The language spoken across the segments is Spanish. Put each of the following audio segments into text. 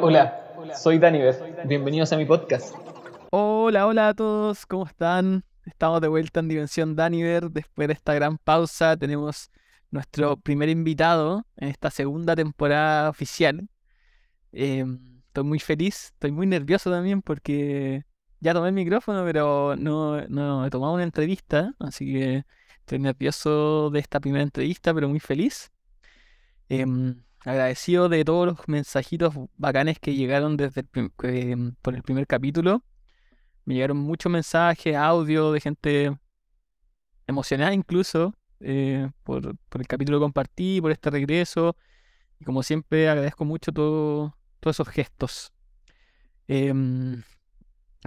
Hola, soy Daniver. Bienvenidos a mi podcast. Hola, hola a todos, ¿cómo están? Estamos de vuelta en Dimensión Daniver. Después de esta gran pausa, tenemos nuestro primer invitado en esta segunda temporada oficial. Em, estoy muy feliz, estoy muy nervioso también porque ya tomé el micrófono, pero no, no he tomado una entrevista, así que estoy nervioso de esta primera entrevista, pero muy feliz. Em, agradecido de todos los mensajitos bacanes que llegaron desde em, por el primer capítulo. Me llegaron muchos mensajes, audio de gente emocionada incluso eh, por, el capítulo que compartí, por este regreso. Y como siempre agradezco mucho todo, todos esos gestos. Em,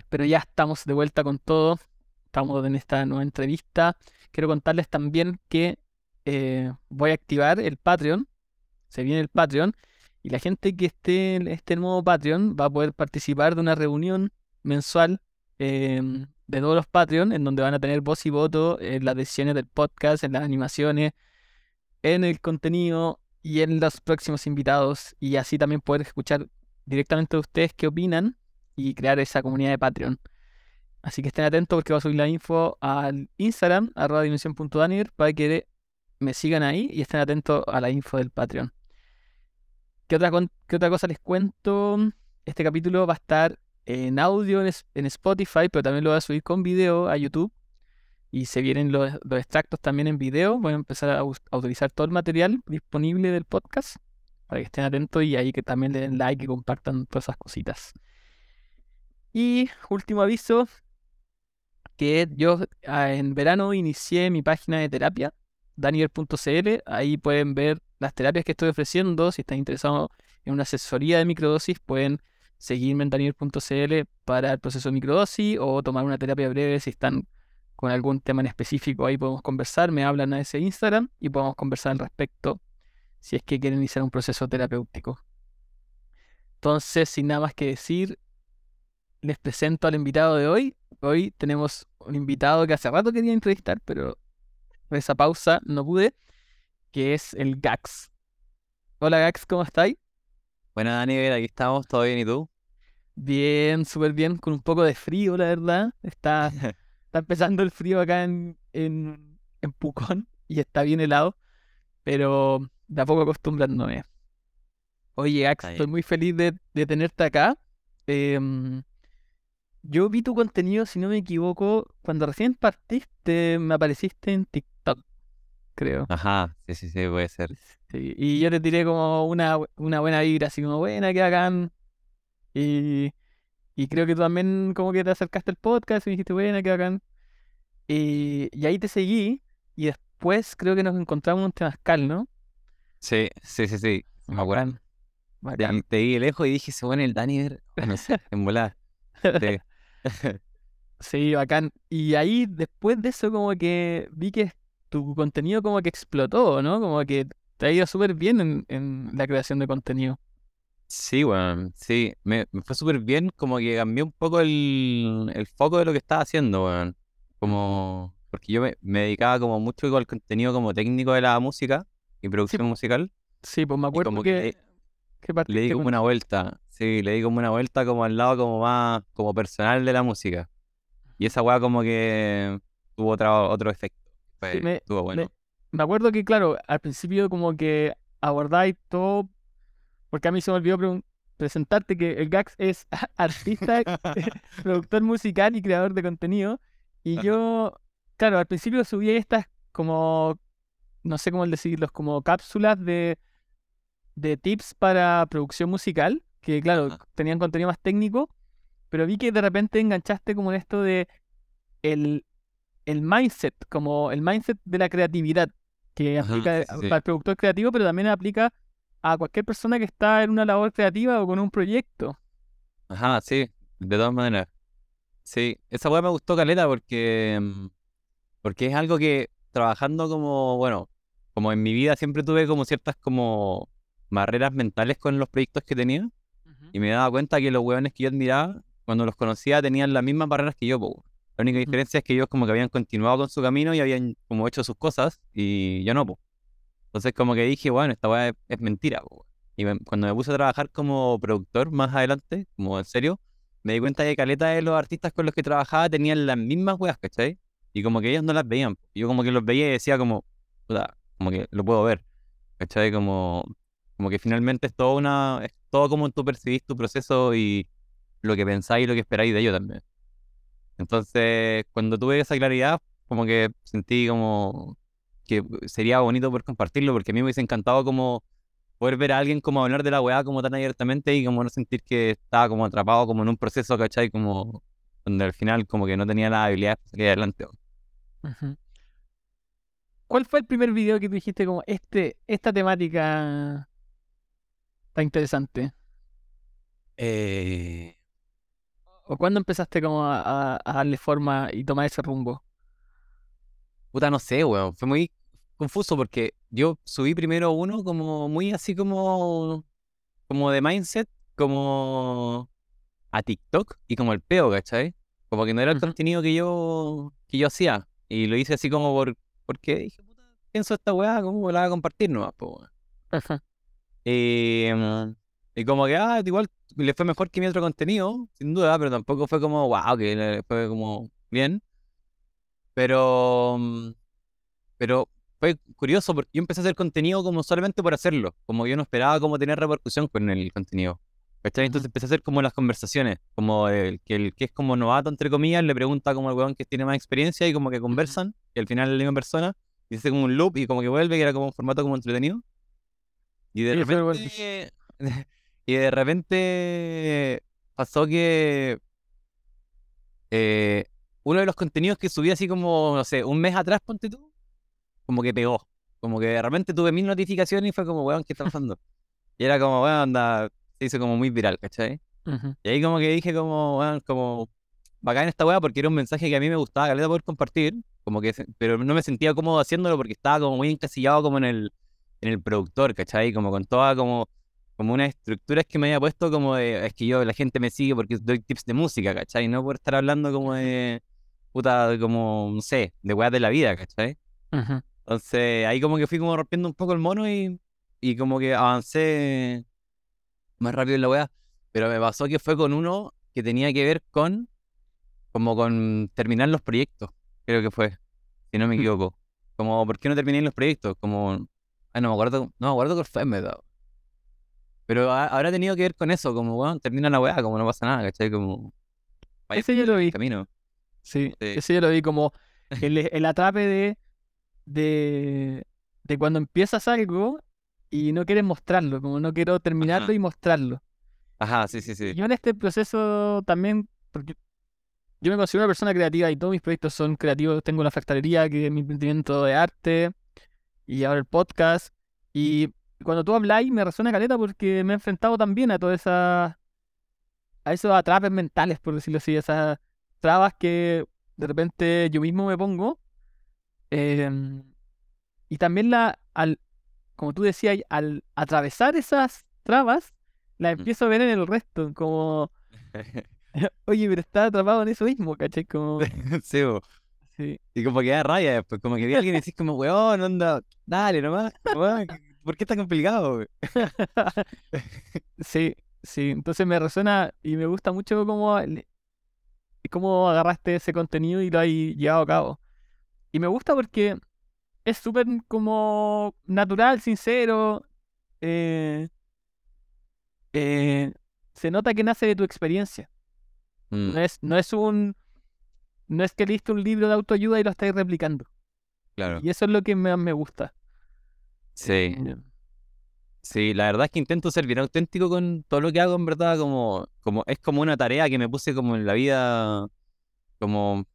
pero ya estamos de vuelta con todo. Estamos en esta nueva entrevista. Quiero contarles también que eh, voy a activar el Patreon. Se viene el Patreon. Y la gente que esté en este nuevo Patreon va a poder participar de una reunión mensual em, de todos los Patreon, en donde van a tener voz y voto en las decisiones del podcast, en las animaciones, en el contenido y en los próximos invitados. Y así también poder escuchar directamente de ustedes qué opinan y crear esa comunidad de Patreon. Así que estén atentos porque voy a subir la info al Instagram, arroba dimensión.daniel, para que me sigan ahí y estén atentos a la info del Patreon. ¿Qué otra, qué otra cosa les cuento? Este capítulo va a estar en audio en, Spotify, pero también lo voy a subir con video a YouTube. Y se vienen los, extractos también en video. Voy a empezar a, a, utilizar todo el material disponible del podcast para que estén atentos y ahí que también le den like y compartan todas esas cositas. Y último aviso, que yo ah, en verano inicié mi página de terapia, daniel.cl. Ahí pueden ver las terapias que estoy ofreciendo. Si están interesados en una asesoría de microdosis, pueden seguirme en daniel.cl para el proceso de microdosis o tomar una terapia breve si están con algún tema en específico. Ahí podemos conversar, me hablan a ese Instagram y podemos conversar al respecto si es que quieren iniciar un proceso terapéutico. Entonces, sin nada más que decir, les presento al invitado de hoy. Hoy tenemos un invitado que hace rato quería entrevistar, pero esa pausa no pude, que es el Gax. Hola Gax, ¿cómo estáis? Bueno, Daniel, aquí estamos, ¿todo bien y tú? Bien, súper bien, con un poco de frío, la verdad. Está, está empezando el frío acá en, en, Pucón y está bien helado, pero de a poco acostumbrándome. Oye, Gax, estoy muy feliz de, de tenerte acá. Eh, yo vi tu contenido, si no me equivoco, cuando recién partiste, me apareciste en TikTok, creo. Ajá, sí, sí, sí, puede ser. y yo te tiré como una, una buena vibra, así como buena, que hagan. Y, y creo que tú también como que te acercaste al podcast y me dijiste buena, que hagan. Y, y ahí te seguí y después creo que nos encontramos en temazcal, ¿no? Sí, sí, sí, sí, me acuerdo. Te, vi lejos y dije, se bueno el Dani, no sé, en volar. Sí, bacán. Y ahí, después de eso, como que vi que tu contenido como que explotó, ¿no? Como que te ha ido súper bien en, la creación de contenido. Sí, bueno, sí, me, fue súper bien, como que cambié un poco el, foco de lo que estaba haciendo, weón. Como, porque yo me, dedicaba como mucho al contenido como técnico de la música y producción musical. Sí, pues me acuerdo que, le di como una vuelta, sí, le di como una vuelta como al lado como más, como personal de la música. Y esa weá como que tuvo otro, otro efecto. Me, bueno. Me, acuerdo que, claro, al principio como que abordáis todo, porque a mí se me olvidó presentarte que el Gax es artista, productor musical y creador de contenido. Y yo, claro, al principio subí estas como, no sé cómo decirlos, como cápsulas de de tips para producción musical, que claro, tenían contenido más técnico, pero vi que de repente enganchaste como en esto de el, el mindset, como el mindset de la creatividad, que aplica el productor creativo, pero también aplica a cualquier persona que está en una labor creativa o con un proyecto. Ajá, sí, de todas maneras. Sí, esa weá me gustó caleta porque, porque es algo que trabajando como, bueno, como en mi vida siempre tuve como ciertas como barreras mentales con los proyectos que tenía. Y me daba cuenta que los hueones que yo admiraba, cuando los conocía, tenían las mismas barreras que yo. La única diferencia es que ellos como que habían continuado con su camino y habían como hecho sus cosas y yo no. Entonces como que dije, bueno, esta weá es, es mentira. po. Y me- cuando me puse a trabajar como productor más adelante, como en serio, me di cuenta que caleta de los artistas con los que trabajaba tenían las mismas weas, ¿cachai? Y como que ellos no las veían. po. Yo como que los veía y decía como, puta, como que lo puedo ver. ¿Cachai? Como, como que finalmente es todo una, es todo como tú percibís tu proceso y lo que pensáis y lo que esperáis de ello también. Entonces, cuando tuve esa claridad, como que sentí como que sería bonito poder compartirlo, porque a mí me hubiese encantado como poder ver a alguien como hablar de la weá como tan abiertamente y como no sentir que estaba como atrapado como en un proceso, ¿cachai? Como donde al final como que no tenía la habilidad de salir adelante. ¿Cuál fue el primer video que tú dijiste como este, esta temática está interesante? Eh, ¿O cuándo empezaste como a, darle forma y tomar ese rumbo? puta, no sé, weón. Fue muy confuso porque yo subí primero uno como muy así como, como de mindset, como a TikTok y como el peo, ¿cachai? Como que no era el contenido que yo, que yo hacía. Y lo hice así como por, porque dije, puta, pienso esta weá, ¿cómo la voy a compartir nomás, po, weón? Ajá. Y, mm, y como que, ah, igual le fue mejor que mi otro contenido, sin duda, pero tampoco fue como, wow, que le fue como bien. Pero, mm, pero fue curioso porque yo empecé a hacer contenido como solamente por hacerlo, como yo no esperaba como tener repercusión con el contenido. ¿Cachai? Entonces empecé a hacer como las conversaciones, como el que el que es como novato, entre comillas, le pregunta como al weón que tiene más experiencia y como que conversan, y al final es la misma persona, y hace como un loop y como que vuelve, que era como un formato como entretenido. Y de Sí, fue repente, y de repente pasó que eh, uno de los contenidos que subí así como, no sé, un mes atrás, ponte tú, como que pegó. Como que de repente tuve mil notificaciones y fue como, weón, ¿qué está pasando? Y era como, weón, anda, se hizo como muy viral, ¿cachai? Y ahí como que dije como, weón, como, bacán esta weá porque era un mensaje que a mí me gustaba, caleta poder compartir, como que, pero no me sentía cómodo haciéndolo porque estaba como muy encasillado como en el, en el productor, ¿cachai? Como con toda como, como unas estructuras que me había puesto como de, es que yo, la gente me sigue porque doy tips de música, ¿cachai? No por estar hablando como de, puta, como, no sé, de weas de la vida, ¿cachai? Ujú. Entonces ahí como que fui como rompiendo un poco el mono y, y como que avancé más rápido en la weá. Pero me pasó que fue con uno que tenía que ver con, como con terminar los proyectos, creo que fue, si no me equivoco. Como, ¿por qué no terminé los proyectos? Como, ay, no me acuerdo, no me acuerdo cuál fue, en verdad. Pero ha- habrá tenido que ver con eso, como, bueno, termina la weá, como no pasa nada, ¿cachai? Como, vaya Ese yo lo vi. camino. Sí, Sí. ese yo lo vi como el, el atrape de, de, de cuando empiezas algo y no quieres mostrarlo, como no quiero terminarlo Ajá. y mostrarlo. Ajá, sí, sí, sí. Yo en este proceso también, porque yo me considero una persona creativa y todos mis proyectos son creativos. Tengo la fractalería, que es mi emprendimiento de arte, y ahora el podcast. Y cuando tú habláis me resuena caleta porque me he enfrentado también a todas esas, a esos atrapes mentales, por decirlo así, esas trabas que de repente yo mismo me pongo. Em, y también la, al, como tú decías, al atravesar esas trabas, las empiezo a ver en el resto, como, oye, pero está atrapado en eso mismo, ¿cachai? Como, sí, bo. sí. Y como que da raya después, como que vi a alguien y decís como, weón, onda, dale nomás, weón, ¿por qué es tan complicado? güey?" Sí, sí, entonces me resuena y me gusta mucho cómo, cómo agarraste ese contenido y lo has llevado a cabo. Y me gusta porque es súper como natural, sincero. eh, eh, se nota que nace de tu experiencia. Mm, No es, no es un. No es que leíste un libro de autoayuda y lo estáis replicando. claro. Y eso es lo que más me gusta. Sí, Eh, sí, la verdad es que intento ser bien auténtico con todo lo que hago, en verdad, como, como, es como una tarea que me puse como en la vida, como,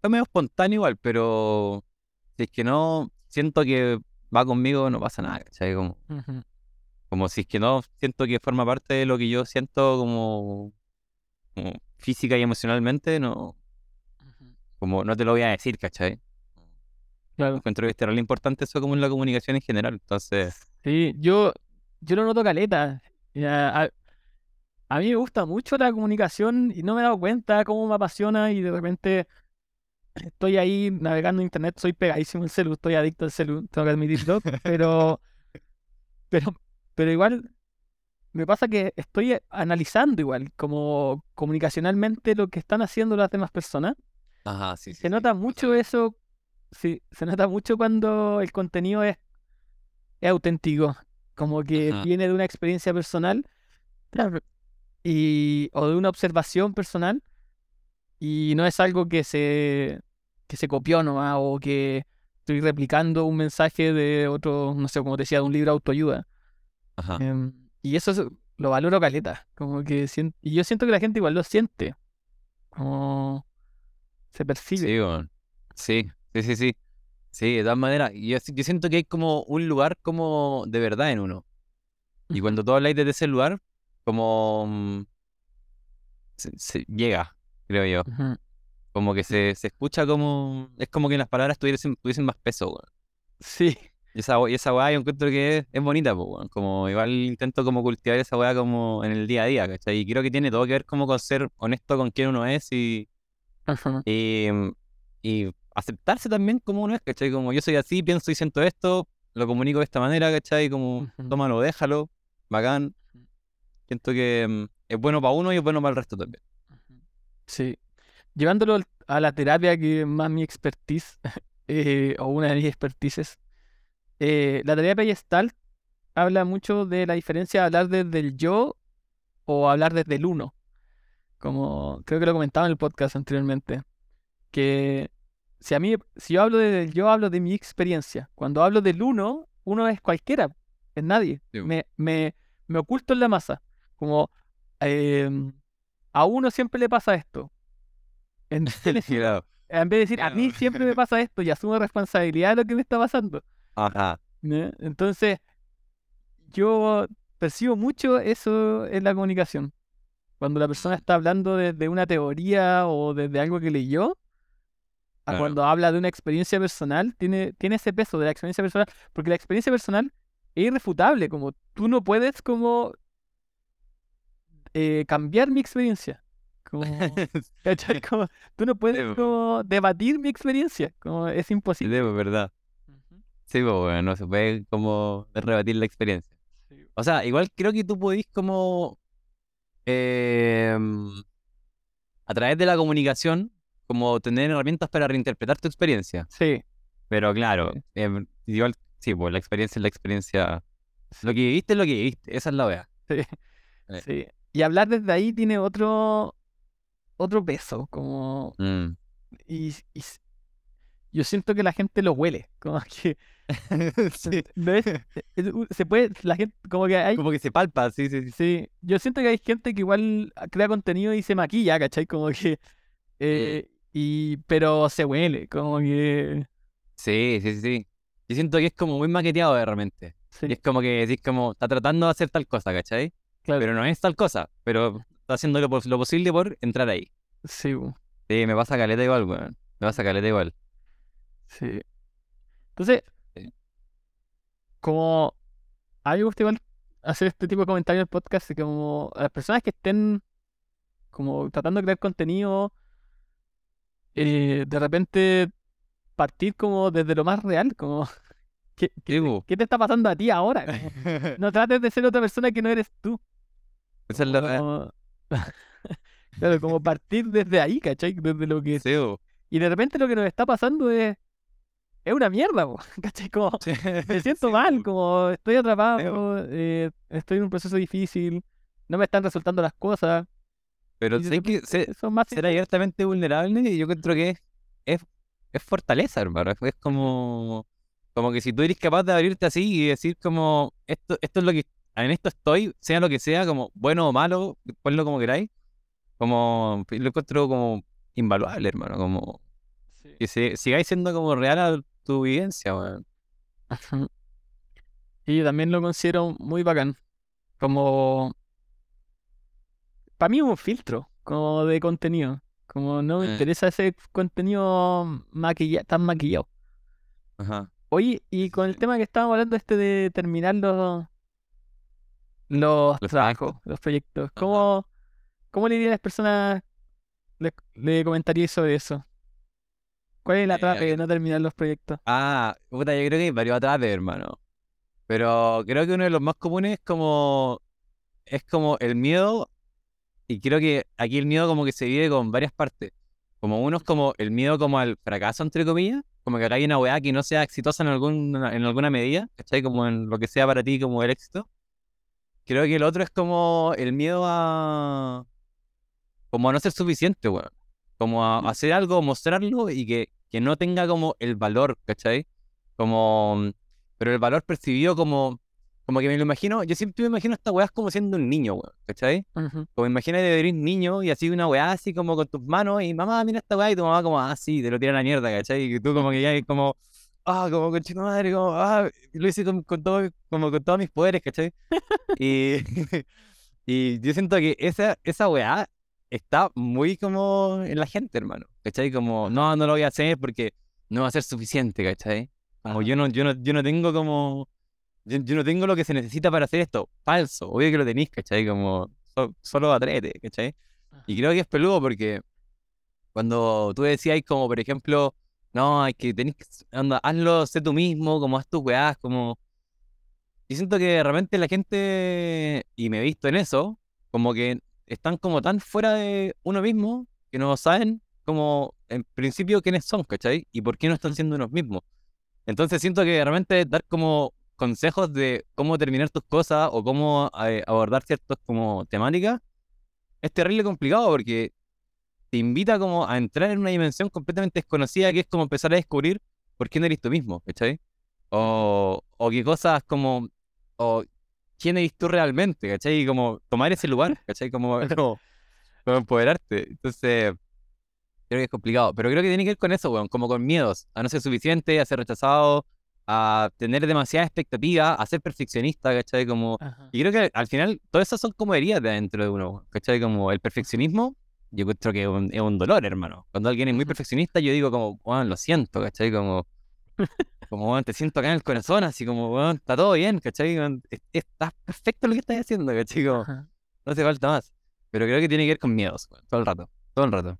fue medio espontáneo igual, pero si es que no siento que va conmigo, no pasa nada, ¿cachai? Como, ujú, como si es que no siento que forma parte de lo que yo siento como, como física y emocionalmente, no, como no te lo voy a decir, ¿cachai? Claro. Encuentro que es importante eso como en la comunicación en general, entonces, Sí, yo, yo lo noto caleta. A, a mí me gusta mucho la comunicación y no me he dado cuenta cómo me apasiona y de repente estoy ahí navegando en internet, soy pegadísimo en celu, estoy adicto al celu, tengo que admitirlo, pero Pero, pero igual me pasa que estoy analizando igual, como comunicacionalmente lo que están haciendo las demás personas. Ajá, sí, sí. Se sí, nota mucho. eso, sí, se nota mucho cuando el contenido es, es auténtico, como que Ajá. viene de una experiencia personal y, o de una observación personal y no es algo que se, que se copió nomás o que estoy replicando un mensaje de otro, no sé, como te decía, de un libro de autoayuda. Ajá. Em, y eso es- lo valoro caleta, como que y yo siento que la gente igual lo siente, como se percibe. Sí, weón. Sí, sí, sí, sí. Sí, de todas maneras. Yo, yo siento que hay como un lugar como de verdad en uno. Y cuando tú habláis desde ese lugar, como mm, se, se llega, creo yo. Como que se, se escucha como. Es como que las palabras tuviesen, tuviesen más peso, weón. Sí, Y esa, y esa weá yo encuentro que es, es bonita, pues, weón. Como igual intento como cultivar esa weá como en el día a día, ¿cachai? Y creo que tiene todo que ver como con ser honesto con quién uno es y, y, mm, y aceptarse también como uno es, ¿cachai? Como yo soy así, pienso y siento esto, lo comunico de esta manera, ¿cachai? Como tómalo, déjalo, bacán. Siento que mm, es bueno para uno y es bueno para el resto también. Sí. Llevándolo a la terapia, que es más mi expertise, eh, o una de mis expertices, eh, la terapia Gestalt habla mucho de la diferencia de hablar desde el yo o hablar desde el uno. Como creo que lo comentaba en el podcast anteriormente, que si a mí, si yo hablo el yo, hablo de mi experiencia. Cuando hablo del uno, uno es cualquiera, es nadie. Sí. Me, me, me oculto en la masa. Como em, a uno siempre le pasa esto. En, vez de decir, a mí siempre me pasa esto y asumo responsabilidad de lo que me está pasando. Ajá. Entonces, yo percibo mucho eso en la comunicación. Cuando la persona está hablando desde una teoría o desde algo que leyó, a Claro. cuando habla de una experiencia personal, tiene, tiene ese peso de la experiencia personal, porque la experiencia personal es irrefutable, como tú no puedes como eh, cambiar mi experiencia. Como, tú no puedes como debatir mi experiencia, como es imposible. pues, verdad. Sí, pues, bueno, no se puede como rebatir la experiencia. Sí. O sea, igual creo que tú podís como em, a través de la comunicación como tener herramientas para reinterpretar tu experiencia. Sí, Pero claro, Sí. em, igual, sí, pues la experiencia es la experiencia. Lo que viviste es lo que viviste, esa es la wea. sí, Eh. sí. Y hablar desde ahí tiene otro, otro peso, como, Mm. y, yo siento que la gente lo huele, como que Sí. no es, es u- se puede, la gente, como que hay, Como que se palpa, sí, sí, sí. sí, yo siento que hay gente que igual crea contenido y se maquilla, ¿cachai? Como que, eh, y, pero se huele, como que, Sí, sí, sí. Yo siento que es como muy maqueteado de repente. sí, Y es como que decís como, está tratando de hacer tal cosa, ¿cachai? claro, Pero no es tal cosa, pero está haciendo lo, lo posible por entrar ahí. sí, bu, Sí, me pasa caleta igual, weón. Me pasa caleta igual. sí. Entonces, Sí. como a mí me gusta igual hacer este tipo de comentarios en el podcast, como a las personas que estén como tratando de crear contenido, eh, de repente partir como desde lo más real, como ¿qué, qué, Sí, qué te está pasando a ti ahora? Como, no trates de ser otra persona que no eres tú. Esa es la... Como- claro, como partir desde ahí, ¿cachai? Desde lo que... Sí. Y de repente lo que nos está pasando es... Es una mierda, ¿cachai? Como, me siento Sí, mal, como estoy atrapado, eh, estoy en un proceso difícil, no me están resultando las cosas. Pero y sé que se- es más ser abiertamente vulnerable, yo encuentro que es, es, es fortaleza, hermano. Es, como, como que si tú eres capaz de abrirte así y decir como, esto, esto es lo que, en esto estoy, sea lo que sea, como bueno o malo, ponlo como queráis, como, lo encuentro como invaluable, hermano, como Sí. que se, sigáis siendo como real a tu vivencia, weón. Y yo también lo considero muy bacán. Como. Para mí es un filtro, como de contenido. Como no me Eh. interesa ese contenido maquilla tan maquillado. Ajá. Oye, y con el tema que estábamos hablando, este de terminar los, los Los trabajos, proyectos. los proyectos, ¿cómo, cómo le diría a las personas, le, le comentaríais sobre eso? ¿Cuál es la Eh, trave de no terminar los proyectos? Ah, puta, yo creo que hay varios atrapes, hermano. Pero creo que uno de los más comunes es como, es como el miedo, y creo que aquí el miedo como que se divide con varias partes. Como uno es como el miedo como al fracaso, entre comillas, como que acá hay una weá que no sea exitosa en, algún, en alguna medida, ¿cachai? Como en lo que sea para ti como el éxito. Creo que el otro es como el miedo a... como a no ser suficiente, weón. Como a hacer algo, mostrarlo y que, que no tenga como el valor, ¿cachai? Como... Pero el valor percibido como... Como que me lo imagino, yo siempre me imagino esta weá como siendo un niño, weón, ¿cachai? Ujú. Como imagínate de un niño y así una weá así como con tus manos y mamá, mira esta weá y tu mamá como, ah, sí, te lo tira a la mierda, ¿cachai? Y tú como que ya como, ah, como con madre, como, ah, lo hice con, con todo, como con todos mis poderes, ¿cachai? Y, y yo siento que esa, esa weá está muy como en la gente, hermano, ¿cachai? Como, no, no lo voy a hacer porque no va a ser suficiente, ¿cachai? Como yo no, yo no, yo no tengo como, yo, yo no tengo lo que se necesita para hacer esto. Falso, obvio que lo tenéis, ¿cachai? Como, so- solo atrévete, ¿cachai? Y creo que es peludo porque cuando tú decías como, por ejemplo, no, hay que tenés onda, hazlo, sé tú mismo, como haz tus weás, como... Y siento que de repente la gente, y me he visto en eso, como que están como tan fuera de uno mismo que no saben como en principio quiénes son, ¿cachai? Y por qué no están siendo unos mismos. Entonces siento que de repente dar como consejos de cómo terminar tus cosas o cómo eh, abordar ciertas como temáticas es terrible complicado porque te invita como a entrar en una dimensión completamente desconocida que es como empezar a descubrir por qué no eres tú mismo, ¿cachai? O, o qué cosas como, o quién eres tú realmente, ¿cachai? Y como tomar ese lugar, ¿cachai? Como, como, como empoderarte. Entonces, creo que es complicado, pero creo que tiene que ver con eso, weón, como con miedos, a no ser suficiente, a ser rechazado, a tener demasiada expectativa, a ser perfeccionista, ¿cachai? Como, Ajá. y creo que al final todas esas son como heridas de adentro de uno, ¿cachai? Como el perfeccionismo, yo encuentro que es un, es un dolor, hermano. Cuando alguien es muy perfeccionista, yo digo como, bueno, lo siento, ¿cachai? Como, como, bueno, te siento acá en el corazón, así como, bueno, está todo bien, ¿cachai? Weón, es- Está perfecto lo que estás haciendo, ¿cachai? Como, no hace falta más. Pero creo que tiene que ver con miedos, todo el rato, todo el rato.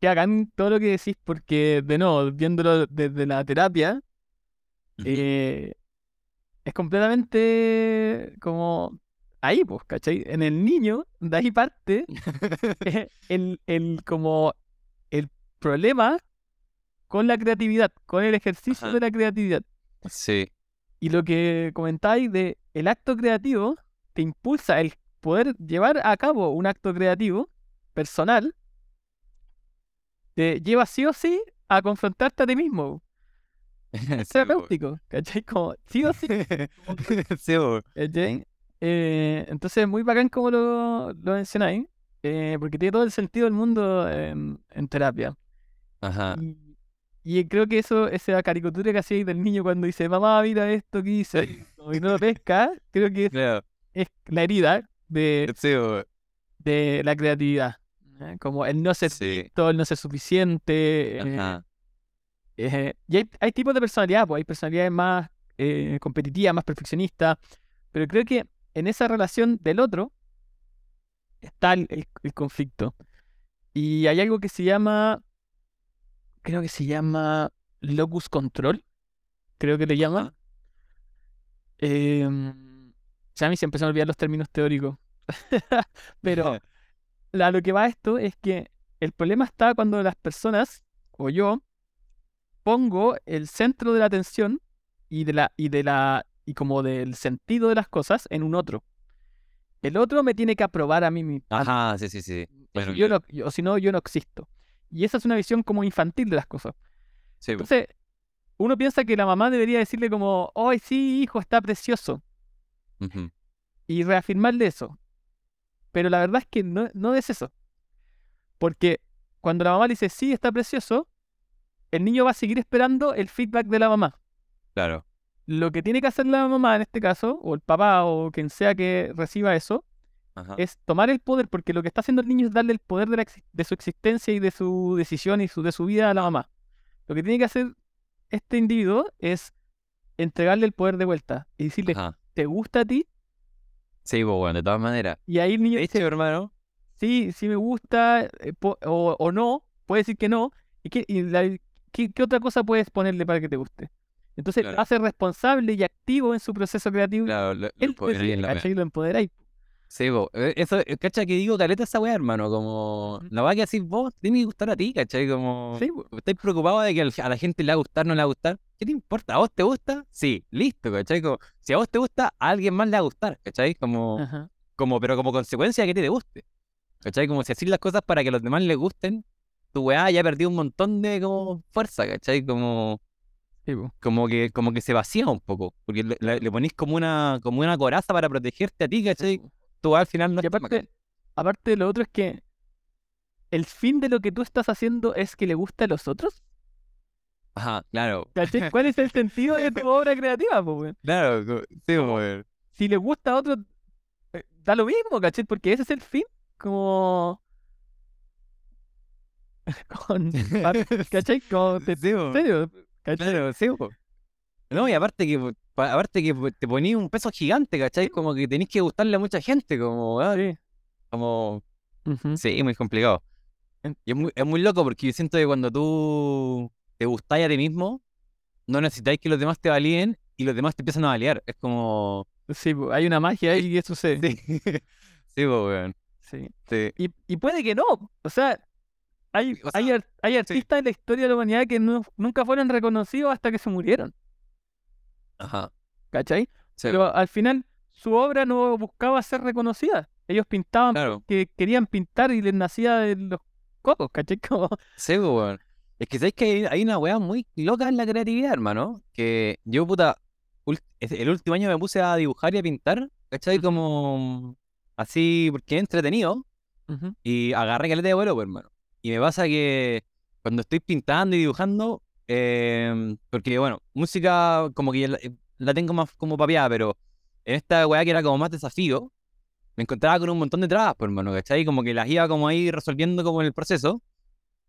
Que hagan todo lo que decís, porque, de nuevo, viéndolo desde la terapia, Eh, es completamente como ahí, pues, ¿cachai? En el niño, de ahí parte eh, el, el, como el problema con la creatividad, con el ejercicio Ajá. de la creatividad. Sí, Y lo que comentáis de el acto creativo te impulsa el poder llevar a cabo un acto creativo personal, te lleva sí o sí a confrontarte a ti mismo. Sí, terapéutico, ¿cachai? Como sí o sí. Sí. ¿cachai? Eh, entonces, muy bacán como lo, lo mencionáis, eh, porque tiene todo el sentido del mundo en, en terapia. Ajá. Y, y creo que eso, esa caricatura que hacíais del niño cuando dice, mamá, mira esto que hice, y como que no lo pesca, creo que es, la herida de, sí, de la creatividad. ¿eh? Como el no ser Sí. visto, el no ser suficiente. eh, Ajá. Eh, y hay, hay tipos de personalidad, pues hay personalidades más eh, competitivas, más perfeccionistas, pero creo que en esa relación del otro está el, el- el conflicto. Y hay algo que se llama, creo que se llama locus control, creo que le llaman. Ajá. Em, sea, a mí se me olvidan los términos teóricos. Pero a lo que va esto es que el problema está cuando las personas, o yo, pongo el centro de la atención y de la, y de la, y como del sentido de las cosas en un otro. El otro me tiene que aprobar a mí mismo. Ajá, sí, sí, sí. Claro, yo claro. no- yo- o si no, yo no existo. Y esa es una visión como infantil de las cosas. Sí. Entonces, uno piensa que la mamá debería decirle como, ¡ay, sí, hijo, está precioso! Y reafirmarle eso. Pero la verdad es que no, no es eso. Porque cuando la mamá le dice, sí, está precioso, el niño va a seguir esperando el feedback de la mamá. Claro. Lo que tiene que hacer la mamá en este caso, o el papá, o quien sea que reciba eso, Ajá. es tomar el poder, porque lo que está haciendo el niño es darle el poder de, la exis- de su existencia y de su decisión y su, de su vida a la mamá. Lo que tiene que hacer este individuo es entregarle el poder de vuelta y decirle, Ajá. ¿te gusta a ti? Sí, pues bueno, de todas maneras. Y ahí el niño dice, hermano, sí, sí me gusta, eh, o, o no, puede decir que no. ¿Y, qué, y la- qué- qué otra cosa puedes ponerle para que te guste? Entonces Claro. lo hace responsable y activo en su proceso creativo. Claro, lo, lo Él empoderáis decide, la. ¿cachai? Lo empoderáis. Sí, po. eh, Eso, eh, cacha que digo, caleta esa weá, hermano. Como la weá que decís vos, tiene que gustar a ti, ¿cachai? Como Sí, estáis preocupados de que a la gente le va a gustar, no le va a gustar. ¿Qué te importa? ¿A vos te gusta? Sí, listo, ¿cachai? Como, si a vos te gusta, a alguien más le va a gustar, ¿cachai? Como, Ajá. como, pero como consecuencia de que te, te guste. ¿Cachai? Como si así las cosas para que a los demás les gusten, tu weá ya perdió un montón de como fuerza, ¿cachai? Como, Sí, como que, como que se vacía un poco. Porque le, le- le ponís como una, como una coraza para protegerte a ti, ¿cachai? Tú al final no Y aparte, aparte de lo otro es que el fin de lo que tú estás haciendo es que le guste a los otros. Ajá, claro. ¿Cachai? ¿Cuál es el sentido de tu obra creativa, po, weón? Claro, sí, weón. Si le gusta a otro, eh, da lo mismo, ¿cachai? Porque ese es el fin. Como. Con. ¿Cachai? Como te- Sí, po. ¿En serio? ¿Cachai? Claro, sí, po. No, y aparte que, aparte que te ponís un peso gigante, ¿cachai? Como que tenés que gustarle a mucha gente, como, ah, Sí. como, sí, muy complicado. Y es muy, es muy loco porque yo siento que cuando tú te gustáis a ti mismo, no necesitáis que los demás te validen y los demás te empiezan a validar. Es como, Sí, hay una magia ahí que sucede. sí, sí, weón. Sí. Sí. Y, y puede que no. O sea, hay, O sea, hay, ar- hay artistas en la historia de la humanidad que no- nunca fueron reconocidos hasta que se murieron. Ajá. ¿Cachai? Sí, Pero al final su obra no buscaba ser reconocida. Ellos pintaban claro. que querían pintar y les nacía de los cocos, ¿cachai? Como, Sí, weón. Es que sabéis que hay, una weá muy loca en la creatividad, hermano. Que yo, puta, el último año me puse a dibujar y a pintar, ¿cachai? Como así, porque entretenido. Y agarré caleta de vuelo, pues, hermano. Y me pasa que cuando estoy pintando y dibujando, em, porque, bueno, música como que la, eh, la tengo más como papeada, pero en esta weá que era como más desafío, me encontraba con un montón de trabas, pues, hermano, ¿cachai? Como que las iba como ahí resolviendo como en el proceso.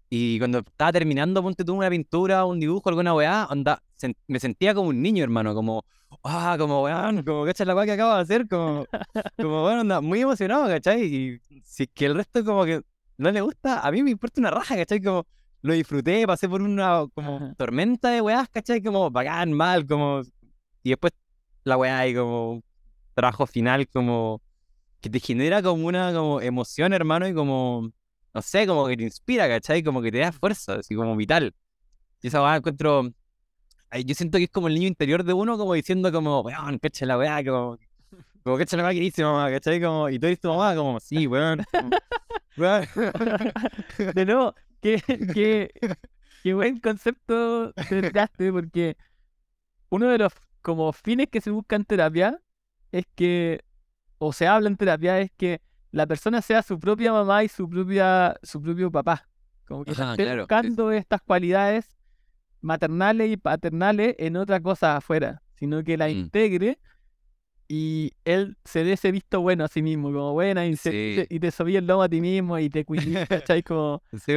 Y cuando estaba terminando, ponte tú una pintura, un dibujo, alguna weá, onda, me sentía como un niño, hermano, como, ah, como weón, como, ¿cachai? La weá que acabo de hacer, como, como, bueno, onda, muy emocionado, ¿cachai? Y si es que el resto como que no le gusta, a mí me importa una raja, ¿cachai? Como, lo disfruté, pasé por una como Ajá. tormenta de weás, ¿cachai? Como bacán, mal, como, y después la weá y como trabajo final, como, que te genera como una como emoción, hermano, y como, no sé, como que te inspira, ¿cachai? Como que te da fuerza, así como vital. Y esa weá encuentro, yo siento que es como el niño interior de uno, como diciendo como, weón, cacha la weá, como, como cacha la que dice mamá, ¿cachai? Como, y tú dices tu mamá, como, sí, weón. De nuevo, qué, qué, qué buen concepto te porque uno de los como fines que se busca en terapia es que, o se habla en terapia, es que la persona sea su propia mamá y su propia, su propio papá. Como que Ajá, esté claro, sí, buscando estas cualidades maternales y paternales en otra cosa afuera, sino que la Mm. integre y él se dé ese visto bueno a sí mismo, como buena, y, se- Sí. te- y te sobí el lomo a ti mismo y te cuidas, ¿cachai? Como, Sí.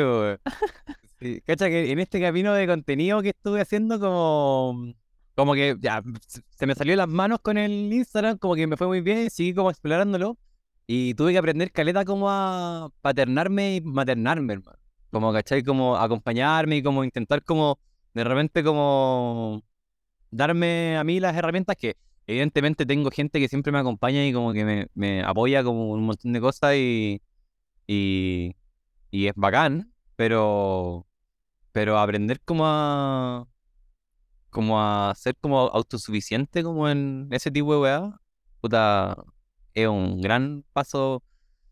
Sí, cacha que en este camino de contenido que estuve haciendo, como, como que ya se me salió las manos con el Instagram, como que me fue muy bien, seguí como explorándolo y tuve que aprender caleta como a paternarme y maternarme, hermano. Como, ¿cachai? Como acompañarme y como intentar como de repente como darme a mí las herramientas que evidentemente tengo gente que siempre me acompaña y como que me, apoya como un montón de cosas y, y, y es bacán, pero, pero aprender como a, como a ser como autosuficiente como en ese tipo de weá, puta, es un gran paso,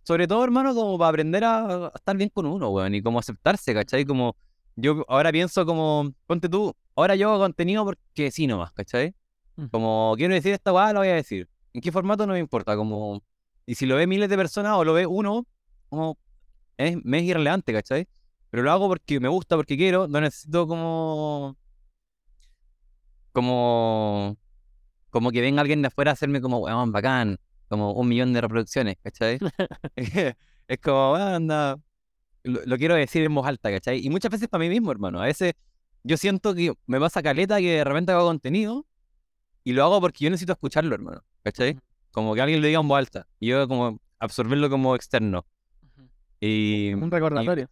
sobre todo hermano, como para aprender a, a estar bien con uno, weón, y como aceptarse, ¿cachai? Como yo ahora pienso como, ponte tú, ahora yo hago contenido porque sí nomás, ¿cachai? Como quiero decir esta weá, lo voy a decir. ¿En qué formato? No me importa, como... Y si lo ve miles de personas o lo ve uno, como... Es, me es irrelevante, ¿cachai? Pero lo hago porque me gusta, porque quiero, no necesito como... Como... Como que venga alguien de afuera a hacerme como, weón, bacán, como un millón de reproducciones, ¿cachai? es como, weón, anda... Lo, lo quiero decir en voz alta, ¿cachai? Y muchas veces para mí mismo, hermano. A veces yo siento que me pasa caleta que de repente hago contenido y lo hago porque yo necesito escucharlo, hermano, ¿cachai? Como que alguien lo diga en voz alta y yo como absorberlo como externo. Y, un y- recordatorio.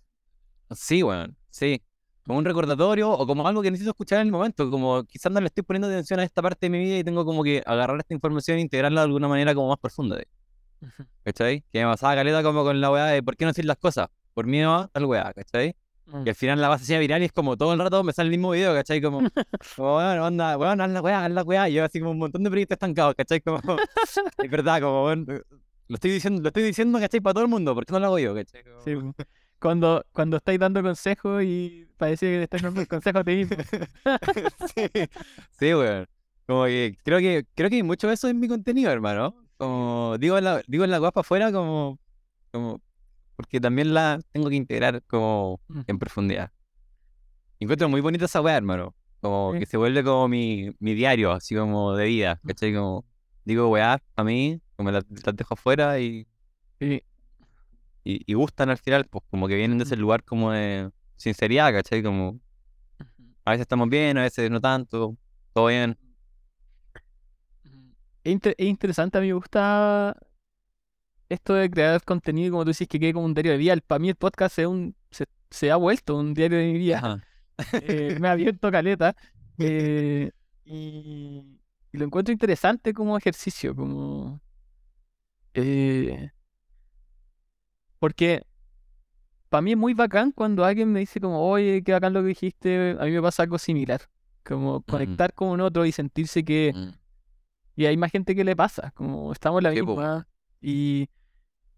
sí, weón, sí. como un recordatorio o como algo que necesito escuchar en el momento, como quizás no le estoy poniendo atención a esta parte de mi vida y tengo como que agarrar esta información e integrarla de alguna manera como más profunda. Ujú. ¿Cachai? Que me pasaba caleta como con la weá de por qué no decir las cosas, por miedo a tal weá, ¿cachai? Mm. Y al final la base se viral y es como todo el rato me sale el mismo video, ¿cachai? Como, como bueno, onda, weón, haz la weá, haz la weá. Y yo así como un montón de proyectos estancados, ¿cachai? Como, es verdad, como, weón, lo estoy diciendo, lo estoy diciendo, ¿cachai? Para todo el mundo, ¿por qué no lo hago yo, ¿cachai? Como- Sí, cuando, cuando estáis dando consejos y parece que le estás dando el consejo a ti mismo. sí, sí, weón. Como que creo que creo que hay mucho de eso en mi contenido, hermano. Como digo la, digo la guapa afuera como, como porque también la tengo que integrar como en profundidad. Encuentro muy bonita esa weá, hermano. Como Sí. que se vuelve como mi, mi diario, así como de vida, ¿cachai? Como digo weá a mí, como las, las dejo afuera y, Sí. y, y gustan al final, pues como que vienen de ese lugar como de sinceridad, ¿cachai? Como a veces estamos bien, a veces no tanto, todo bien. Es, inter- es interesante, a mí me gusta esto de crear contenido, como tú dices, que quede como un diario de vida. Para mí el podcast es un, se, se ha vuelto un diario de mi vida. Ajá. Eh, me ha abierto caleta. eh, y, y lo encuentro interesante como ejercicio, como... eh, porque para mí es muy bacán cuando alguien me dice como, oye, qué bacán lo que dijiste, a mí me pasa algo similar. Como conectar con un otro y sentirse que... Mm. Y hay más gente que le pasa, como estamos en la Sí, po. misma. Y,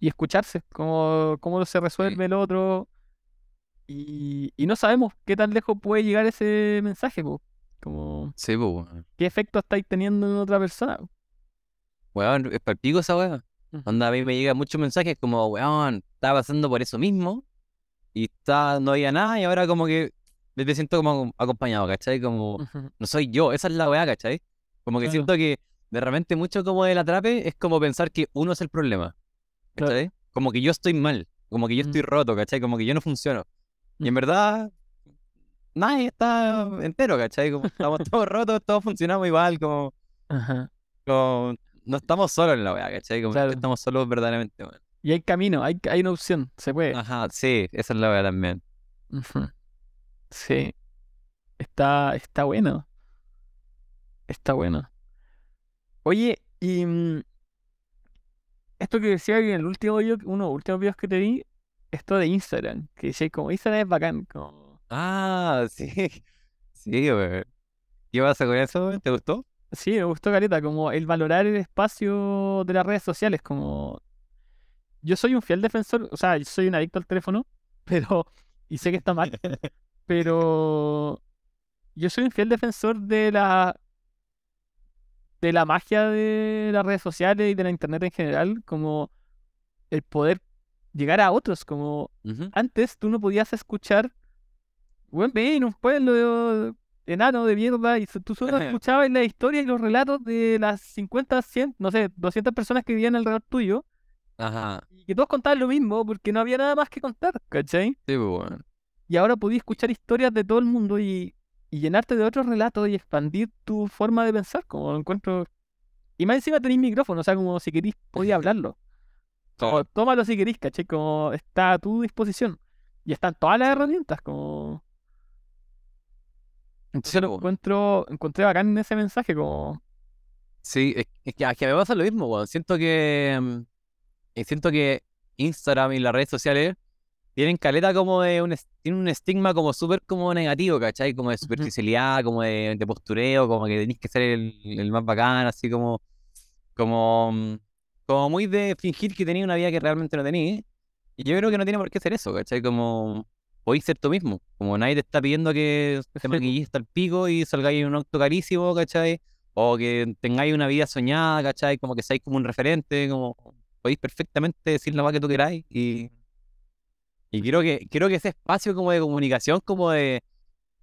y escucharse, cómo, cómo se resuelve el otro. Y, y no sabemos qué tan lejos puede llegar ese mensaje, po. Como, Sí, weón. qué efecto estáis teniendo en otra persona. po. Weón, es palpico esa weá. Ujú. Onda, a mí me llegan muchos mensajes como, weón, estaba pasando por eso mismo y está, no había nada y ahora como que me siento como acompañado, ¿cachai? Como, no soy yo, esa es la weá, ¿cachai? Como que Claro. siento que de repente mucho como del atrape es como pensar que uno es el problema, Claro. Como que yo estoy mal, como que yo estoy Mm. roto, ¿cachai? Como que yo no funciono. Y en Mm. verdad, nadie está entero, ¿cachai? Como estamos todos rotos, todos funcionamos igual, como... Ajá. como no estamos solos en la weá, ¿cachai? Como que Claro. estamos solos verdaderamente. Y hay camino, hay, hay una opción, se puede. Ajá, sí, esa es la weá también. Sí. Está, está bueno. Está bueno. Oye, y mm, esto que decía en el último video, uno de los últimos videos que te vi, esto de Instagram, que decía como Instagram es bacán, como Ah, sí. Sí, weón. ¿Qué pasa con eso? ¿Te gustó? sí, me gustó Caleta, como el valorar el espacio de las redes sociales, como yo soy un fiel defensor, o sea, yo soy un adicto al teléfono, pero, y sé que está mal, pero yo soy un fiel defensor de la de la magia de las redes sociales y de la internet en general, como el poder llegar a otros, como antes tú no podías escuchar, buen en un pueblo enano de mierda y tú solo escuchabas la historia y los relatos de las 50, 100, no sé, 200 personas que vivían alrededor tuyo Ajá, y que todos contaban lo mismo porque no había nada más que contar, ¿cachai? sí, pues, weón. Y ahora podías escuchar historias de todo el mundo y, y llenarte de otros relatos y expandir tu forma de pensar, como lo encuentro. Y más encima tenéis micrófono, o sea, como si querís, podías hablarlo. Como, tómalo si querís, ¿cachai? Como está a tu disposición. Y están todas las herramientas, como. Entonces lo encuentro, encontré bacán en ese mensaje, como. Sí, es, es que, es que me pasa lo mismo, weón. Siento que. mm, eh, siento que Instagram y las redes sociales tienen caleta como de un, tienen un estigma como súper como negativo, ¿cachai? Como de superficialidad, como de, de postureo, como que tenés que ser el, el más bacán, así como. Como. mm, Como muy de fingir que tenía una vida que realmente no tenía. Y yo creo que no tiene por qué ser eso, ¿cachai? Como. Podéis ser tú mismo. Como nadie te está pidiendo que te maquilles hasta el pico y salgáis en un auto carísimo, ¿cachai? O que tengáis una vida soñada, ¿cachai? Como que seáis como un referente, como podéis perfectamente decir la más que tú queráis. Y, y quiero que, quiero que ese espacio como de comunicación, como de,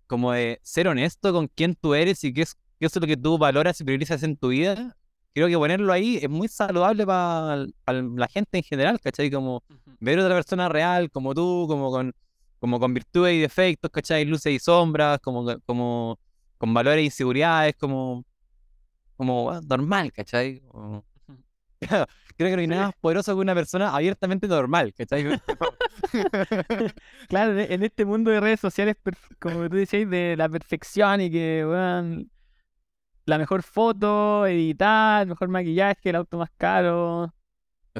como de ser honesto con quién tú eres y qué es, qué es lo que tú valoras y priorizas en tu vida, creo que ponerlo ahí es muy saludable para la gente en general, ¿cachai? Como ver a otra persona real, como tú, como con, como con virtudes y defectos, ¿cachai? Luces y sombras, como, como con valores e inseguridades, como, como ah, normal, ¿cachai? Como- creo que no hay nada más poderoso que una persona abiertamente normal, ¿cachai? Claro, en en este mundo de redes sociales, como tú decías, de la perfección y que, weón, la mejor foto, editar, el mejor maquillaje, el auto más caro.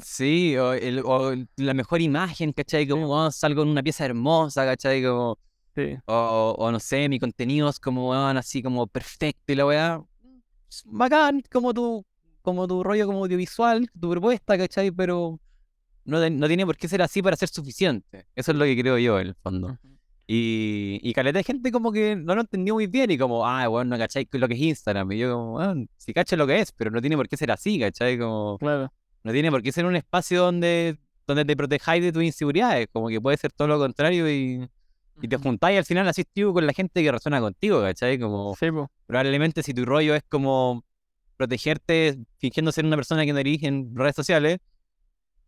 Sí, o, el- o el- la mejor imagen, ¿cachai? Como "Oh, salgo en una pieza hermosa, ¿cachai? Como, Sí. o, o no sé, mi contenido es como, weón, así como perfecto y la weá. Bacán, como tu, como tu rollo como audiovisual, tu propuesta, ¿cachai? Pero no, no tiene por qué ser así para ser suficiente. Eso es lo que creo yo, en el fondo. Ujú. Y, y caleta de gente como que no lo entendió muy bien y como, ah, bueno, no cachai lo que es Instagram. Y yo como, "Weón, sí cacho lo que es, pero no tiene por qué ser así, ¿cachai? Como, Claro. no tiene por qué ser un espacio donde, donde te protejáis de tus inseguridades, como que puede ser todo lo contrario y, y te juntáis al final así tío, con la gente que resuena contigo, ¿cachai? Como Sí, probablemente si tu rollo es como protegerte fingiendo ser una persona que no eres en redes sociales,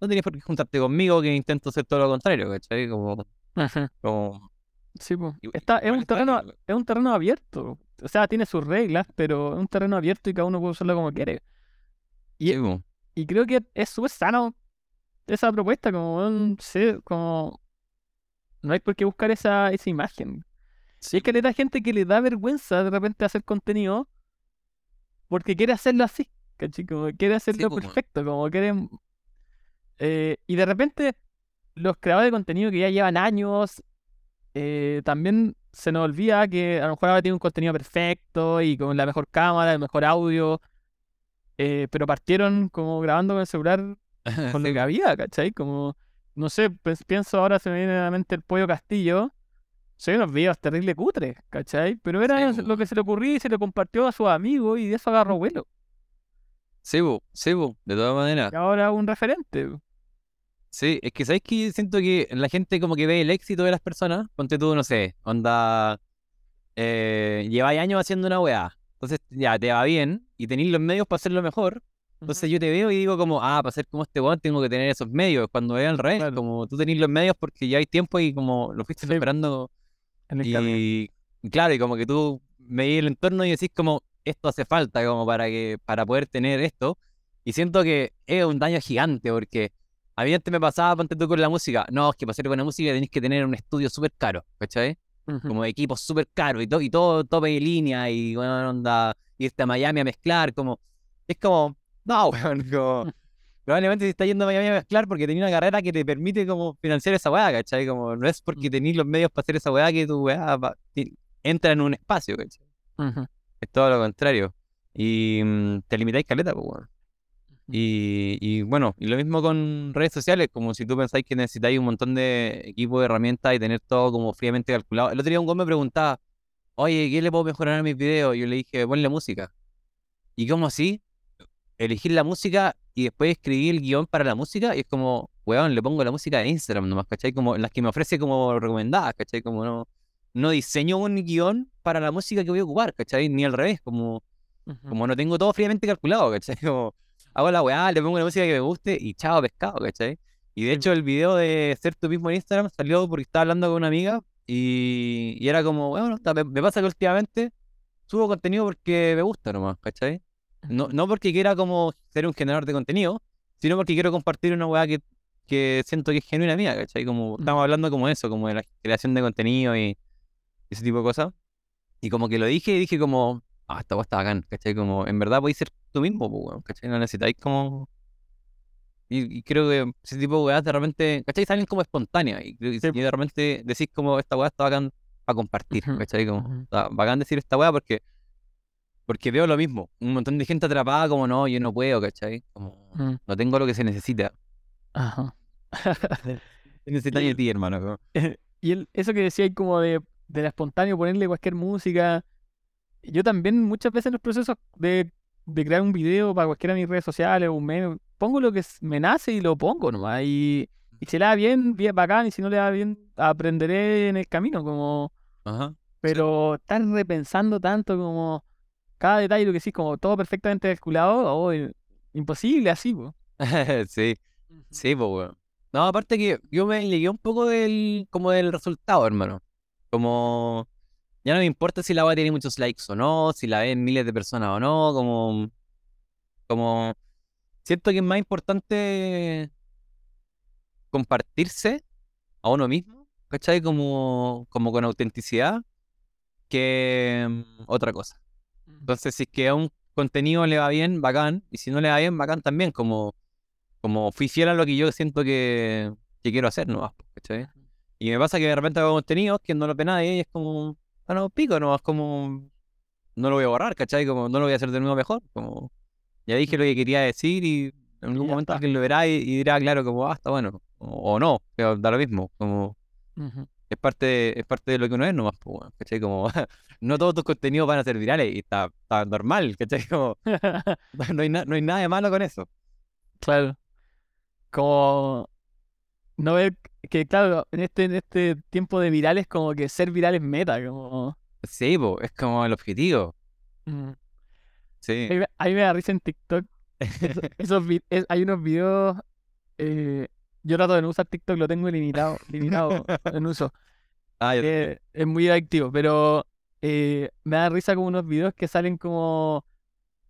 no tienes por qué juntarte conmigo que intento hacer todo lo contrario, ¿cachai? Como, como Sí. Igu- Está, es un terreno, es un terreno abierto. O sea, tiene sus reglas, pero es un terreno abierto y cada uno puede usarlo como quiere. Y- sí. Y creo que es súper sano esa propuesta, como, sé, como, no hay por qué buscar esa, esa imagen. Si es que le da gente que le da vergüenza de repente hacer contenido porque quiere hacerlo así, ¿cachai? Como quiere hacerlo weón. perfecto, como quieren... eh, y de repente los creadores de contenido que ya llevan años, eh, también se nos olvida que a lo mejor ahora tienen un contenido perfecto y con la mejor cámara, el mejor audio, eh, pero partieron como grabando con el celular con lo Sí, que había, ¿cachai? Como, no sé, pens- pienso ahora se me viene a la mente el Pollo Castillo. Son unos videos terrible cutres, ¿cachai? Pero era Sí, lo que se le ocurría y se le compartió a sus amigos y de eso agarró vuelo. Sí, po, sí, de todas maneras. Y ahora un referente. Sí, es que sabes que siento que la gente como que ve el éxito de las personas, ponte tú, no sé, onda, eh, lleváis años haciendo una weá, entonces ya te va bien y tenéis los medios para hacerlo mejor, entonces yo te veo y digo como, ah, para ser como este weón tengo que tener esos medios, cuando es al revés, Claro. como tú tenés los medios porque ya hay tiempo y como lo fuiste Sí. esperando en el camino. y y claro, y como que tú veis el entorno y decís como, esto hace falta como para que, para poder tener esto. Y siento que es un daño gigante porque a mí antes me pasaba, ponte tú con la música. No, es que para hacer buena música tenés que tener un estudio súper caro, ¿cachai? Ujú. Como equipos súper caros y, todo y todo tope de línea y bueno, onda, irte a Miami a mezclar, como, es como, no, weón, como, probablemente te estás yendo a Miami a mezclar porque tenés una carrera que te permite como financiar esa weá, ¿cachai? Como, no es porque Mm. tenés los medios para hacer esa weá que tu weá va- entra en un espacio, ¿cachai? Es todo lo contrario. Y mm, te limitáis caleta, pues, weón. Y, y bueno, y lo mismo con redes sociales, como si tú pensáis que necesitáis un montón de equipo de herramientas y tener todo como fríamente calculado. El otro día un güey me preguntaba, oye, ¿qué le puedo mejorar a mis videos? Y yo le dije, ponle música. ¿Y cómo así? Elegir la música y después escribir el guion para la música y es como, weón, le pongo la música de Instagram nomás, ¿cachai? Como las que me ofrece como recomendadas, ¿cachai? Como no, no diseño un guion para la música que voy a ocupar, ¿cachai? Ni al revés, como Ujú. como no tengo todo fríamente calculado, ¿cachai? Como hago la weá, le pongo la música que me guste y chao pescado, ¿cachai? Y de hecho el video de ser tú mismo en Instagram salió porque estaba hablando con una amiga y, y era como, bueno, me, me pasa que últimamente subo contenido porque me gusta nomás, ¿cachai? No, no porque quiera como ser un generador de contenido, sino porque quiero compartir una weá que, que siento que es genuina mía, ¿cachai? Como estamos Ujú. hablando como eso, como de la creación de contenido y ese tipo de cosas. Y como que lo dije y dije como, ah, esta weá está bacán, ¿cachai? Como en verdad podéis ser tú mismo, weón, ¿cachai? No necesitáis como... Y, y creo que ese tipo de weas de repente, ¿cachai? Salen como espontáneas y, que- Sí. y de repente decís como, esta weá está bacán para compartir, ¿cachai? Como, está bacán decir esta weá porque... Porque veo lo mismo, un montón de gente atrapada como, no, yo no puedo, ¿cachai? Como, Mm. no tengo lo que se necesita. Ajá. Se necesita de ti, hermano. como, Y el- eso que decía ahí como de, de la espontáneo ponerle cualquier música. Yo también muchas veces en los procesos de, de crear un video para cualquiera de mis redes sociales o un meme, pongo lo que me nace y lo pongo nomás. Y, y si le da bien, bien bacán, y si no le da bien, aprenderé en el camino. Como, Ajá. pero estar repensando tanto como cada detalle, lo que sí, como todo perfectamente calculado, oh, imposible así, po. sí. Sí, pues, weón. No, aparte que yo me llegué un poco del, como del resultado, hermano. Como, ya no me importa si la weá tiene muchos likes o no, si la ven miles de personas o no, como, como, siento que es más importante compartirse a uno mismo, ¿cachai? Como, como con autenticidad que mm, otra cosa. Entonces, si es que a un contenido le va bien, bacán, y si no le va bien, bacán también, como, como fui fiel a lo que yo siento que, que quiero hacer, ¿no? ¿cachai? Y me pasa que de repente hago contenidos que no lo ve nadie y es como, ah, no, pico, no, es como, no lo voy a borrar, ¿cachai? Como no lo voy a hacer de nuevo mejor, como, ya dije lo que quería decir y en algún momento alguien lo verá y, y dirá, claro, como, ah, está bueno, o, o no, pero da lo mismo, como, Ujú. Es parte de, es parte de lo que uno es nomás, pues. Como, no todos tus contenidos van a ser virales y está, está normal, ¿cachai? Como, no hay, na- no hay nada de malo con eso. Claro. Como no ver que, claro, en este, en este tiempo de virales, como que ser viral es meta, como. Sí, po, es como el objetivo, Mm. sí. A mí, me- da risa en TikTok. eso- esos es- hay unos videos. eh, yo trato de no usar TikTok, lo tengo limitado, limitado en uso. Ah, que es muy adictivo, pero eh, me da risa como unos videos que salen como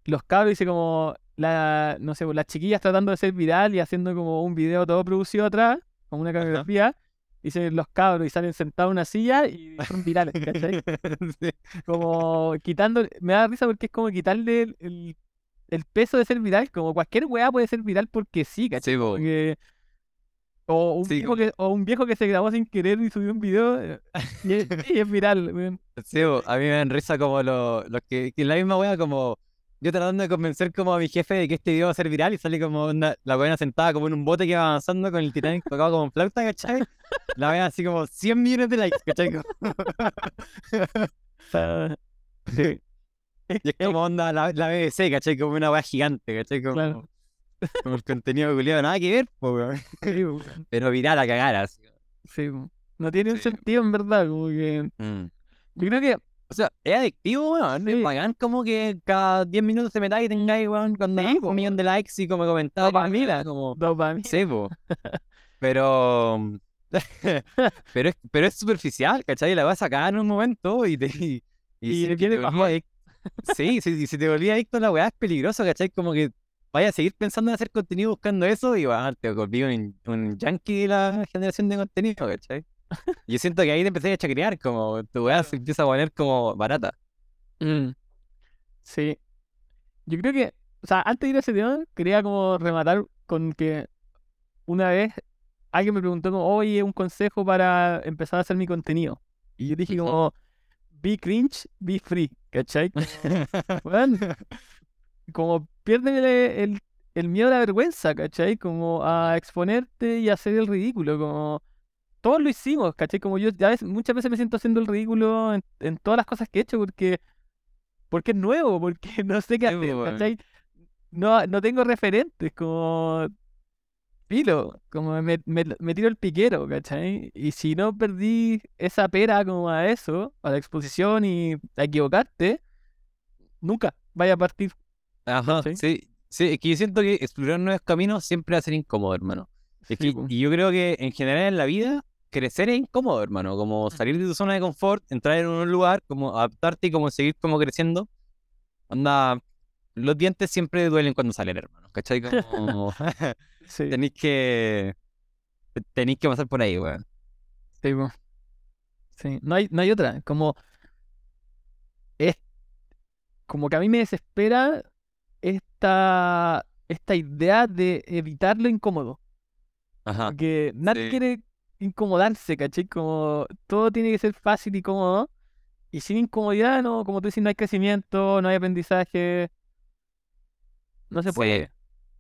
los cabros, dice como la, no sé, pues, las chiquillas tratando de ser viral y haciendo como un video todo producido atrás, como una coreografía, dicen los cabros y salen sentados en una silla y son virales, ¿cachai? Sí. Como quitando, me da risa porque es como quitarle el, el- el peso de ser viral, como cualquier weá puede ser viral porque sí, ¿cachai? Sí, po. Porque- o, un Sí, viejo que, o un viejo que se grabó sin querer y subió un video eh, y es, y es viral, weón. Sí, a mí me dan risa como los los que, que la misma wea como yo tratando de convencer como a mi jefe de que este video va a ser viral y sale como una- la buena sentada como en un bote que va avanzando con el Titanic tocado como en flauta, ¿cachai? La wea así como 100 millones de likes, ¿cachai? Sí. Y es como onda la, la BBC, ¿cachai? Como una wea gigante, ¿cachai? Como, Claro. como el contenido culiado, nada que ver, po, weón. Pero viral a cagar así. sí. No tiene un sentido en verdad, como que Mm. yo creo que O sea, es adictivo, weón. Sí. Bacán como que cada 10 minutos te metáis y tengáis, weón, Sí, un millón de likes y como comentarios. Dopamina. Como... dopamina. Sí, po. Pero. pero, es, pero es superficial, ¿cachai? La vas a sacar en un momento y te. Y, Y si le que viene te bajo volví adic- Sí, si te volví adicto a la weá es peligroso, ¿cachai? Como que vaya a seguir pensando en hacer contenido buscando eso y va, te volví un, un yankee de la generación de contenido, ¿cachai? Yo siento que ahí te empecé a chacrear, como tu weá se empieza a poner como barata. Mm. Sí. Yo creo que, o sea, antes de ir a ese tema, quería como rematar con que una vez alguien me preguntó como, oye, un consejo para empezar a hacer mi contenido. Y yo dije como, be cringe, be free, ¿cachai? Weón, como piérdele el, el miedo a la vergüenza, ¿cachai? Como a exponerte y hacer el ridículo, como todos lo hicimos, ¿cachai? Como yo ya ves- muchas veces me siento haciendo el ridículo en, en todas las cosas que he hecho porque, porque es nuevo, porque no sé qué Sí, hacer. ¿cachai? No, no tengo referentes, como filo, como me, me, me tiro el piquero, ¿cachai? Y si no perdí esa pera como a eso, a la exposición y a equivocarte, nunca vaya a partir. Ajá, ¿Sí? sí. Sí, es que yo siento que explorar nuevos caminos siempre va a ser incómodo, hermano. Es que- y yo creo que en general en la vida, crecer es incómodo, hermano. Como salir de tu zona de confort, entrar en un lugar, como adaptarte y como seguir como creciendo. Anda, los dientes siempre duelen cuando salen, hermano. ¿Cachai? Como Sí, tenéis que tenéis que pasar por ahí, weón. sí, po. Sí, no hay, no hay otra. Como es como que a mí me desespera esta, esta idea de evitar lo incómodo. Ajá. Porque nadie sí. quiere incomodarse, ¿cachai? Como todo tiene que ser fácil y cómodo. Y sin incomodidad, no, como tú dices, no hay crecimiento, no hay aprendizaje. No se Sí. puede.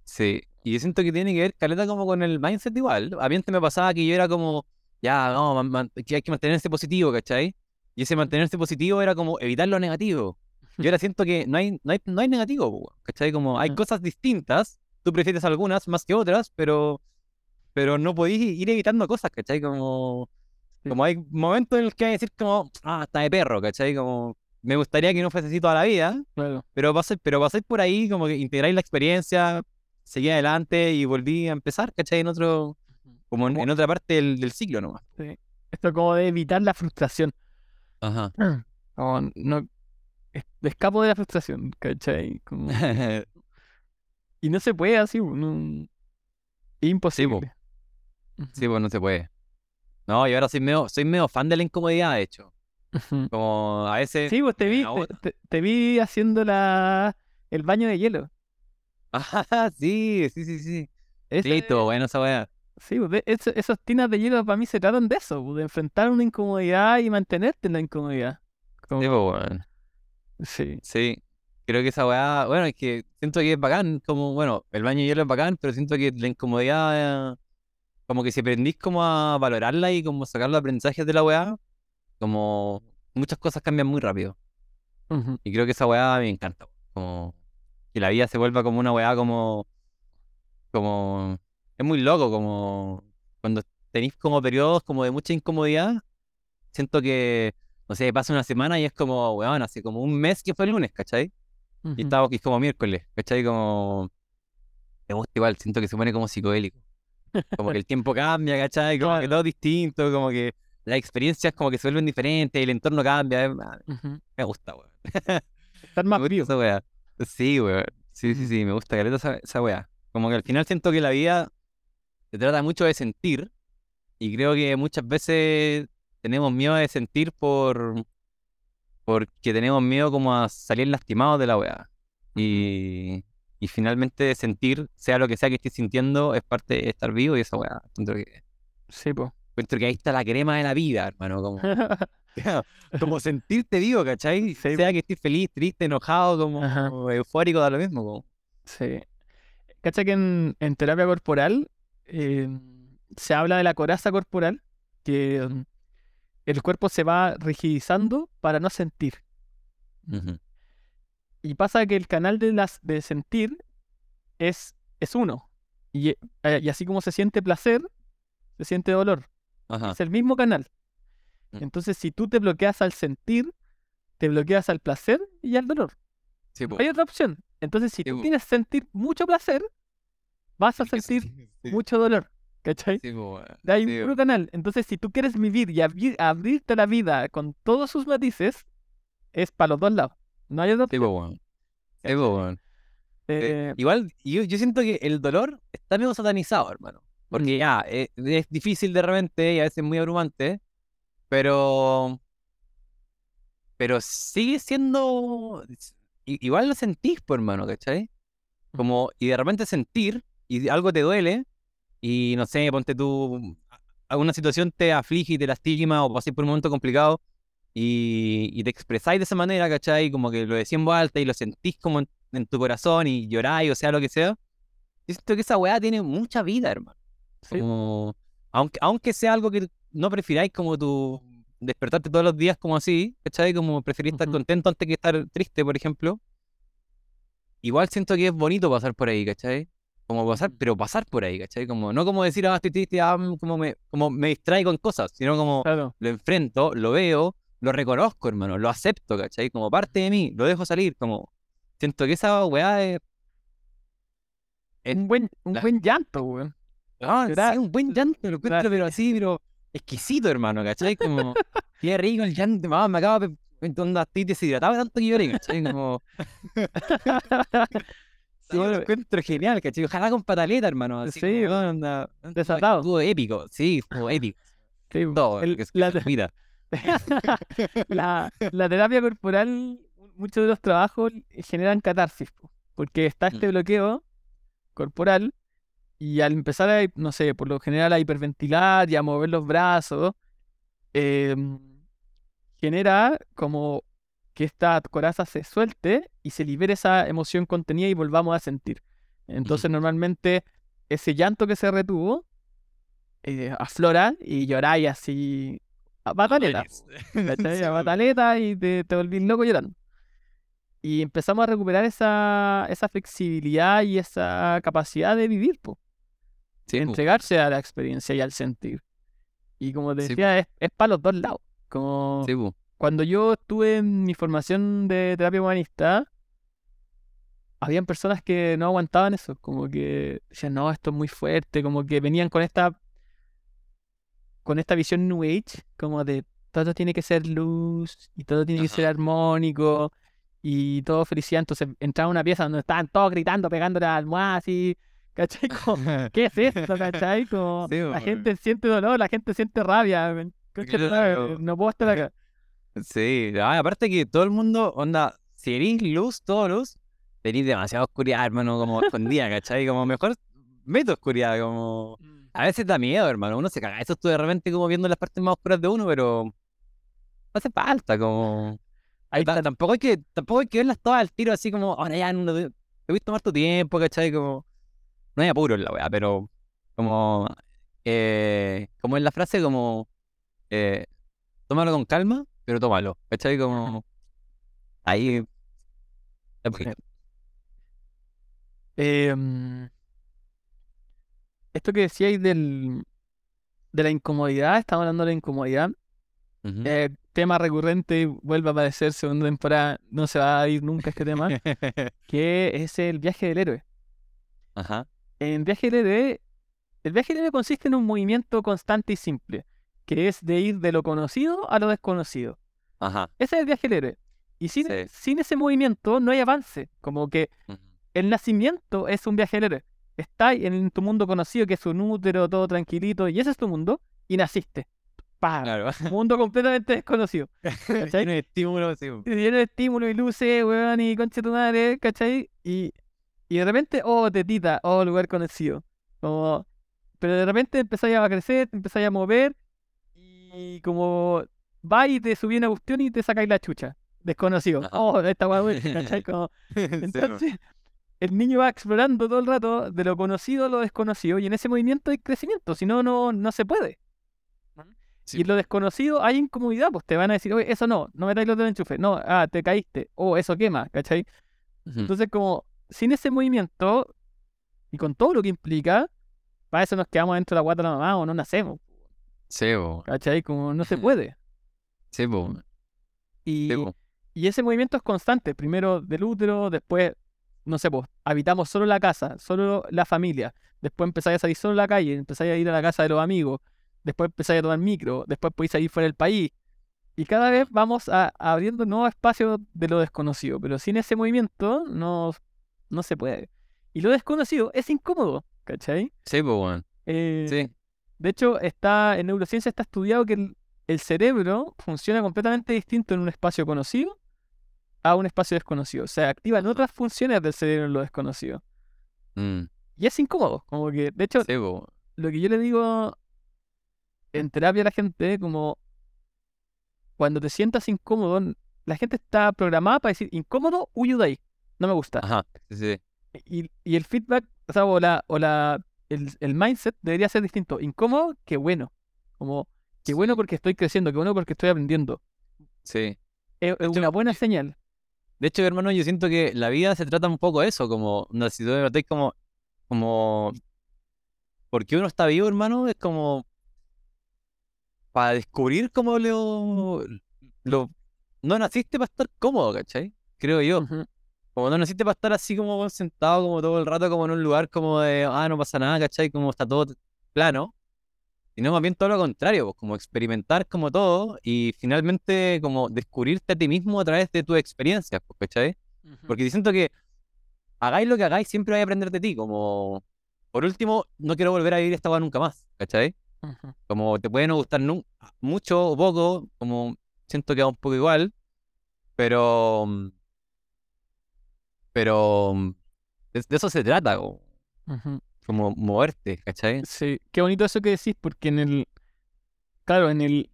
Sí, y yo siento que tiene que ver, caleta, como con el mindset igual. A mí antes me pasaba que yo era como, ya, no, man- man- que hay que mantenerse positivo, ¿cachai? Y ese mantenerse positivo era como evitar lo negativo. Yo ahora siento que no hay, no hay, no hay negativo, ¿cachai? Como hay cosas distintas, tú prefieres algunas más que otras, pero, pero no podéis ir evitando cosas, ¿cachai? Como, como hay momentos en los que hay que decir como, ah, está de perro, ¿cachai? Como, me gustaría que no fuese así toda la vida, Claro. pero pasáis, pero por ahí, como que integráis la experiencia, seguí adelante y volví a empezar, ¿cachai? En otro, como en, otra parte del, del ciclo nomás. Sí. Esto como de evitar la frustración. Ajá. Como no escapo de la frustración, ¿cachai? Como- Y no se puede así, po, no- es imposible. Sí, pues no se puede. No, y ahora soy medio, soy medio fan de la incomodidad, de hecho. Como a veces. Sí, pues te vi, te, te- te vi haciendo la, el baño de hielo. Ah, sí, sí, sí, sí. Ese- estuvo bueno esa weá. Sí, pues, de- eso- esos tinas de hielo para mí se tratan de eso, pues, de enfrentar una incomodidad y mantenerte en la incomodidad. Como- Sí, pues, weón. Sí. Sí, creo que esa weá, bueno, es que siento que es bacán, como, bueno, el baño de hielo es bacán, pero siento que la incomodidad, eh, como que si aprendís como a valorarla y como sacar los aprendizajes de la weá, como muchas cosas cambian muy rápido. Ujú. Y creo que esa weá me encanta, como que la vida se vuelva como una weá como, como, es muy loco, como cuando tenéis como periodos como de mucha incomodidad, siento que, no sé, pasa una semana y es como, weón, así como un mes que fue el lunes, ¿cachai? Y estaba, es como miércoles, ¿cachai? Como. Me gusta igual, siento que se pone como psicodélico. Como que el tiempo cambia, ¿cachai? Como que todo es distinto, como que las experiencias como que se vuelven diferentes, el entorno cambia. eh, ah. Me gusta, weón. Me más gusta vivo. esa weá. Sí, weón. Sí, sí, Mm. sí, me gusta caleta esa, esa weá. Como que al final siento que la vida se trata mucho de sentir. Y creo que muchas veces tenemos miedo de sentir por. Porque tenemos miedo como a salir lastimados de la weá. Y, y finalmente sentir, sea lo que sea que estés sintiendo, es parte de estar vivo y esa weá. Que, Sí, pues. encuentro que ahí está la crema de la vida, hermano. Como, como sentirte vivo, ¿cachai? Sí. Sea que estés feliz, triste, enojado, como Ajá. eufórico, da lo mismo. Como. Sí. ¿Cacha que en, en terapia corporal eh, se habla de la coraza corporal? Que el cuerpo se va rigidizando para no sentir. Y pasa que el canal de, las, de sentir es, es uno. Y, eh, y así como se siente placer, se siente dolor. Ajá. Es el mismo canal. Mm. Entonces, si tú te bloqueas al sentir, te bloqueas al placer y al dolor. Sí, No hay otra opción. Entonces, si Sí, tú quieres sentir mucho placer, vas a sentir mucho dolor. ¿Cachai? sí, weón. Hay un Sí, puro canal. Entonces, si tú quieres vivir y abrir- abrirte la vida con todos sus matices, es para los dos lados. No hay otra Sí, opción. po, weón. Sí, po, weón. Eh, Eh, igual, yo, yo siento que el dolor está medio satanizado, hermano. Porque ya, eh, es, difícil de repente y a veces muy abrumante, pero. Pero sigue siendo. Igual lo sentís, pues, hermano, ¿cachai? Como, y de repente sentir, y algo te duele, y no sé, ponte tú. Alguna situación te aflige y te lastima, o pasás por un momento complicado, y, y te expresáis de esa manera, ¿cachai? Como que lo decís en voz alta y lo sentís como en, en tu corazón y lloráis, o sea, lo que sea. Yo siento que esa weá tiene mucha vida, hermano. Sí. Como, aunque, aunque sea algo que no prefiráis como tu despertarte todos los días como así, ¿cachai? Como preferís estar Ujú. contento antes que estar triste, por ejemplo. Igual siento que es bonito pasar por ahí, ¿cachai? Como pasar, pero pasar por ahí, ¿cachai? Como, no como decir, ah, estoy triste, ah, mm, como me, como me distraigo en cosas, sino como claro. lo enfrento, lo veo, lo reconozco, hermano, lo acepto, ¿cachai? Como parte de mí, lo dejo salir, como siento que esa weá es, es- Un buen, un la- buen llanto, weón. ah, sí, un buen llanto, lo encuentro, pero así, pero exquisito, hermano, ¿cachai? Como, qué rico el llanto, mamá, me acabo de, onda, estoy deshidratado de tanto que lloré, ¿cachai? Como, Sí, yo lo encuentro genial, ¿cachai? Ojalá con pataleta, hermano, así, Sí, como, onda, desatado. Estuvo épico, sí, estuvo épico, sí, todo, el- la, olvida. la, la terapia corporal, muchos de los trabajos generan catarsis, po, porque está este Mm. bloqueo corporal y al empezar a, no sé, por lo general a hiperventilar y a mover los brazos, em, genera como que esta coraza se suelte y se libere esa emoción contenida y volvamos a sentir. Entonces normalmente ese llanto que se retuvo eh, aflora y lloráis así a pataleta. A pataleta y te, te volvís loco llorando. Y empezamos a recuperar esa, esa flexibilidad y esa capacidad de vivir, po, Sí, de po. entregarse a la experiencia y al sentir. Y como te Sí, decía, es, es para los dos lados. Como Sí, po. Cuando yo estuve en mi formación de terapia humanista, habían personas que no aguantaban eso, como que decían, no, esto es muy fuerte, como que venían con esta con esta visión New Age, como de todo tiene que ser luz y todo tiene que ser armónico y todo felicidad. Entonces entraba una pieza donde estaban todos gritando, pegando la almohada así. ¿Cachai? Como, ¿Qué es esto? ¿Cachai? Como, Sí, la gente siente dolor, la gente siente rabia. Claro. No puedo estar acá. Sí, ah, aparte que todo el mundo, onda, si eres luz, todo luz, tenés demasiada oscuridad, hermano, como escondida, ¿cachai? Como mejor meto oscuridad, como... A veces da miedo, hermano, uno se caga. Eso estuve de repente como viendo las partes más oscuras de uno, pero... No hace falta, como... Ahí Ta- tampoco hay que tampoco hay que verlas todas al tiro así como, ahora ya, no, te voy a tomar tu tiempo, ¿cachai? Como... No hay apuro en la weá, pero... Como... Eh, como en la frase, como... Eh, tómalo con calma, pero tómalo, ¿cachai? Como... Ahí... Em, esto que decíais del, de la incomodidad, estamos hablando de la incomodidad. Eh, tema recurrente, vuelve a aparecer segunda temporada, no se va a ir nunca este tema, que es el viaje del héroe. Ajá. En viaje del héroe, el viaje del héroe consiste en un movimiento constante y simple, que es de ir de lo conocido a lo desconocido. Ajá. Ese es el viaje del héroe. Y sin, Sí. sin ese movimiento no hay avance. Como que el nacimiento es un viaje del héroe. Estás en tu mundo conocido, que es un útero, todo tranquilito, y ese es tu mundo, y naciste. ¡Pam! Claro. Mundo completamente desconocido. ¿Cachai? Tiene estímulo, sí. Lleno de estímulos y luces, weón, y concha tu madre, ¿cachai? Y, y de repente, oh, tetita, oh, lugar conocido. Como, pero de repente empezáis a crecer, te empezáis a mover, y como va y te subí una cuestión y te sacáis la chucha. Desconocido. Ajá. Oh, esta weá, ¿cachai? Como, entonces, el niño va explorando todo el rato de lo conocido a lo desconocido, y en ese movimiento hay crecimiento, si no, no, no se puede. Sí. Y en lo desconocido hay incomodidad, pues te van a decir, oye, eso no, no metáis los en enchufe, no, ah, te caíste, oh, eso quema, ¿cachai? Entonces, como, sin ese movimiento, y con todo lo que implica, para eso nos quedamos dentro de la guata de la mamá o no nacemos, Sí, bo. ¿cachai? Como no se puede. Sí, bo. Y, Sí, bo. y ese movimiento es constante, primero del útero, después, no sé, pues, habitamos solo la casa, solo la familia, después empezáis a salir solo a la calle, empezáis a ir a la casa de los amigos, después empezáis a tomar micro, después podéis salir fuera del país. Y cada vez vamos a, abriendo nuevos espacios de lo desconocido, pero sin ese movimiento no, no se puede. Y lo desconocido es incómodo, ¿cachai? Sí. Eh, Sí. De hecho, está, en neurociencia está estudiado que el, el cerebro funciona completamente distinto en un espacio conocido a un espacio desconocido. O sea, activan otras funciones del cerebro en lo desconocido. Mm. Y es incómodo. Como que, de hecho, lo que yo le digo en terapia a la gente, como cuando te sientas incómodo, la gente está programada para decir incómodo, huyo de ahí. No me gusta. Ajá. Sí, sí. Y, y el feedback, o sea, o la, o la, el, el mindset debería ser distinto. Incómodo, qué bueno. Como, qué bueno porque estoy creciendo, qué bueno porque estoy aprendiendo. Sí. Es, es una buena señal. De hecho, hermano, yo siento que la vida se trata un poco de eso, como, no, si tú me como, como, porque uno está vivo, hermano, es como, para descubrir cómo lo, lo, no naciste para estar cómodo, ¿cachai? Creo yo. Ujú. Como no naciste para estar así como sentado como todo el rato, como en un lugar como de, ah, no pasa nada, ¿cachai? Como está todo plano. Sino más bien todo lo contrario, pues, como experimentar como todo y finalmente como descubrirte a ti mismo a través de tus experiencias, pues, ¿cachai? Porque siento que hagáis lo que hagáis, siempre vais a aprender de ti. Como, por último, no quiero volver a vivir esta cosa nunca más, ¿cachai? Ujú. Como te puede no gustar mucho o poco, como siento que va un poco igual, pero. Pero. mm, De, de eso se trata, como, como moverte, ¿cachai? Sí, qué bonito eso que decís, porque en el, claro, en el,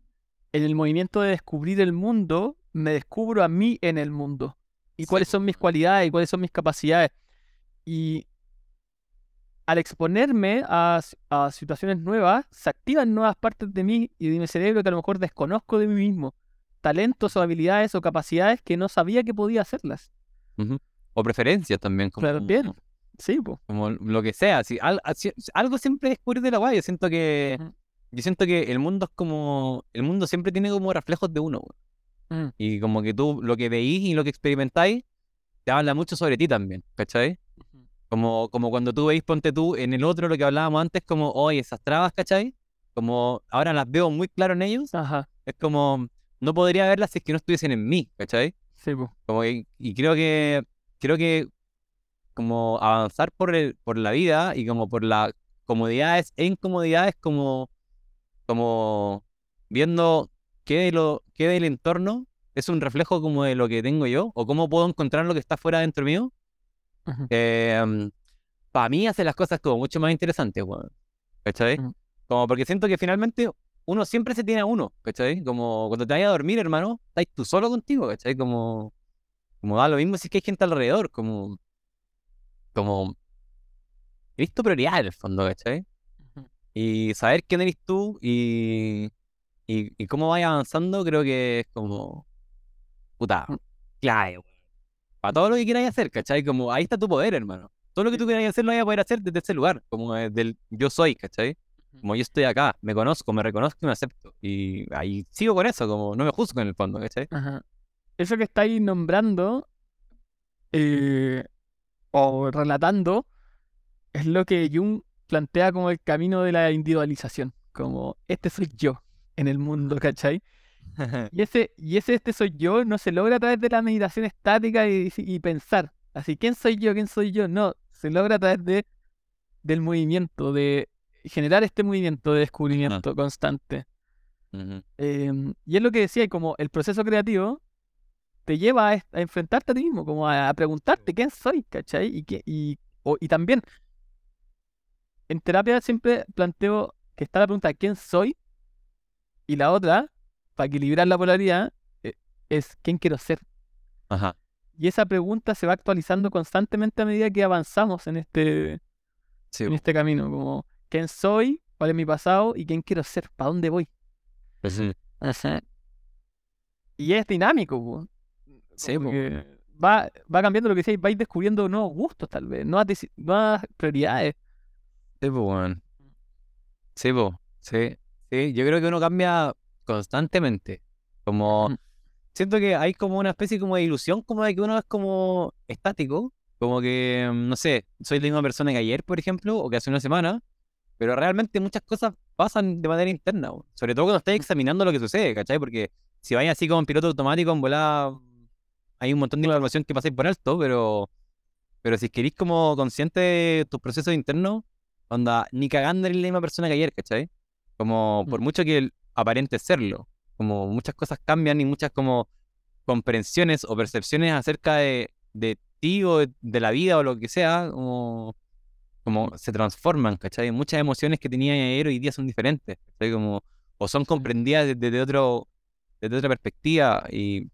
en el movimiento de descubrir el mundo, me descubro a mí en el mundo. Y Sí, cuáles son mis cualidades y cuáles son mis capacidades. Y al exponerme a, a situaciones nuevas, se activan nuevas partes de mí y de mi cerebro que a lo mejor desconozco de mí mismo. Talentos o habilidades o capacidades que no sabía que podía hacerlas. Ujú. O preferencias también, como, Claro, bien. Sí, pues. como lo que sea. Si, al- así- algo siempre descubrir de la guay. Yo siento que. Yo siento que el mundo es como. El mundo siempre tiene como reflejos de uno. Mm, Y como que tú lo que veís y lo que experimentáis te habla mucho sobre ti también, ¿cachai? Como, como cuando tú veis, ponte tú en el otro, lo que hablábamos antes, como, oye, esas trabas, ¿cachai? Como ahora las veo muy claro en ellos, Ajá. es como, no podría verlas si es que no estuviesen en mí, ¿cachai? Sí, po. Como que- y creo que, creo que como avanzar por el, por la vida y como por las comodidades e incomodidades, como, como viendo qué de lo, qué del entorno es un reflejo como de lo que tengo yo, o cómo puedo encontrar lo que está fuera dentro mío, Ujú. para mí hace las cosas como mucho más interesantes, weón. ¿Cachai? Como porque siento que finalmente uno siempre se tiene a uno, ¿cachai? Como cuando te vayas a dormir, hermano, estás tú solo contigo, ¿cachai? Como, como da lo mismo si es que hay gente alrededor, como, como, he visto prioridades en el fondo, ¿cachai? Y saber quién eres tú y, y, y cómo vayas avanzando, creo que es como, puta, Mm. clave, Para todo lo que quieras hacer, ¿cachai? Como, ahí está tu poder, hermano. Todo lo que tú quieras hacer lo vas a poder hacer desde ese lugar, como desde el yo soy, ¿cachai? Como yo estoy acá, me conozco, me reconozco y me acepto. Y ahí sigo con eso, como no me juzgo en el fondo, ¿cachai? Ajá. Eso que estáis nombrando eh, o relatando es lo que Jung plantea como el camino de la individualización. Como este soy yo en el mundo, ¿cachai? Y ese, y ese este soy yo no se logra a través de la meditación estática y, y pensar. Así, ¿quién soy yo? ¿Quién soy yo? No, se logra a través de, del movimiento, de generar este movimiento de descubrimiento constante. Em, y es lo que decía, como el proceso creativo te lleva a, enfrentarte a ti mismo, como a, a preguntarte quién soy, ¿cachai? Y, qué- y, o- y también, en terapia siempre planteo que está la pregunta ¿quién soy? Y la otra, para equilibrar la polaridad, eh, es ¿quién quiero ser? Ajá. Y esa pregunta se va actualizando constantemente a medida que avanzamos en este, Sí, en este camino, como ¿quién soy? ¿Cuál es mi pasado? ¿Y quién quiero ser? ¿Para dónde voy? Ujú. Y es dinámico. Sí, po. que va, va cambiando lo que decís, vais descubriendo nuevos gustos tal vez, nuevas, nuevas prioridades. Sí, po, weón. Sí, po. Sí. Sí, yo creo que uno cambia constantemente. Como, siento que hay como una especie como de ilusión como de que uno es como estático. Como que, mm, no sé, soy la misma persona que ayer, por ejemplo, o que hace una semana, pero realmente muchas cosas pasan de manera interna, sobre todo cuando estás examinando lo que sucede, ¿cachai? Porque si vais así como en piloto automático, en volada, hay un montón de información que pasáis por alto, pero, pero si queréis como consciente de tus procesos internos, onda, ni cagando eres la misma persona que ayer, ¿cachai? Como, por Mm. mucho que aparente serlo, como muchas cosas cambian y muchas como comprensiones o percepciones acerca de, de ti o de, de la vida o lo que sea, como, como se transforman, ¿cachai? Muchas emociones que tenía ayer hoy día son diferentes, ¿cachai? Como, o son comprendidas desde, desde otro, desde otra perspectiva y,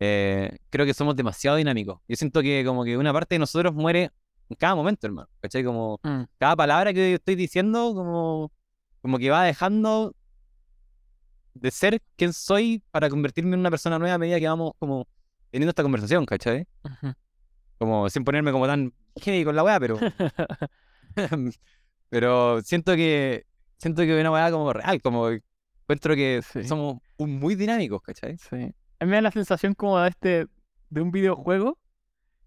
eh, creo que somos demasiado dinámicos. Yo siento que como que una parte de nosotros muere en cada momento, hermano, ¿cachai? Como Mm, cada palabra que estoy diciendo como, como que va dejando de ser quien soy para convertirme en una persona nueva a medida que vamos como teniendo esta conversación, ¿cachai? Como sin ponerme como tan heavy con la weá, pero pero siento que siento que una weá como real, como encuentro que Sí. somos muy dinámicos, ¿cachai? Sí. A mí me da la sensación como de este de un videojuego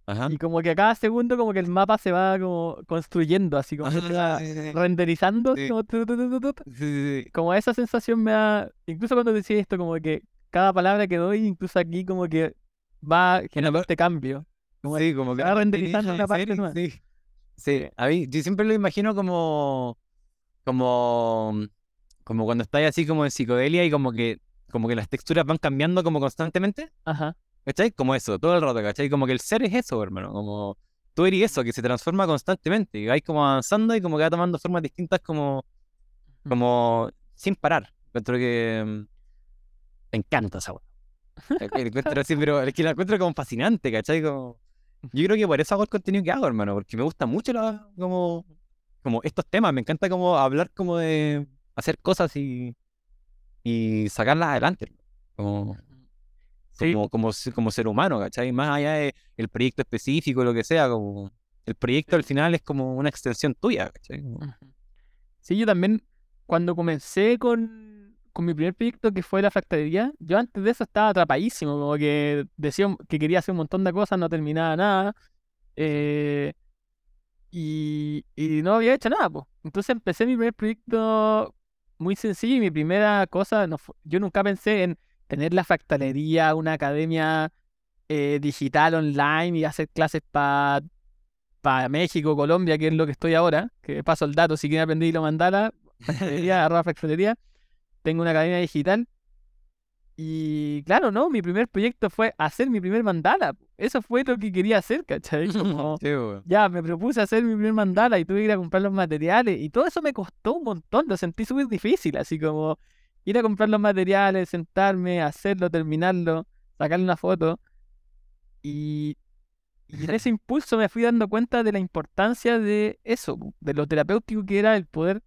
Ajá. y como que a cada segundo como que el mapa se va como construyendo, así como que se va renderizando, Sí. como, tu, tu, tu, tu, tu. Sí, como esa sensación me da, incluso cuando decís esto, como que cada palabra que doy, incluso aquí como que va generando este cambio. Como Sí, como que va ah, renderizando una parte nueva. Sí, sí. A mí, yo siempre lo imagino como, como, como cuando estás así como en psicodelia y como que, como que las texturas van cambiando como constantemente, Ajá. ¿cachai? Como eso, todo el rato, ¿cachai? Como que el ser es eso, hermano, como tú eres eso, que se transforma constantemente y vais como avanzando y como que va tomando formas distintas como, como sin parar. Encuentro que mm, me encanta esa weá. Encuentro así, pero es que la encuentro como fascinante, ¿cachai? Como, yo creo que por eso hago el contenido que hago, hermano, porque me gusta mucho la, como, como estos temas, me encanta como hablar como de hacer cosas y, y sacarlas adelante, como, Sí. como, como, se- como ser humano, ¿cachai? Más allá del proyecto específico, lo que sea, como el proyecto al final es como una extensión tuya, ¿cachai? Sí, yo también, cuando comencé con, con mi primer proyecto, que fue la fractalería, yo antes de eso estaba atrapadísimo, como que decía que quería hacer un montón de cosas, no terminaba nada, eh, y, y no había hecho nada, pues. Entonces empecé mi primer proyecto muy sencillo y mi primera cosa, no yo nunca pensé en tener la fractalería, una academia eh, digital online y hacer clases para México, Colombia, que es lo que estoy ahora, que paso el dato si quieren aprender hilo mandala, fractalería, arroba fractalería, tengo una academia digital. Y claro, ¿no? Mi primer proyecto fue hacer mi primer mandala. Eso fue lo que quería hacer, ¿cachai? Como, Sí, ya, me propuse hacer mi primer mandala y tuve que ir a comprar los materiales y todo eso me costó un montón, lo sentí súper difícil, así como ir a comprar los materiales, sentarme, hacerlo, terminarlo, sacarle una foto y, y en ese impulso me fui dando cuenta de la importancia de eso, de lo terapéutico que era el poder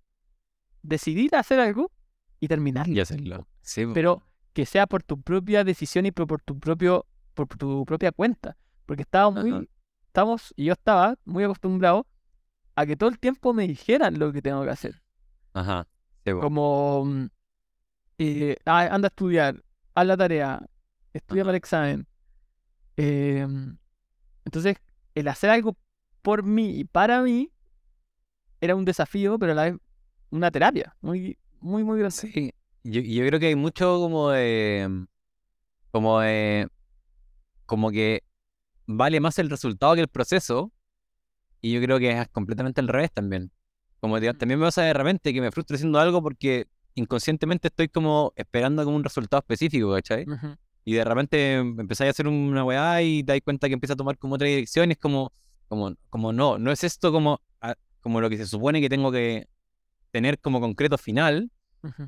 decidir hacer algo y terminarlo, Y hacerlo. Sí, pero que sea por tu propia decisión y por, por tu propio por tu propia cuenta, porque estaba muy estamos, y yo estaba muy acostumbrado a que todo el tiempo me dijeran lo que tengo que hacer. Ajá. Sí. Como, mm, eh, "Ah, anda a estudiar, haz la tarea, estudia Ajá. para el examen. Em, entonces, el hacer algo por mí y para mí era un desafío, pero a la vez una terapia. Muy, muy, muy grande. Sí, yo, yo creo que hay mucho como de, como de, como que vale más el resultado que el proceso, y yo creo que es completamente al revés también. Como que también me pasa de repente que me frustro haciendo algo porque inconscientemente estoy como esperando como un resultado específico, ¿cachai? Y de repente empezáis a hacer una weá y te das cuenta que empieza a tomar como otra dirección, y es como, como, como no, no es esto como, a- como lo que se supone que tengo que tener como concreto final,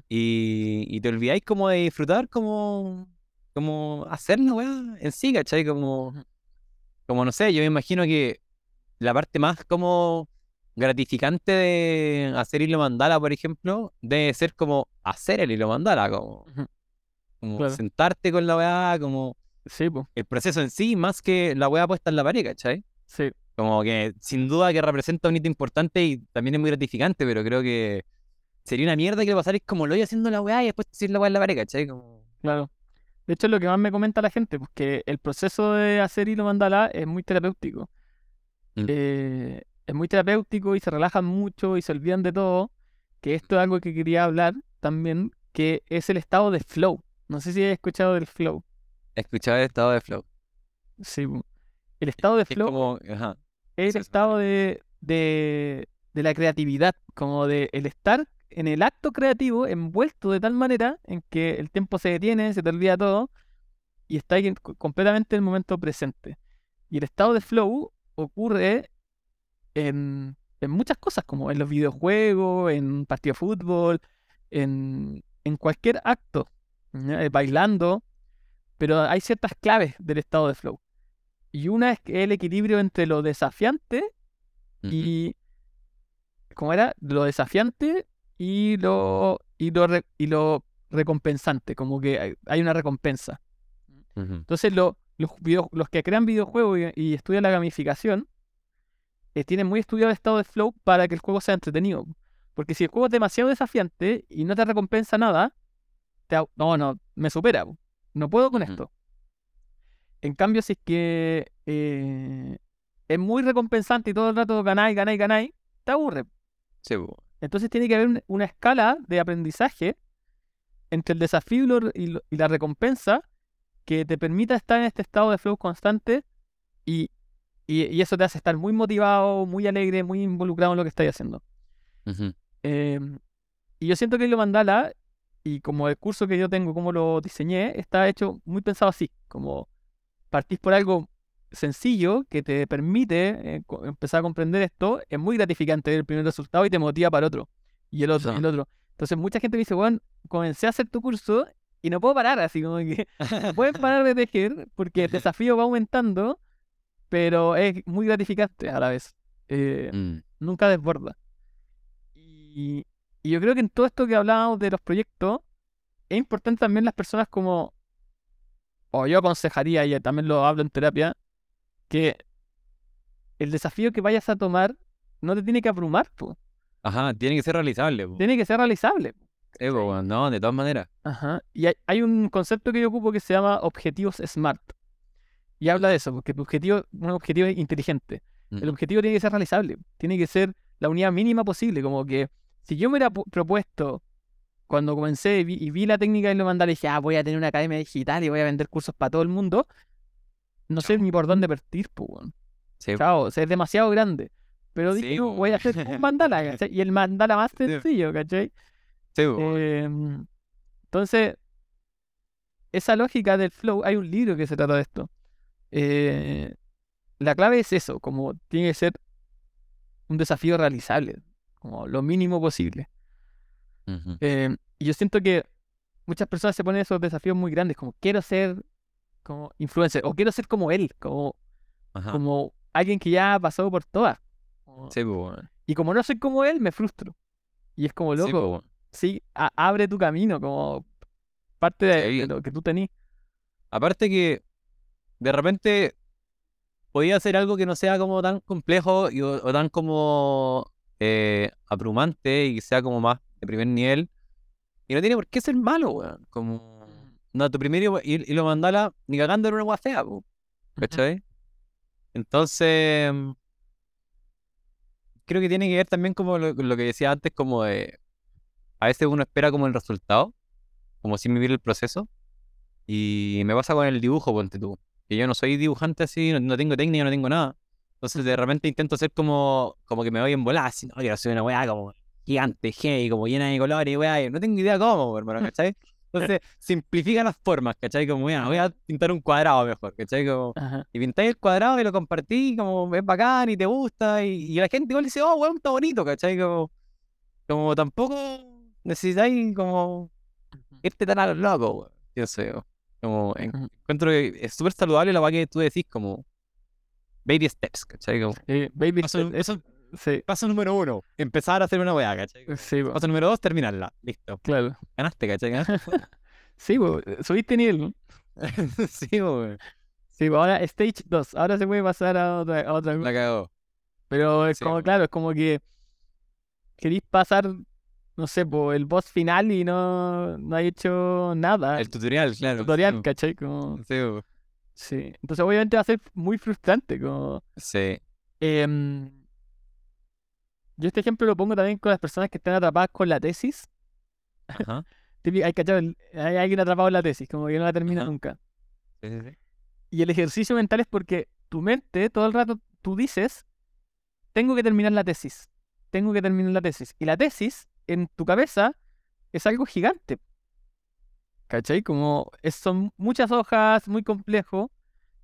y, y te olvidáis como de disfrutar como, como hacer la weá en sí, ¿cachai? Como, como no sé, yo me imagino que la parte más como gratificante de hacer hilo mandala, por ejemplo, debe ser como hacer el hilo mandala, como, Ujú. como Claro. sentarte con la weá, como Sí, el proceso en sí, más que la weá puesta en la pared, ¿cachai? sí. Como que sin duda que representa un hito importante y también es muy gratificante, pero creo que sería una mierda que lo pasarais como lo voy haciendo la weá y después decir la weá en la pared, ¿cachai? Como... Claro. De hecho, es lo que más me comenta la gente, pues que el proceso de hacer hilo mandala es muy terapéutico. Mm. Eh, es muy terapéutico y se relajan mucho y se olvidan de todo. Que esto es algo que quería hablar también, que es el estado de flow. No sé si has escuchado del flow. Escuchaba el estado de flow. Sí. El estado de Es flow como, ajá, es el estado de, de, de la creatividad, como de el estar en el acto creativo envuelto de tal manera en que el tiempo se detiene, se te olvida todo y en- co- completamente en el momento presente. Y el estado de flow ocurre en, en muchas cosas, como en los videojuegos, en un partido de fútbol, en, en cualquier acto, ¿ya? Eh, bailando, pero hay ciertas claves del estado de flow. Y una es que el equilibrio entre lo desafiante y. ¿Cómo era? Lo desafiante y lo. y lo, re- y lo recompensante. Como que hay- hay una recompensa. ujú. Entonces, lo- los, video- los que crean videojuegos y, y estudian la gamificación eh, tienen muy estudiado el estado de flow para que el juego sea entretenido. Porque si el juego es demasiado desafiante y no te recompensa nada, te, no, no, me supera. No puedo con esto. En cambio, si es que eh, es muy recompensante y todo el rato ganáis, ganáis, ganáis, te aburre. Sí. Entonces tiene que haber un- una escala de aprendizaje entre el desafío y, lo- y lo- y la recompensa que te permita estar en este estado de flow constante y, y- eso te hace estar muy motivado, muy alegre, muy involucrado en lo que estás haciendo. Em, y yo siento que Hilo Mandala, y como el curso que yo tengo, como lo diseñé, está hecho muy pensado así, como partís por algo sencillo que te permite eh, empezar a comprender esto, es muy gratificante ver el primer resultado y te motiva para otro, y el otro, y el otro. Entonces mucha gente me dice, bueno, comencé a hacer tu curso y no puedo parar, así como que puedes parar de tejer porque el desafío va aumentando, pero es muy gratificante a la vez. Eh, Mm, nunca desborda. Y, y yo creo que en todo esto que hablábamos de los proyectos, es importante también las personas como, o yo aconsejaría, y también lo hablo en terapia, que el desafío que vayas a tomar no te tiene que abrumar, po. Ajá, tiene que ser realizable, po. tiene que ser realizable. po, weón, no, de todas maneras. Ajá. Y hay, hay un concepto que yo ocupo que se llama objetivos SMART. Y habla de eso, porque tu objetivo, un objetivo inteligente. El objetivo tiene que ser realizable, tiene que ser la unidad mínima posible, como que si yo me hubiera pu- propuesto cuando comencé y vi, y vi la técnica de lo mandala, dije, ah, voy a tener una academia digital y voy a vender cursos para todo el mundo. No sé ni por dónde partir, pues, weón. Sí, Chao, o sea, es demasiado grande. Pero dije, voy a hacer un mandala, ¿cachai? Y el mandala más sencillo, ¿cachai? sí. Em, entonces, esa lógica del flow, hay un libro que se trata de esto. Eh, la clave es eso, como tiene que ser un desafío realizable, como lo mínimo posible. Em, y yo siento que muchas personas se ponen esos desafíos muy grandes, como quiero ser como influencer, o quiero ser como él, como, Ajá. como alguien que ya ha pasado por todas. Como- Sí, weón. Y como no soy como él, me frustro. Y es como Sí, po, loco, weón. sí, a- abre tu camino, como parte de, Sí. de lo que tú tenés. Aparte que de repente podía hacer algo que no sea como tan complejo y, o, o tan como eh, abrumante y que sea como más de primer nivel. Y no tiene por qué ser malo, weón. Como... No, tu primer hilo, hil- hilo mandala ni cagando era una weá fea, po, ¿cachai? Entonces, creo que tiene que ver también como lo, lo que decía antes, como de, a veces uno espera como el resultado, como sin vivir el proceso. Y me pasa con el dibujo, ponte tú. Que yo no soy dibujante así, no, no tengo técnica, no tengo nada. Entonces de repente intento hacer como, como que me voy en volar, así, no, quiero una weá como gigante, heavy, como llena de colores, y weá, no tengo idea cómo, hermano, ¿cachai? Entonces simplifica las formas, ¿cachai? Como, weá, voy a pintar un cuadrado mejor, ¿cachai? Como, y pintáis el cuadrado y lo compartí, como es bacán y te gusta, y, y la gente igual dice, oh, weón, está bonito, ¿cachai? Como, como tampoco necesitáis como irte tan a lo loco, weón. Yo sé, como encuentro que es súper saludable la weá que tú decís, como baby steps, ¿cachai? Como, Eh, baby, paso, step, eh, paso- sí, paso número uno, empezar a hacer una weá, ¿cachai? Como, sí, po, Paso número dos, terminarla, listo. claro. Ganaste, ¿cachai? Ganaste. Sí, po, eh, subiste nivel. sí, weón. Sí, po, ahora stage 2. Ahora se puede pasar a otra, a otra La cagó. Pero es Sí, como, po. claro, es como que querís pasar, no sé, po, el boss final y no, no hay hecho nada. El tutorial, claro. tutorial, sí, ¿cachai? Como. Sí, sí. Entonces obviamente va a ser muy frustrante. Como, sí. em, yo este ejemplo lo pongo también con las personas que están atrapadas con la tesis. Ajá. Hay, hay alguien atrapado en la tesis, como que no la termina Ajá. nunca. Sí, sí, sí. Y el ejercicio mental es porque tu mente todo el rato tú dices, tengo que terminar la tesis, tengo que terminar la tesis. Y la tesis en tu cabeza es algo gigante. ¿Cachai? Como es- son muchas hojas, muy complejo.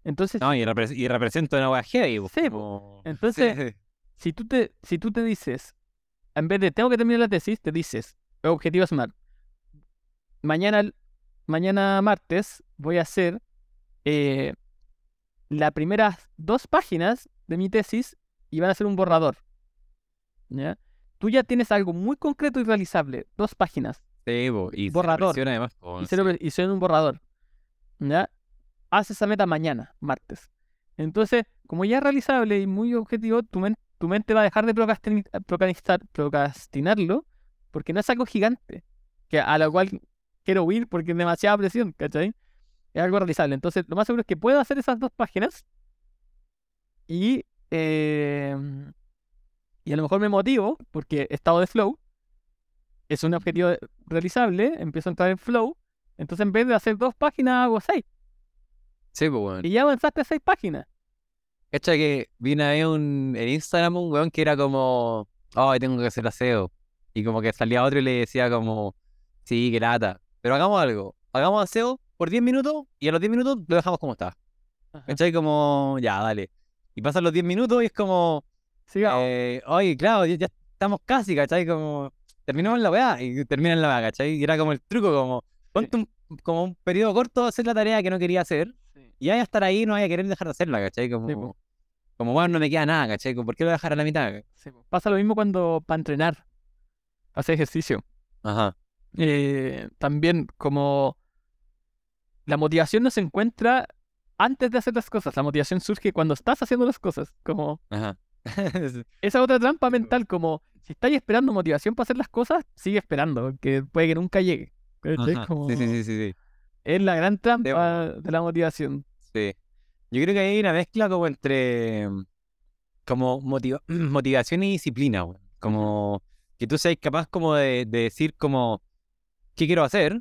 Entonces, No, y, repre- y representa una weá heavy, po, Sí, como- Entonces-. si tú te, si tú te dices, en vez de tengo que terminar la tesis, te dices, objetivo SMART. Mañana, mañana martes voy a hacer eh, las primeras dos páginas de mi tesis y van a ser un borrador. ¿Ya? Tú ya tienes algo muy concreto y realizable, dos páginas, Sí, y se Borrador. además, y, son un borrador. ¿Ya? Haz esa meta mañana, martes. Entonces, como ya es realizable y muy objetivo, tu, men- tu mente va a dejar de procrastinar- procrastinarlo porque no es algo gigante, que a lo cual quiero huir porque es demasiada presión, ¿cachai? Es algo realizable. Entonces, lo más seguro es que puedo hacer esas dos páginas y, eh, y a lo mejor me motivo porque estado de flow es un objetivo realizable, empiezo a entrar en flow, entonces en vez de hacer dos páginas hago seis Sí, pues, weón. y ya avanzaste a seis páginas. Cacha que vi una vez un, en Instagram un weón que era como, ay, tengo que hacer aseo. Y como que salía otro y le decía como, sí, que lata. Pero hagamos algo. Hagamos aseo por 10 minutos y a los 10 minutos lo dejamos como está. ¿Cachai? Como, ya, dale. Y pasan los 10 minutos y es como, Sigamos. eh, oye, claro, ya, ya estamos casi, ¿cachai? Como, terminamos la weá y terminan la weá, ¿cachai? Y era como el truco, como, ponte un, como un periodo corto hacer la tarea que no quería hacer y vaya a estar ahí no vaya a querer dejar de hacerla, ¿cachai? Como, Sí. Como bueno, no me queda nada, ¿cachai? ¿Por qué lo voy a dejar a la mitad? Sí. Pasa lo mismo cuando para entrenar, hacer ejercicio. Ajá. Eh, también como la motivación no se encuentra antes de hacer las cosas, la motivación surge cuando estás haciendo las cosas. Como Ajá. esa otra trampa mental, como si estáis esperando motivación para hacer las cosas, sigue esperando, porque puede que nunca llegue. ¿cachai? Ajá. Como Sí, sí, sí, sí, sí. Es la gran trampa de la motivación. Sí. Yo creo que hay una mezcla como entre mm, como motiva- motivación y disciplina, weón. Como que tú seas capaz como de, de decir como qué quiero hacer,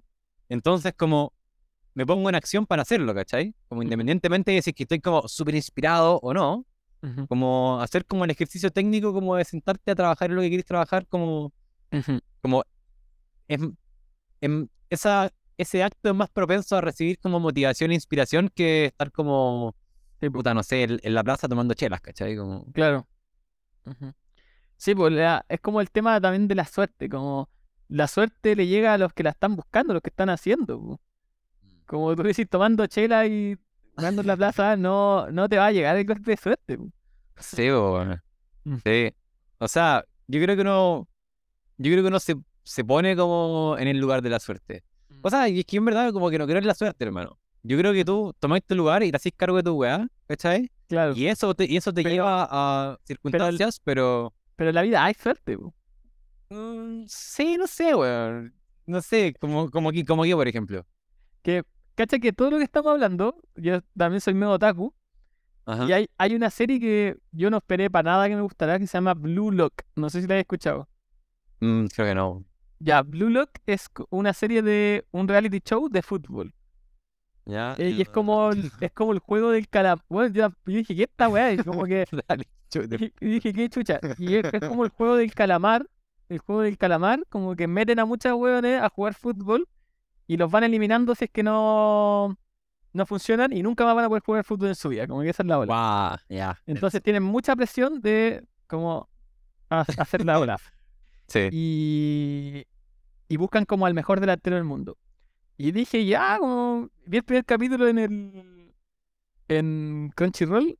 entonces como me pongo en acción para hacerlo, ¿cachai? Como independientemente de si es que estoy como súper inspirado o no, como hacer como el ejercicio técnico como de sentarte a trabajar en lo que quieres trabajar, como, como em- em- esa, ese acto es más propenso a recibir como motivación e inspiración que estar como, Sí, po, puta, no sé, en, en la plaza tomando chelas, ¿cachai? Como, claro. Sí, pues la- es como el tema también de la suerte, como la suerte le llega a los que la están buscando, los que están haciendo. po. Como tú decís, tomando chela y jugando en la plaza, no, no te va a llegar el golpe de suerte. po. Sí, bo, weón. Mm. Sí. O sea, yo creo que uno, yo creo que uno se, se pone como en el lugar de la suerte. O sea, y es que en verdad como que no creo en la suerte, hermano. Yo creo que tú tomáis tu lugar y te haces cargo de tu weá, ¿cachai? Claro. Y eso te, y eso te Pero- lleva a circunstancias, pero... Pero en la vida hay suerte. po. mm, sí, no sé, weón. No sé, como, como aquí, como aquí, por ejemplo. Que, cacha que todo lo que estamos hablando, yo también soy medio otaku, Ajá. y hay, hay una serie que yo no esperé para nada que me gustara, que se llama Blue Lock. No sé si la has escuchado. Mm, creo que no. Ya, Blue Lock es una serie de un reality show de fútbol. Ya. Eh, y es como, el- es como el juego del calamar. Bueno, yo, yo dije, ¿qué esta weá? Y como que Dale, dije, y dije, ¿qué chucha? Y es, es como el juego del calamar. El juego del calamar, como que meten a muchos hueones a jugar fútbol y los van eliminando si es que no, no funcionan y nunca más van a poder jugar fútbol en su vida. Como que esa es la ola. Entonces tienen mucha presión de como ha- hacer la ola. Sí. y, y buscan como al mejor delantero del mundo. Y dije, ya, como vi el primer capítulo en el en Crunchyroll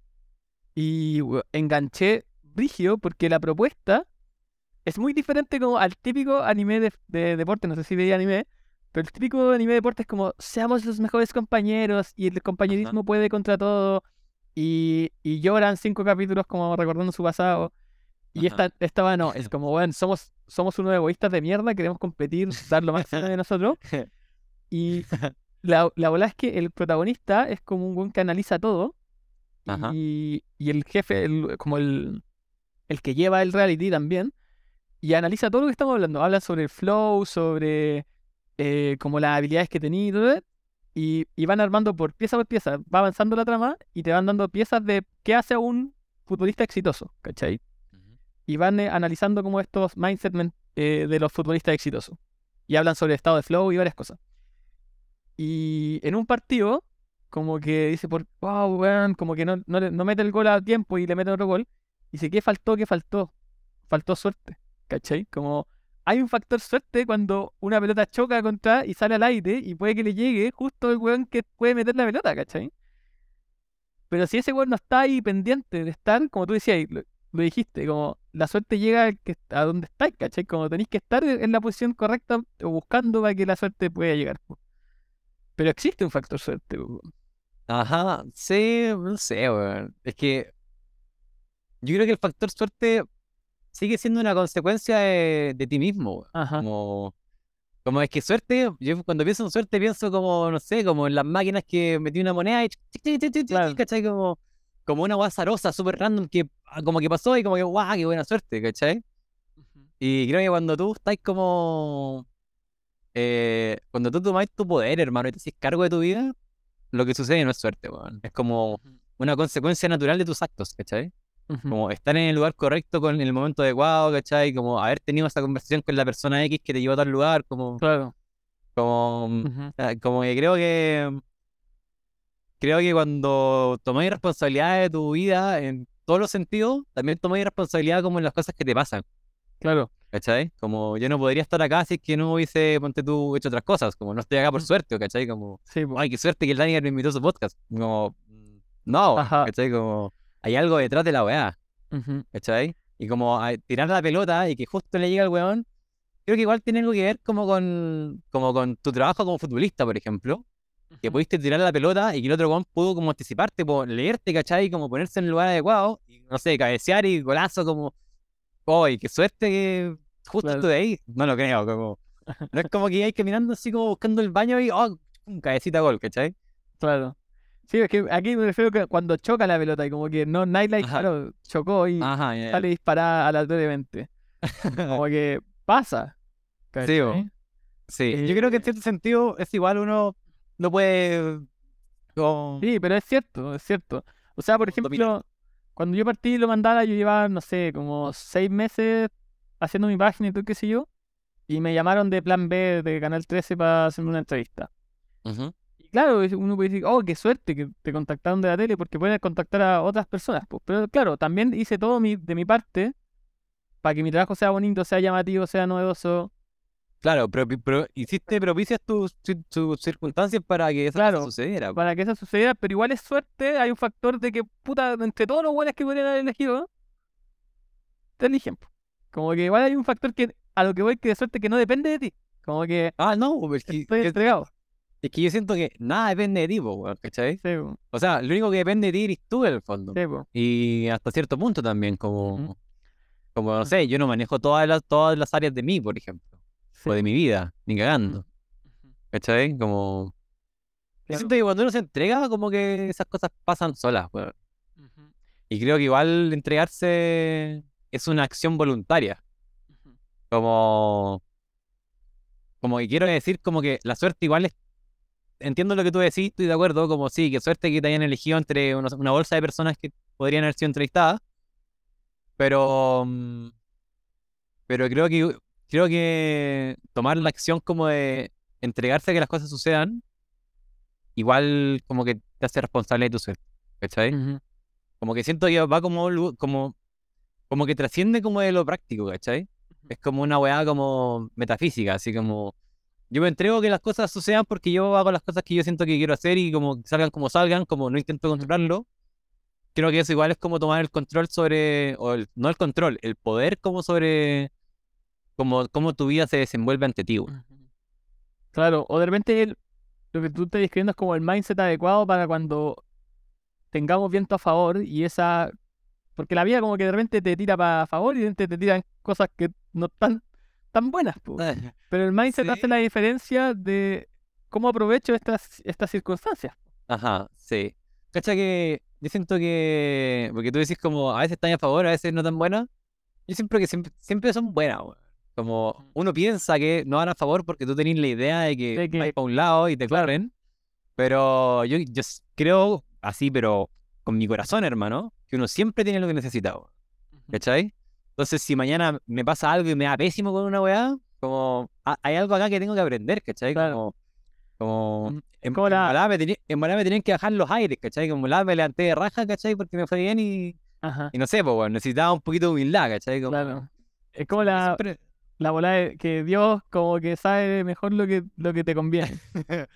y we- enganché brigio porque la propuesta es muy diferente como al típico anime de, de deporte, no sé si veía anime, pero el típico anime de deporte es como seamos los mejores compañeros y el compañerismo puede contra todo y, y lloran cinco capítulos como recordando su pasado. Y Ajá. esta, esta no, es como, bueno, somos, somos unos egoístas de mierda, queremos competir, dar lo máximo de nosotros. Y la, la bola es que el protagonista es como un buen que analiza todo. Ajá. Y, y el jefe, el- como el, el que lleva el reality también, y analiza todo lo que estamos hablando. Habla sobre el flow, sobre eh, como las habilidades que tenía y todo. Y, van armando por pieza por pieza. Va avanzando la trama y te van dando piezas de qué hace un futbolista exitoso, ¿cachai? y van eh, analizando como estos mindset eh, de los futbolistas exitosos. Y hablan sobre el estado de flow y varias cosas. Y en un partido, como que dice por, wow, weón, como que no, no, no mete el gol a tiempo y le mete otro gol. Dice, ¿qué faltó? ¿Qué faltó? Faltó suerte, ¿cachai? Como hay un factor suerte cuando una pelota choca contra y sale al aire y puede que le llegue justo el weón que puede meter la pelota, ¿cachai? Pero si ese weón no está ahí pendiente de estar, como tú decías, lo, lo dijiste, como la suerte llega al que, a donde estáis, ¿cachai? Como tenéis que estar en la posición correcta o buscando para que la suerte pueda llegar. Pero existe un factor suerte. po. Ajá, sí, no sé, weón. Es que yo creo que el factor suerte sigue siendo una consecuencia de, de ti mismo, weón. Ajá. Como, como es que suerte, yo cuando pienso en suerte pienso como, no sé, como en las máquinas que metí una moneda y Claro. ¿cachai? Como, como una guazarosa súper random que ah, como que pasó y como que, guau, qué buena suerte, ¿cachai? Y creo que cuando tú estás como. Eh, cuando tú tomáis tu poder, hermano, y te haces cargo de tu vida, lo que sucede no es suerte, weón. Es como una consecuencia natural de tus actos, ¿cachai? Como estar en el lugar correcto con el momento adecuado, ¿cachai? Como haber tenido esa conversación con la persona X que te llevó a tal lugar, como. Claro. como ah, como que creo que. Creo que cuando tomáis responsabilidad de tu vida en todos los sentidos, también tomáis responsabilidad como en las cosas que te pasan. Claro. ¿Cachai? Como yo no podría estar acá si es que no hubiese, ponte tú, hecho otras cosas. Como no estoy acá por Mm. suerte, ¿cachai? Como, Sí, ay, qué suerte que el Daniel me invitó a su podcast. Como, mm, no, Ajá. ¿cachai? Como, hay algo detrás de la weá, Ujú. ¿cachai? Y como a- tirar la pelota y que justo le llega al weón, creo que igual tiene algo que ver como con, como con tu trabajo como futbolista, por ejemplo. Que pudiste tirar la pelota y que el otro weón pudo como anticiparte, por leerte, ¿cachai? Como ponerse en el lugar adecuado, y, no sé, cabecear y golazo como, ¡ay, qué suerte que justo Claro. estuve ahí! No lo creo, como, no es como que hay caminando así como buscando el baño y, ¡oh, un cabecita gol, ¿cachai? Claro. Sí, es que aquí me refiero que cuando choca la pelota y como que no, Ajá. disparó, chocó y Ajá, ya. sale disparada aleatoriamente. Como que pasa. Sí. ¿cachai? Sí, yo creo que en Eh, cierto sentido es igual uno no puede como Sí, pero es cierto, es cierto. O sea, por ejemplo, cuando yo partí lo mandaba, yo llevaba, no sé, como seis meses haciendo mi página y todo, qué sé yo, y me llamaron de Plan B de Canal 13 para hacerme una entrevista. Y claro, uno puede decir, oh, qué suerte que te contactaron de la tele porque puedes contactar a otras personas. pues. Pero claro, también hice todo mi, de mi parte para que mi trabajo sea bonito, sea llamativo, sea novedoso. Claro, pero, pero hiciste propicias tus, tus circunstancias para que eso Claro, sucediera. para que eso sucediera, pero igual es suerte, hay un factor de que, puta, entre todos los buenos que podrían haber elegido, te eligen. Como que igual hay un factor que a lo que voy que de suerte que no depende de ti. Como que Ah, no, es que, estoy entregado. es que yo siento que nada depende de ti, weón, ¿cachai? Sí, O sea, lo único que depende de ti eres tú en el fondo. sí. Y hasta cierto punto también, como, como no sé, yo no manejo todas las, todas las áreas de mí, por ejemplo, Sí. o de mi vida, ni cagando. ¿cachai? Como, Claro. siento que cuando uno se entrega, como que esas cosas pasan solas, weón. Y creo que igual entregarse es una acción voluntaria. Como, como que quiero decir, como que la suerte igual es. Entiendo lo que tú decís, estoy de acuerdo. Como sí, que suerte que te hayan elegido entre unos- una bolsa de personas que podrían haber sido entrevistadas. Pero. mm, Pero creo que creo que tomar la acción como de entregarse a que las cosas sucedan, igual como que te hace responsable de tu suerte. ¿Cachai? Ujú. Como que siento que va como, como, como que trasciende como de lo práctico, ¿cachai? Es como una weá como metafísica, así como yo me entrego que las cosas sucedan porque yo hago las cosas que yo siento que quiero hacer y como salgan como salgan, como no intento controlarlo. Creo que eso igual es como tomar el control sobre, o el- no el control, el poder como sobre como, cómo tu vida se desenvuelve ante ti. Claro, o de repente el- lo que tú estás describiendo es como el mindset adecuado para cuando tengamos viento a favor y esa... Porque la vida como que de repente te tira para favor y de repente te tiran cosas que no están tan buenas. po. Pero el mindset hace la diferencia de cómo aprovecho estas, estas circunstancias. Ajá, sí. Cacha que yo siento que, porque tú decís como a veces están a favor, a veces no tan buenas. Yo siempre que siempre, siempre son buenas, weón. Como Ujú. uno piensa que no van a favor porque tú tenés la idea de que De que- vais para un lado y te corren. Pero yo, yo creo así, pero con mi corazón, hermano, que uno siempre tiene lo que necesita. ¿Cachai? Entonces, si mañana me pasa algo y me da pésimo con una weá, como hay algo acá que tengo que aprender, ¿cachai? Como, como Mm, en, como en la- volada me en volada me tenían que bajar los aires, ¿cachai? Como la me levanté de raja, ¿cachai? Porque me fue bien y, Ajá, y no sé, pues, bueno, necesitaba un poquito de humildad, ¿cachai? Como, claro. Es como la, siempre- la bola de que Dios como que sabe mejor lo que, lo que te conviene.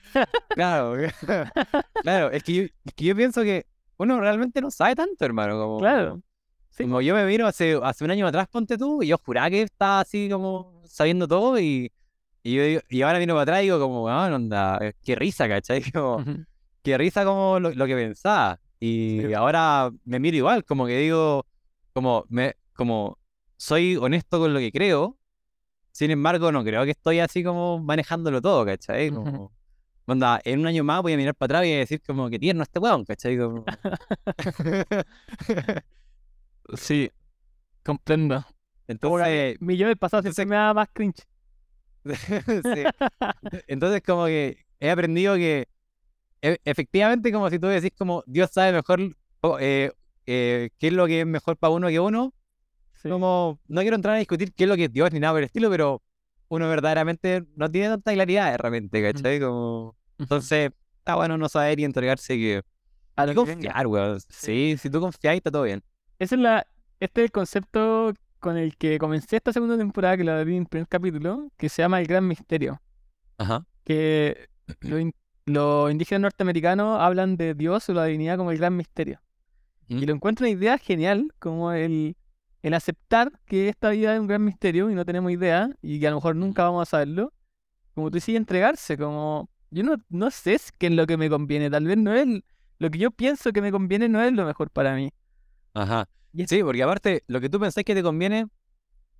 Claro, claro, es que, yo, es que yo pienso que uno realmente no sabe tanto, hermano. Como, Claro. Sí. Como yo me miro hace, hace un año atrás, ponte tú, y yo juraba que estaba así como sabiendo todo, y, y, yo digo- y ahora miro para atrás y digo como, weón, onda, qué risa, ¿cachai? Como, Ujú. qué risa como lo, lo que pensaba. Y Sí. ahora me miro igual, como que digo, como, me, como soy honesto con lo que creo, sin embargo, no creo que estoy así como manejándolo todo, ¿cachai? Como, onda, en un año más voy a mirar para atrás y voy a decir como que tierno este weón, ¿cachai? Como... Sí, comprendo. Entonces, mi yo del pasado siempre me da más cringe. sí. Entonces, como que he aprendido que e- efectivamente, como si tú decís, como Dios sabe mejor eh, eh, qué es lo que es mejor para uno que uno, Sí. como no quiero entrar a discutir qué es lo que es Dios ni nada por el estilo, pero uno verdaderamente no tiene tanta claridad de repente, ¿cachai? Como... Entonces, está bueno no saber y entregarse que... A y lo que confiar, weón. Sí, si tú confías, está todo bien. Ese es la, este es el concepto con el que comencé esta segunda temporada, que la vi en el primer capítulo, que se llama El Gran Misterio. Ajá. Que los, in- los indígenas norteamericanos hablan de Dios o la divinidad como el gran misterio. Y Mm. lo encuentro una idea genial, como el, el aceptar que esta vida es un gran misterio y no tenemos idea, y que a lo mejor nunca vamos a saberlo. Como tú dices, entregarse, como yo no, no sé qué es lo que me conviene, tal vez no es lo que yo pienso que me conviene, no es lo mejor para mí. Ajá. Y es- Sí, porque aparte, lo que tú pensás que te conviene,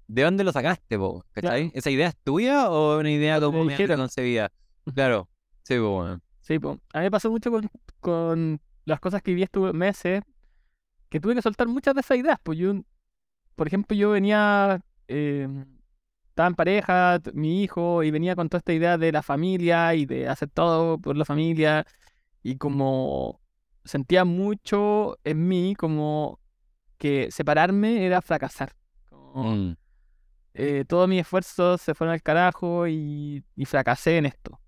¿de dónde lo sacaste, po? ¿Cachai? Claro. ¿Esa idea es tuya o una idea como dijeron. preconcebida? Claro. Sí, po, bueno. Sí, po. A mí me pasó mucho con, con las cosas que viví estos meses, que tuve que soltar muchas de esas ideas. Pues yo, por ejemplo, yo venía eh, estaba en pareja, mi hijo, y venía con toda esta idea de la familia y de hacer todo por la familia, y como sentía mucho en mí como que separarme era fracasar. Como, Mm, eh, todos mis esfuerzos se fueron al carajo y, y fracasé en esto.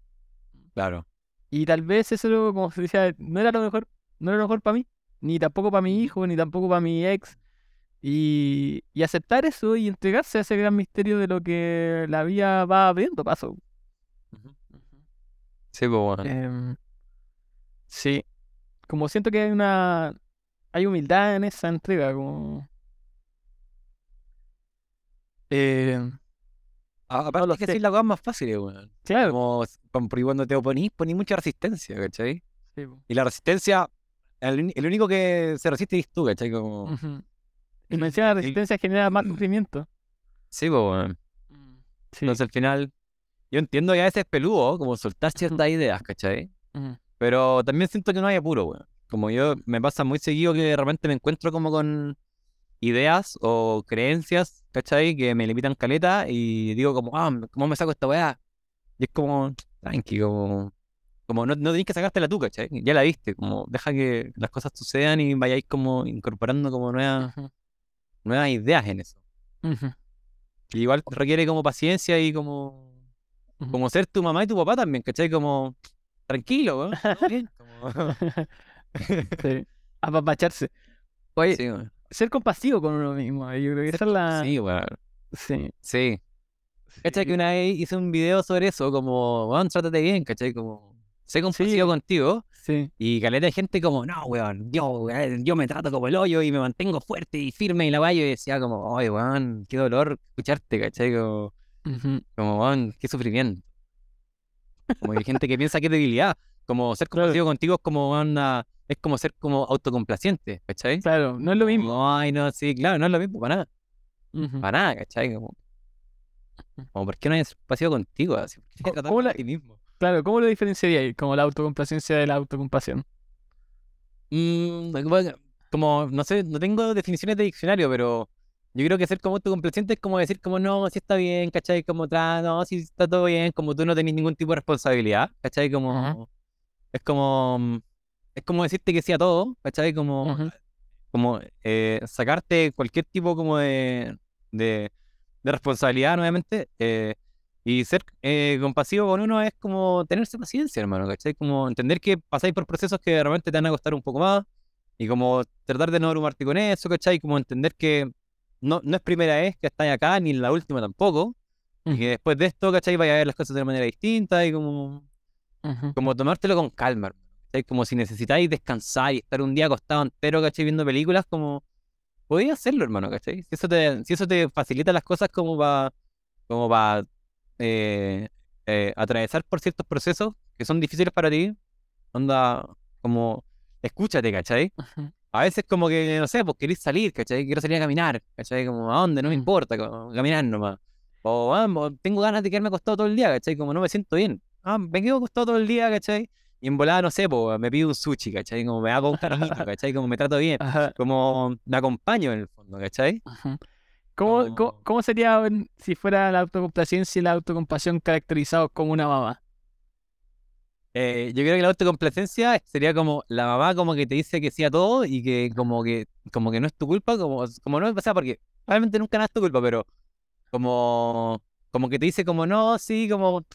claro. Y tal vez eso, como se decía, no era lo mejor, no era lo mejor para mí, ni tampoco para mi hijo, ni tampoco para mi ex. Y, y aceptar eso y entregarse a ese gran misterio de lo que la vida va abriendo paso. Sí, pues bueno. Em, sí, como siento que hay una, hay humildad en esa entrega, como... A- Aparte lo es que así la cosa más fácil, weón. claro, Como, porque cuando te oponís, ponís mucha resistencia, ¿cachai? sí, po. Y la resistencia, el, el único que se resiste es tú, ¿cachai? Como. Y me decía la el- resistencia genera más sufrimiento. sí, pues bueno. Sí. Entonces al final, yo entiendo que a veces es peludo, como soltar ciertas ideas, ¿cachai? Pero también siento que no hay apuro, weón. Como yo, me pasa muy seguido que de repente me encuentro como con ideas o creencias, ¿cachai? Que me limitan caleta y digo como, ah, ¿cómo me saco esta weá? Y es como, tranqui, como, como no, no tenés que sacártela tú, ¿cachai? Ya la viste, como deja que las cosas sucedan y vayáis como incorporando como nuevas. Nuevas ideas en eso. Y igual requiere como paciencia y como, como ser tu mamá y tu papá también, ¿cachai? Como, tranquilo, bien. Como- Sí. Apapacharse. Oye, Sí, ser compasivo con uno mismo. Yo creo que esa es la. Sí, weón. Sí. Sí. ¿Cachai? Que una vez hice un video sobre eso, como, weón, trátate bien, ¿cachai? Como, sé compasivo Sí. contigo. Sí. Y caleta de gente como, no, weón, yo, weón, yo me trato como el hoyo y me mantengo fuerte y firme y la vaya y decía como, oye, weón, qué dolor escucharte, ¿cachai? Como, como weón, qué sufrimiento. Como hay gente que piensa que es debilidad. Como ser Claro. compasivo contigo es como, una- es como ser como autocomplaciente, ¿cachai? Claro, no es lo mismo. Como, Ay, no, sí, claro, no es lo mismo, para nada. Para nada, ¿cachai? Como, como ¿por qué no hay espacio contigo? Así, ¿por qué ¿Cómo- tratarte cómo a la- ti mismo? Claro, ¿cómo lo diferenciaría Como la autocomplacencia de la autocompasión. Mm, como- no sé, no tengo definiciones de diccionario, pero yo creo que ser como autocomplaciente es como decir como, no, si está bien, ¿cachai? Como, tra, no, si está todo bien, como tú no tenés ningún tipo de responsabilidad, ¿cachai? Como, es como, es como decirte que sí a todo, ¿cachai? Como, como eh, sacarte cualquier tipo como de, de, de responsabilidad nuevamente eh, y ser eh, compasivo con uno es como tenerse paciencia, hermano, ¿cachai? Como entender que pasáis por procesos que de repente te van a costar un poco más y como tratar de no abrumarte con eso, ¿cachai? Como entender que no, no es primera vez que estáis acá, ni la última tampoco, y que después de esto, ¿cachai? Vaya a ver las cosas de una manera distinta y como Ujú. como tomártelo con calma, hermano, ¿cachai? Como si necesitáis descansar y estar un día acostado entero, ¿cachai? Viendo películas, como podías hacerlo, hermano, ¿cachai? Si eso te, si eso te facilita las cosas como para como para eh, eh, atravesar por ciertos procesos que son difíciles para ti, onda, como escúchate, ¿cachai? A veces como que, no sé, pues querés salir, ¿cachai? Quiero salir a caminar, ¿cachai? Como, ¿a dónde? No me Mm. importa, como, caminar nomás. O, ah, tengo ganas de quedarme acostado todo el día, ¿cachai? Como no me siento bien. Ah, me quedo acostado todo el día, ¿cachai? Y en volada, no sé, pues me pido un sushi, ¿cachai? Como me hago un cariñito, ¿cachai? Como me trato bien. Ajá. Como me acompaño en el fondo, ¿cachai? Ujú. ¿Cómo, cómo, Como- cómo sería si fuera la autocomplacencia y la autocompasión caracterizados como una mamá? Eh, yo creo que la autocomplacencia sería como la mamá como que te dice que sí a todo y que como que como que no es tu culpa, como, como no, o sea, porque realmente nunca nada es tu culpa, pero como como que te dice como no, sí, como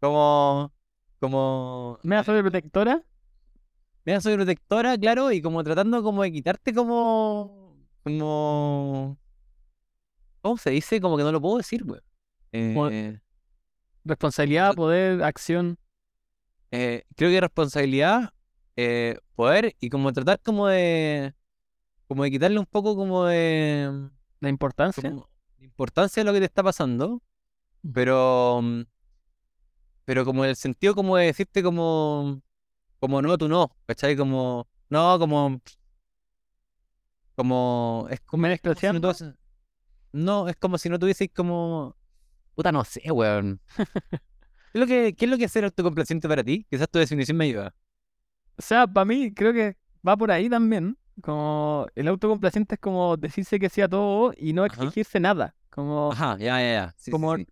como como ¿Me da sobreprotectora? mira, soy protectora, claro, y como tratando como de quitarte como como ¿cómo se dice? Como que no lo puedo decir, güey. Eh, Responsabilidad, poder, acción. eh, creo que responsabilidad, eh, poder y como tratar como de, como de quitarle un poco como de, La importancia. como de importancia a lo que te está pasando, Ujú. pero, mm, pero como en el sentido como de decirte como, como no, tú no, ¿cachai? Como, no, como, como, es como, ¿Me no, es como si no tuvieseis como, puta, no sé, weón. ¿Qué es lo que, qué es lo que es ser autocomplaciente para ti? Quizás tu definición me ayuda. O sea, para mí creo que va por ahí también. Como el autocomplaciente es como decirse que sí a todo y no Ajá. exigirse nada. Como, Ajá, ya, ya, ya. Sí, como sí.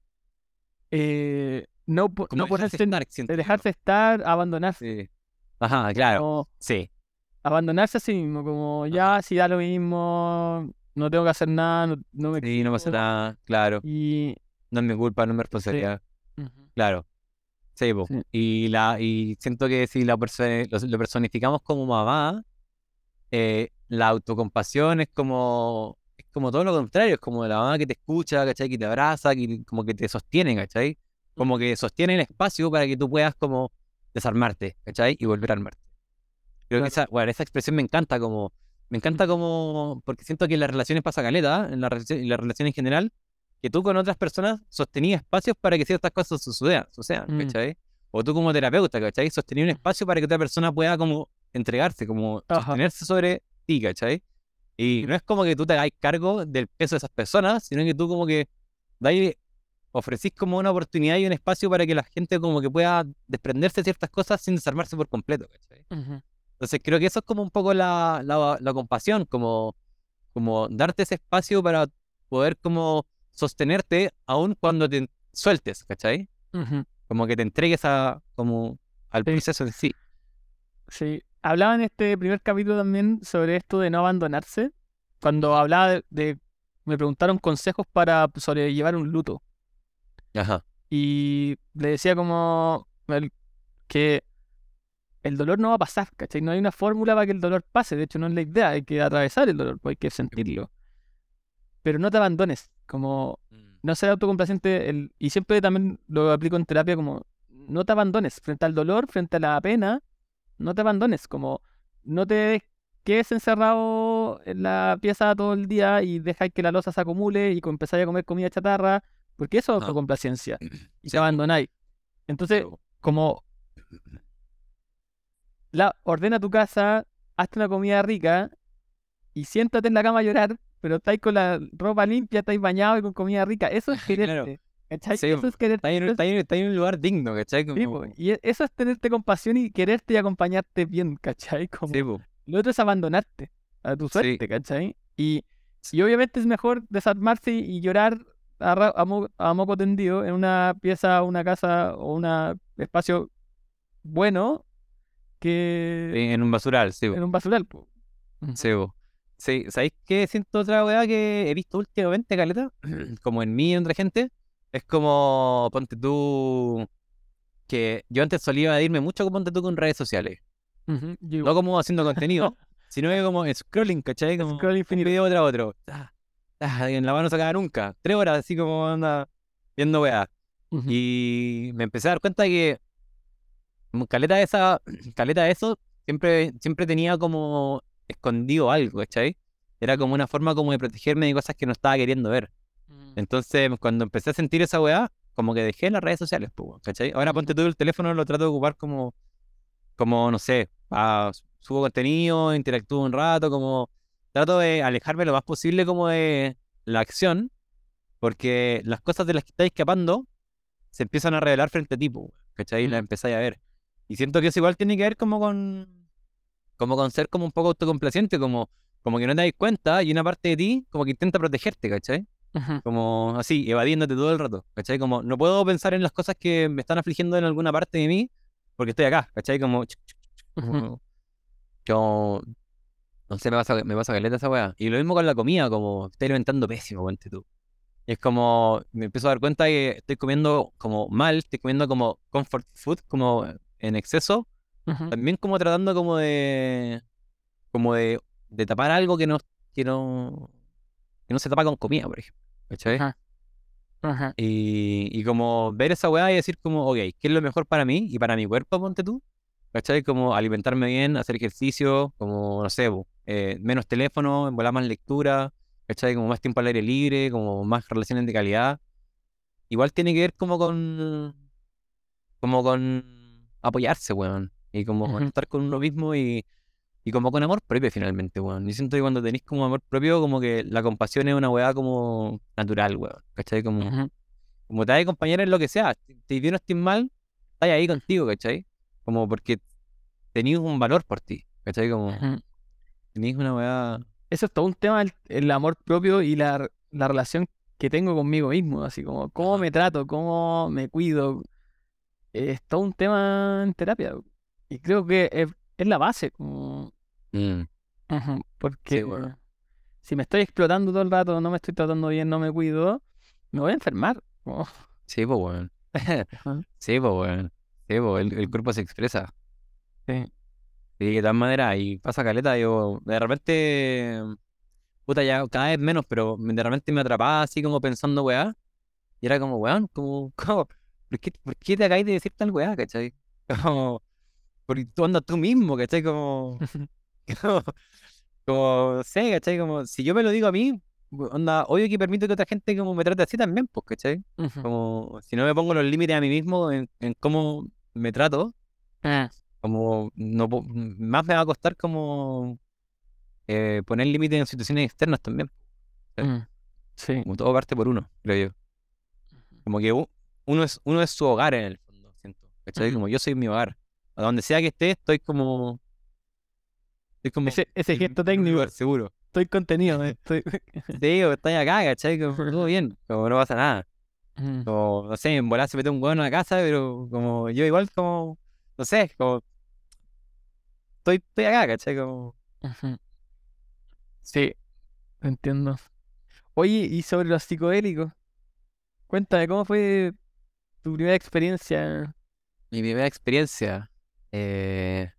eh, no, po- Como no dejarse ponerse, estar, siento dejarse estar, abandonarse. Sí. Ajá, claro. como Sí. abandonarse a sí mismo, como ya, si da lo mismo, no tengo que hacer nada, no, no me Sí, no pasa nada. Claro. Y. No es mi culpa, no es mi responsabilidad. Claro. Sí, po. Sí. Y, la, y siento que si la lo, lo personificamos como mamá, eh, la autocompasión es como, es como todo lo contrario, es como la mamá que te escucha, ¿cachai? Que te abraza, que como que te sostiene, ¿cachai? Como que sostiene el espacio para que tú puedas como desarmarte, ¿cachai? Y volver a armarte. Creo que esa, bueno, esa expresión me encanta como, me encanta como, porque siento que en las relaciones pasa caleta, en la en las relaciones en general, que tú con otras personas sostenías espacios para que ciertas cosas sucedan, sucedan, Mm. ¿cachai? O tú como terapeuta, ¿cachai? Sostenía un espacio para que otra persona pueda como entregarse, como Ajá. sostenerse sobre ti, ¿cachai? Y no es como que tú te hagas cargo del peso de esas personas, sino que tú como que dais, ofrecís como una oportunidad y un espacio para que la gente como que pueda desprenderse de ciertas cosas sin desarmarse por completo, ¿cachai? Ujú. Entonces creo que eso es como un poco la, la, la compasión, como, como darte ese espacio para poder como sostenerte aun cuando te sueltes, ¿cachai? Como que te entregues a, como, al Sí. proceso en sí. Sí. Hablaba en este primer capítulo también sobre esto de no abandonarse. Cuando hablaba de, de- me preguntaron consejos para sobrellevar un luto. Ajá. Y le decía como el- que el dolor no va a pasar, ¿cachai? No hay una fórmula para que el dolor pase. De hecho, no es la idea. Hay que atravesar el dolor, pues hay que sentirlo. Pero no te abandones. Como no ser autocomplaciente. El, y siempre también lo aplico en terapia como no te abandones frente al dolor, frente a la pena. No te abandones. Como no te quedes encerrado en la pieza todo el día y dejas que la losa se acumule y empezáis a comer comida chatarra. Porque eso es autocomplacencia. Y Sí. te abandonáis. Entonces, como la, ordena tu casa, hazte una comida rica y siéntate en la cama a llorar, pero estáis con la ropa limpia, estáis bañado y con comida rica. Eso es Claro. quererte. ¿cachai? Sí, Eso es quererte. Está en, eso es- está en- está en un lugar digno, ¿cachai? Como- y e- eso es tenerte compasión y quererte y acompañarte bien, ¿cachai? Como, sí, po. Lo otro es abandonarte a tu suerte, ¿cachai? Y, y obviamente es mejor desarmarse y, llorar a, a mo- a moco tendido en una pieza, una casa o un espacio bueno que en un basural, sí, en un basural. po. Ujú. Sí, po. Sí, ¿sabéis qué siento otra weá que he visto últimamente, Caleta? Como en mí y en otra gente. Es como, ponte tú, que yo antes solía irme mucho con ponte tú con redes sociales. Ujú, yo No como haciendo contenido, sino que como scrolling, ¿cachai? Como Scroll un video tras otro. Ah, ah, en la mano no se acaba nunca. Tres horas así como anda viendo weá. Ujú. Y me empecé a dar cuenta que como caleta de esa, caleta de eso, siempre, siempre tenía como escondido algo, ¿cachai? Era como una forma como de protegerme de cosas que no estaba queriendo ver. Mm. Entonces, cuando empecé a sentir esa weá, como que dejé las redes sociales, pues, ¿cachai? Ahora ponte tú el teléfono, lo trato de ocupar como, como no sé, subo contenido, interactúo un rato, como trato de alejarme lo más posible como de la acción, porque las cosas de las que estáis escapando se empiezan a revelar frente a ti, ¿cachai? Y las Mm. empezáis a ver. Y siento que eso igual tiene que ver como con, como con ser como un poco autocomplaciente, como, como que no te das cuenta y una parte de ti como que intenta protegerte, ¿cachai? Como así, evadiéndote todo el rato, ¿cachai? Como no puedo pensar en las cosas que me están afligiendo en alguna parte de mí porque estoy acá, ¿cachai? Como, yo, no sé, me pasa, me pasa caleta esa weá. Y lo mismo con la comida, como estoy alimentando pésimo, ponte tú. Y es como, me empiezo a dar cuenta que estoy comiendo como mal, estoy comiendo como comfort food, como en exceso, Ujú. también como tratando como de, como de, de tapar algo que no, que no, que no se tapa con comida, por ejemplo, ¿cachai? Ajá. Ajá. Y, y como ver esa weá y decir como, ok, ¿qué es lo mejor para mí y para mi cuerpo, ponte tú? ¿Cachai? Como alimentarme bien, hacer ejercicio, como, no sé, eh, menos teléfono, volar más lectura, ¿cachai? Como más tiempo al aire libre, como más relaciones de calidad. Igual tiene que ver como con, como con apoyarse, weón. Y como Ujú. estar con uno mismo y, y como con amor propio finalmente, weón. Y siento que cuando tenéis como amor propio, como que la compasión es una weá como natural, weón. ¿Cachai? Como, Ujú. como te vas a acompañar en lo que sea. Si bien o estés mal, estás ahí contigo, ¿cachai? Como porque tenías un valor por ti, ¿cachai? Como Ujú. tenías una weá. Eso es todo un tema, el, el amor propio y la, la relación que tengo conmigo mismo, así como cómo me trato, cómo me cuido. Es todo un tema en terapia. Y creo que es, es la base, como, Mm, porque bueno. si me estoy explotando todo el rato, no me estoy tratando bien, no me cuido, me voy a enfermar. Sí, pues, weón. Ajá. Sí, pues, weón. Sí, pues, el, el cuerpo se expresa. sí. Y de todas maneras, y pasa caleta, yo de repente, puta, ya cada vez menos, pero de repente me atrapaba así como pensando, weá, y era como, weón, como, como, ¿por qué, por qué te acabas de decir tal weá, cachai? Como, porque tú andas tú mismo, cachai, como, como, como, no sé, cachai, como, si yo me lo digo a mí, onda, obvio que permito que otra gente como me trate así también, pues, cachai, Ujú. como, si no me pongo los límites a mí mismo en, en cómo me trato, Ah, como no más me va a costar como eh, poner límites en situaciones externas también. mm, Sí. Como todo parte por uno, creo yo. Como que uno es, uno es su hogar en el fondo, siento. Como yo soy mi hogar. A donde sea que esté, estoy como. Estoy como. Ese, ese en gesto técnico, lugar seguro. estoy contenido. Estoy... Sí, o estoy acá, ¿cachai? Como todo bien. Como no pasa nada. Mm, Como, no sé, en volar se mete un hueón a la casa, pero como yo igual como. No sé, como. Estoy, estoy acá, ¿cachai? Como. Sí, entiendo. Oye, y sobre los psicodélicos, cuéntame, ¿cómo fue tu primera experiencia? Mi primera experiencia. Eh,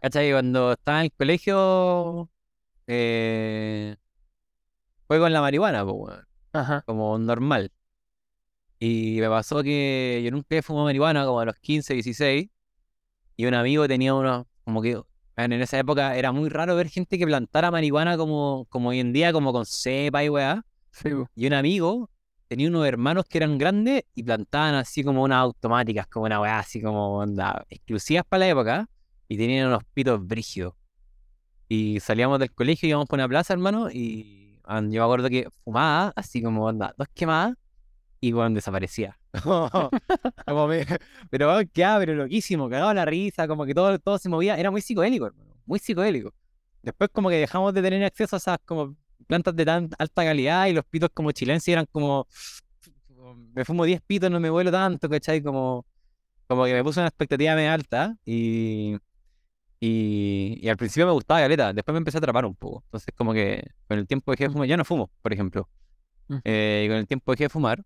¿cachai? Cuando estaba en el colegio, eh, fue con la marihuana, weón, Ajá. como normal. Y me pasó que yo nunca había fumado marihuana, como a los 15, 16, y un amigo tenía unos, como que, en esa época era muy raro ver gente que plantara marihuana como, como hoy en día, como con cepa y weá. Sí. Y un amigo tenía unos hermanos que eran grandes y plantaban así como unas automáticas, como una weá así como onda, exclusivas para la época, y tenían unos pitos brígidos. Y salíamos del colegio, íbamos por una plaza, hermano, y yo me acuerdo que fumaba, así como onda, dos quemadas, y bueno, desaparecía. Pero weón, quedaba pero loquísimo, cagaba la risa, como que todo, todo se movía, era muy psicodélico, hermano, muy psicodélico. Después como que dejamos de tener acceso a esas como plantas de tan alta calidad y los pitos como chilenses eran como, me fumo 10 pitos, no me vuelo tanto, ¿cachai? Como, como que me puse una expectativa medio alta y, y, y al principio me gustaba caleta, después me empecé a atrapar un poco. Entonces como que con el tiempo dejé de Mm. fumar, ya no fumo, por ejemplo. Ujú. Eh, y con el tiempo dejé de fumar.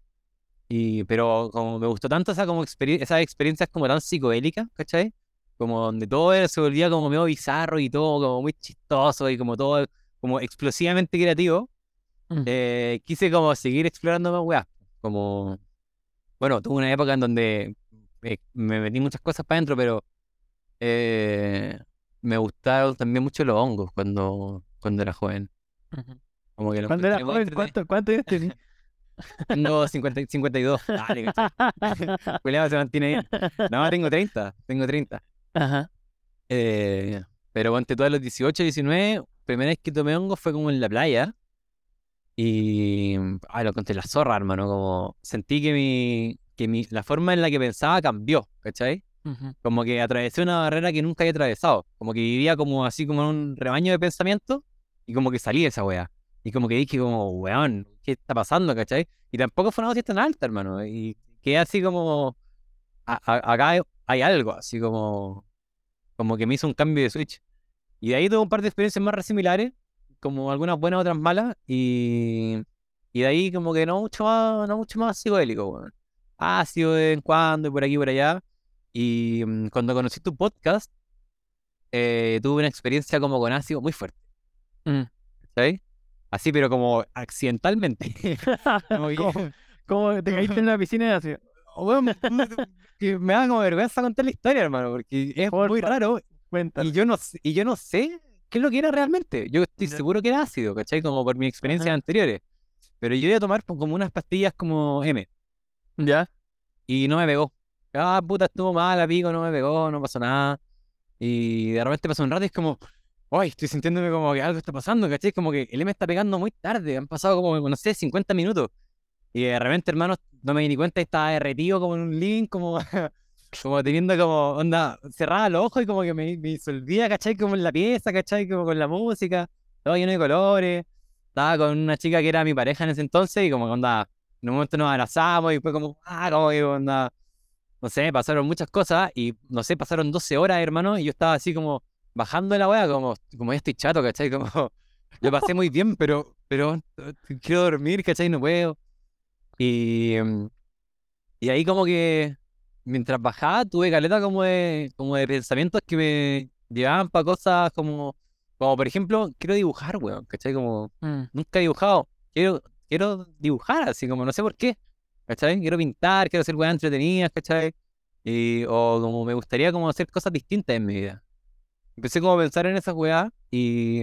Y, pero como me gustó tanto esa como experien- esas experiencias como tan psicodélicas, ¿cachai? Como donde todo se volvía como medio bizarro y todo como muy chistoso y como todo como explosivamente creativo. Mm. eh, quise como seguir explorando más weas. Como, bueno, tuve una época en donde me, me metí muchas cosas para adentro, pero eh, me gustaron también mucho los hongos cuando, cuando era joven. Ujú. Como que Cuando era joven. ¿cuánto, cuánto años tenías? Tengo 50, 52. Dale, se mantiene bien. No, tengo 30. Tengo 30. Ajá. Eh, pero ponte tú a los 18, 19, primera vez que tomé hongo fue como en la playa. Y ah, lo conté la zorra, hermano. Como sentí que mi, que mi, la forma en la que pensaba cambió, ¿cachai? Ujú. Como que atravesé una barrera que nunca había atravesado. Como que vivía como así como en un rebaño de pensamiento y como que salí de esa wea. Y como que dije como, weón, ¿qué está pasando, cachai? Y tampoco fue una dosis tan alta, hermano. Y quedé así como, a- a- acá hay algo, así como, como que me hizo un cambio de switch. Y de ahí tuve un par de experiencias más similares, como algunas buenas, otras malas. Y, y de ahí como que no mucho más, no mucho más psicodélico, weón. Ácido de vez en cuando y por aquí y por allá. Y mm, cuando conocí tu podcast, eh, tuve una experiencia como con ácido muy fuerte, Mm. ¿sabes? Así, pero como accidentalmente. Como que- ¿Cómo, cómo te caíste en la piscina y así? Weón, me, que me da como vergüenza contar la historia, hermano, porque es muy raro Y yo no, y yo no sé qué es lo que era realmente. Yo estoy seguro que era ácido, ¿cachai? Como por mis experiencias Ajá. anteriores. Pero yo iba a tomar po- como unas pastillas como M ¿Ya? y no me pegó. Ah, puta, estuvo mal, pico, no me pegó, no pasó nada. Y de repente pasó un rato y es como, ay, estoy sintiéndome como que algo está pasando, ¿cachai? Como que el M está pegando muy tarde, han pasado como, no sé, 50 minutos. Y de repente, hermano, no me di ni cuenta y estaba derretido como en un living, como, como teniendo como, onda, cerrada los ojos y como que me, me disolvía, ¿cachai? Como en la pieza, ¿cachai? Como con la música, todo lleno de colores. estaba con una chica que era mi pareja en ese entonces y como que onda, en un momento nos abrazamos y fue como, ah, como que onda, no sé, pasaron muchas cosas y no sé, pasaron 12 horas, hermano, y yo estaba así como bajando de la wea, como, como ya estoy chato, ¿cachai? Como, lo pasé muy bien, pero, pero quiero dormir, ¿cachai? No puedo. Y, y ahí como que mientras bajaba tuve caleta como de, como de pensamientos que me llevaban para cosas como, como por ejemplo, quiero dibujar, weón, ¿cachai? Como Mm. nunca he dibujado, quiero, quiero dibujar así como no sé por qué, ¿cachai? Quiero pintar, quiero hacer weas entretenidas, ¿cachai? Y, o como me gustaría como hacer cosas distintas en mi vida. Empecé como a pensar en esas weas y,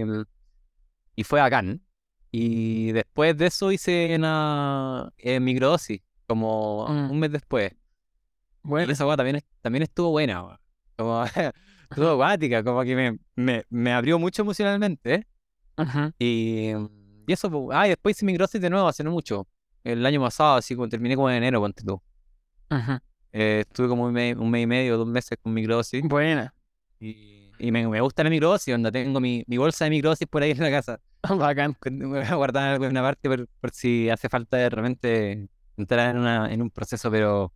y fue bacán. Y después de eso hice una eh, microdosis, como Mm. un mes después. Y Bueno, esa weá también, también estuvo buena, weón. Como estuvo acuática, como que me, me, me abrió mucho emocionalmente. ¿eh? Y, y eso, pues, ah, y después hice microdosis de nuevo hace no mucho. El año pasado, así como terminé como en enero, ponte tú. Eh, estuve como un mes, un mes y medio, dos meses con microdosis. Buena. Y, y me, me gusta la microdosis, onda, tengo mi, mi bolsa de microdosis por ahí en la casa. Bacán. Guardar en una parte por, por si hace falta de repente entrar en, una, en un proceso, pero,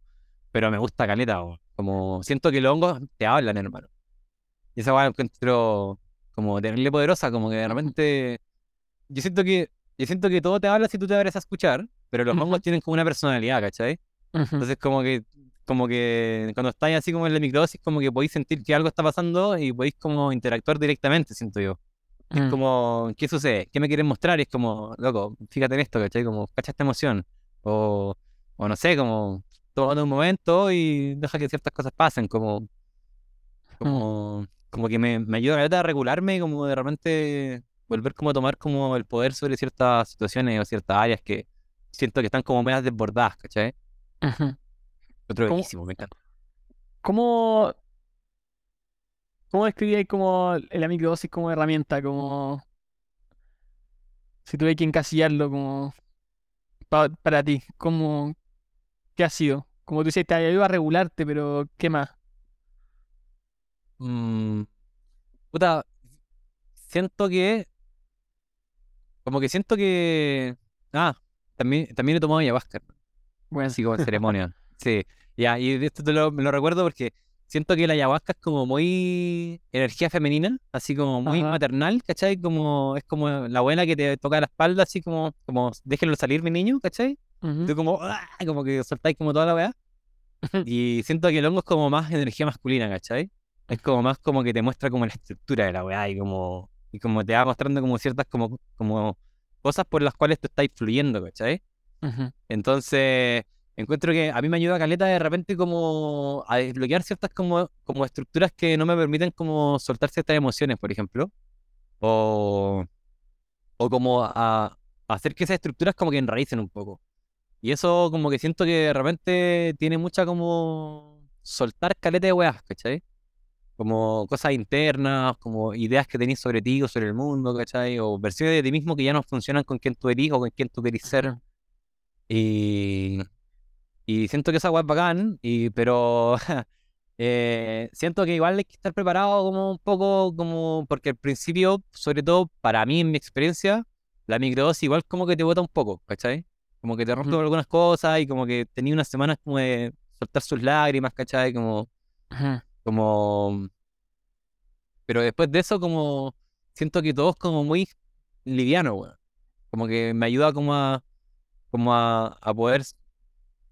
pero me gusta caleta, weón. como siento que los hongos te hablan, hermano. Y esa weá encuentro como terrible poderosa, como que de repente yo siento que yo siento que todo te habla si tú te abres a escuchar, pero los hongos tienen como una personalidad, ¿cachai? Entonces como que como que cuando estáis así como en la microdosis, como que podéis sentir que algo está pasando y podéis como interactuar directamente, siento yo es mm, como, ¿qué sucede? ¿Qué me quieren mostrar? Y es como, loco, fíjate en esto, ¿cachai? Como, cacha esta emoción. O, o no sé, como, toma un momento y deja que ciertas cosas pasen, como, como, como que me, me ayuda a regularme y como de repente volver como a tomar como el poder sobre ciertas situaciones o ciertas áreas que siento que están como medias desbordadas, ¿cachai? me encanta. ¿Cómo, cómo describirías como la microdosis como herramienta? Como si tuviera que encasillarlo como pa- para ti. ¿Cómo, qué ha sido? Como tú dices, te ayuda a regularte, pero ¿qué más? Mm, puta, siento que, como que siento que, ah, también, también he tomado ayahuasca. Bueno, Así como en ceremonia. Sí, ya, y de esto te lo, me lo recuerdo porque siento que la ayahuasca es como muy energía femenina, así como muy Ajá. maternal, ¿cachai? Como, es como la abuela que te toca la espalda, así como, como déjenlo salir, mi niño, ¿cachai? Ujú, Tú como, ¡ah! como que soltáis como toda la weá. Y siento que el hongo es como más energía masculina, ¿cachai? Es como más como que te muestra como la estructura de la weá y como, y como te va mostrando como ciertas como, como cosas por las cuales tú estás fluyendo, ¿cachai? ujú, Entonces, encuentro que a mí me ayuda caleta de repente como a desbloquear ciertas como, como estructuras que no me permiten como soltar ciertas emociones, por ejemplo. O, o como a, a hacer que esas estructuras como que enraícen un poco. Y eso como que siento que de repente tiene mucha como soltar caleta de weas, ¿cachai? Como cosas internas, como ideas que tenés sobre ti o sobre el mundo, ¿cachai? O versiones de ti mismo que ya no funcionan con quien tú eres o con quien tú querés ser. Y, y siento que esa weá es bacán, y, pero eh, siento que igual hay que estar preparado como un poco, como porque al principio, sobre todo para mí, en mi experiencia, la microdosis igual como que te bota un poco, ¿cachai? Como que te rompe Ujú. algunas cosas y como que tenía unas semanas como de soltar sus lágrimas, ¿cachai? Como, como... Pero después de eso como siento que todo es como muy liviano, weón. Como que me ayuda como a, como a, a poder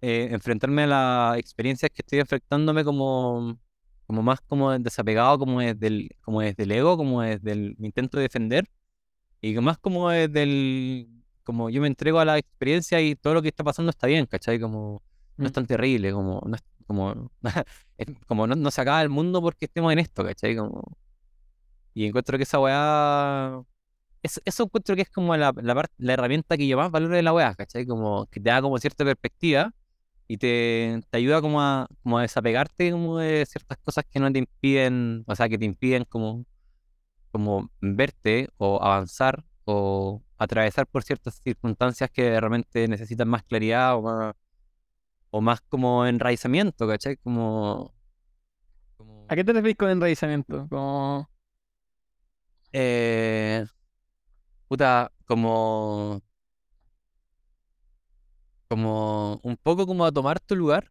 eh, enfrentarme a las experiencias que estoy enfrentándome como, como más como desapegado, como desde el, como desde el ego, como desde el intento de defender, y más como desde el, como yo me entrego a la experiencia y todo lo que está pasando está bien, ¿cachai? Como no es Mm. tan terrible, como no es, como, es como no, no se acaba el mundo porque estemos en esto, ¿cachai? Como, y encuentro que esa weá eso, eso encuentro que es como la, la, la herramienta que yo más valoro de la weá, ¿cachai? Como que te da como cierta perspectiva y te, te ayuda como a, como a desapegarte como de ciertas cosas que no te impiden, o sea, que te impiden como, como verte o avanzar o atravesar por ciertas circunstancias que realmente necesitan más claridad o más, o más como enraizamiento, ¿cachai? Como, como ¿A qué te refieres con enraizamiento? Como... eh, puta, como, como un poco como a tomar tu lugar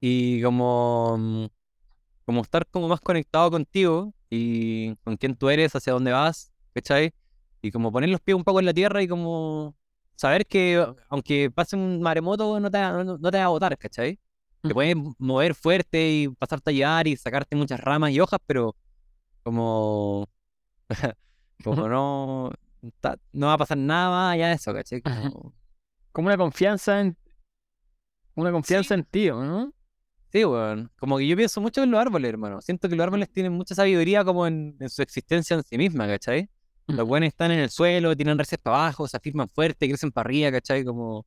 y como, mm, como estar como más conectado contigo y con quién tú eres, hacia dónde vas, ¿cachai? Y como poner los pies un poco en la tierra y como saber que aunque pase un maremoto no te, va- no, no te va a botar, ¿cachai? Te puedes mover fuerte y pasarte a llevar y sacarte muchas ramas y hojas, pero como, como no, no va a pasar nada más allá de eso, ¿cachai? Como una confianza en. Una confianza en ti, ¿no? Sí, weón. Como que yo pienso mucho en los árboles, hermano. Siento que los árboles tienen mucha sabiduría como en, en su existencia en sí misma, ¿cachai? Los buenos están en el suelo, tienen raíces para abajo, se afirman fuerte, crecen para arriba, ¿cachai? Como,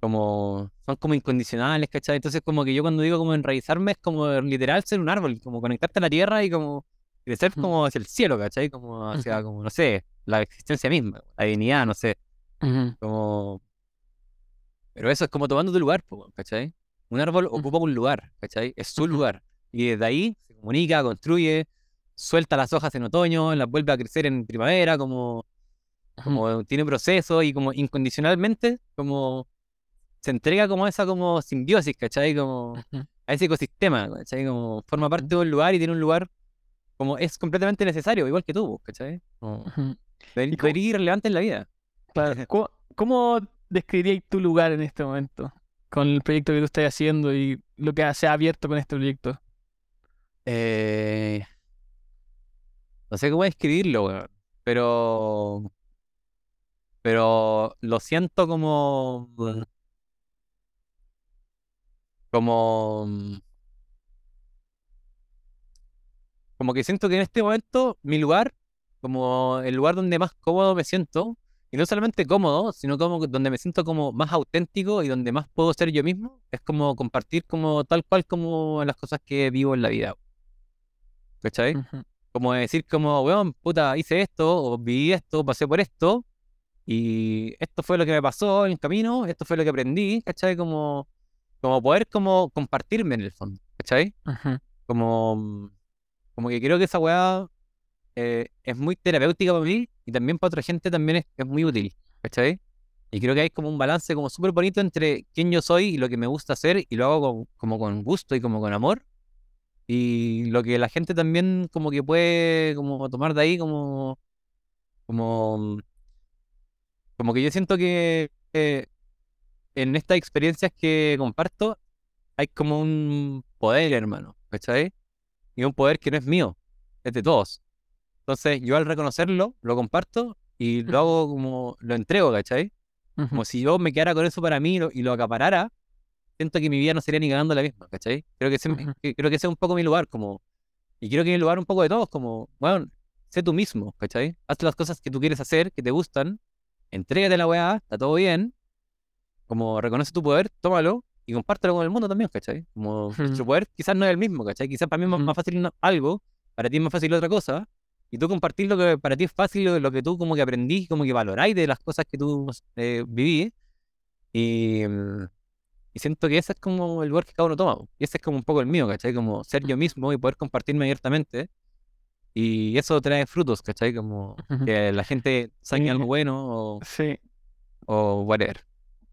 como, son como incondicionales, ¿cachai? Entonces como que yo cuando digo como enraizarme es como literal ser un árbol, como conectarte a la tierra y como crecer como hacia el cielo, ¿cachai? Como hacia, como, no sé, la existencia misma, la divinidad, no sé, como... Pero eso es como tomando tu lugar, ¿cachai? Un árbol ocupa un lugar, ¿cachai? Es su lugar. Y desde ahí se comunica, construye, suelta las hojas en otoño, las vuelve a crecer en primavera, como, como tiene proceso y como incondicionalmente, como se entrega como a esa como simbiosis, ¿cachai? Como a ese ecosistema, ¿cachai? Como forma parte de un lugar y tiene un lugar como es completamente necesario, igual que tú, ¿cachai? Como, Ujú. deber- ¿Y cómo- debería ir relevante en la vida. Claro. ¿Cómo, cómo describirías tu lugar en este momento? Con el proyecto que tú estás haciendo y lo que se ha abierto con este proyecto. Eh, no sé cómo describirlo, weón. Pero. Pero lo siento como. Como. Como que siento que en este momento mi lugar, como el lugar donde más cómodo me siento, y no solamente cómodo, sino como donde me siento como más auténtico y donde más puedo ser yo mismo, es como compartir como tal cual como las cosas que vivo en la vida. ¿Cachai? Como decir como, weón, puta, hice esto, o viví esto, pasé por esto, y esto fue lo que me pasó en el camino, esto fue lo que aprendí, ¿cachai? Como, como poder como compartirme en el fondo, ¿cachai? Ujú. Como, como que creo que esa weá eh, es muy terapéutica para mí y también para otra gente también es, es muy útil, ¿cachai? Y creo que hay como un balance como súper bonito entre quién yo soy y lo que me gusta hacer y lo hago con- como con gusto y como con amor. Y lo que la gente también como que puede como tomar de ahí como, como, como que yo siento que eh, en estas experiencias que comparto hay como un poder, hermano, ¿cachai? Y un poder que no es mío, es de todos. Entonces yo al reconocerlo, lo comparto y lo hago como, lo entrego, ¿cachai? Como si yo me quedara con eso para mí y lo, y lo acaparara, siento que mi vida no sería ni cagando la misma, ¿cachai? Creo que, ese, Ujú. que- creo que ese es un poco mi lugar, como, y quiero que mi lugar un poco de todos, como, bueno, sé tú mismo, ¿cachai? Haz las cosas que tú quieres hacer, que te gustan, entrégate la weá, está todo bien, como reconoce tu poder, tómalo y compártelo con el mundo también, ¿cachai? Como Ujú. nuestro poder quizás no es el mismo, ¿cachai? Quizás para mí es más, Ujú. más fácil algo, para ti es más fácil otra cosa, y tú compartir lo que para ti es fácil, lo, que tú como que aprendí, como que valoráis de las cosas que tú eh, viví, y, mm, y siento que ese es como el lugar que cada uno toma, y ese es como un poco el mío, ¿cachai? Como ser yo mismo y poder compartirme abiertamente, y eso trae frutos, ¿cachai? Como que la gente saque algo bueno o, Sí. o whatever.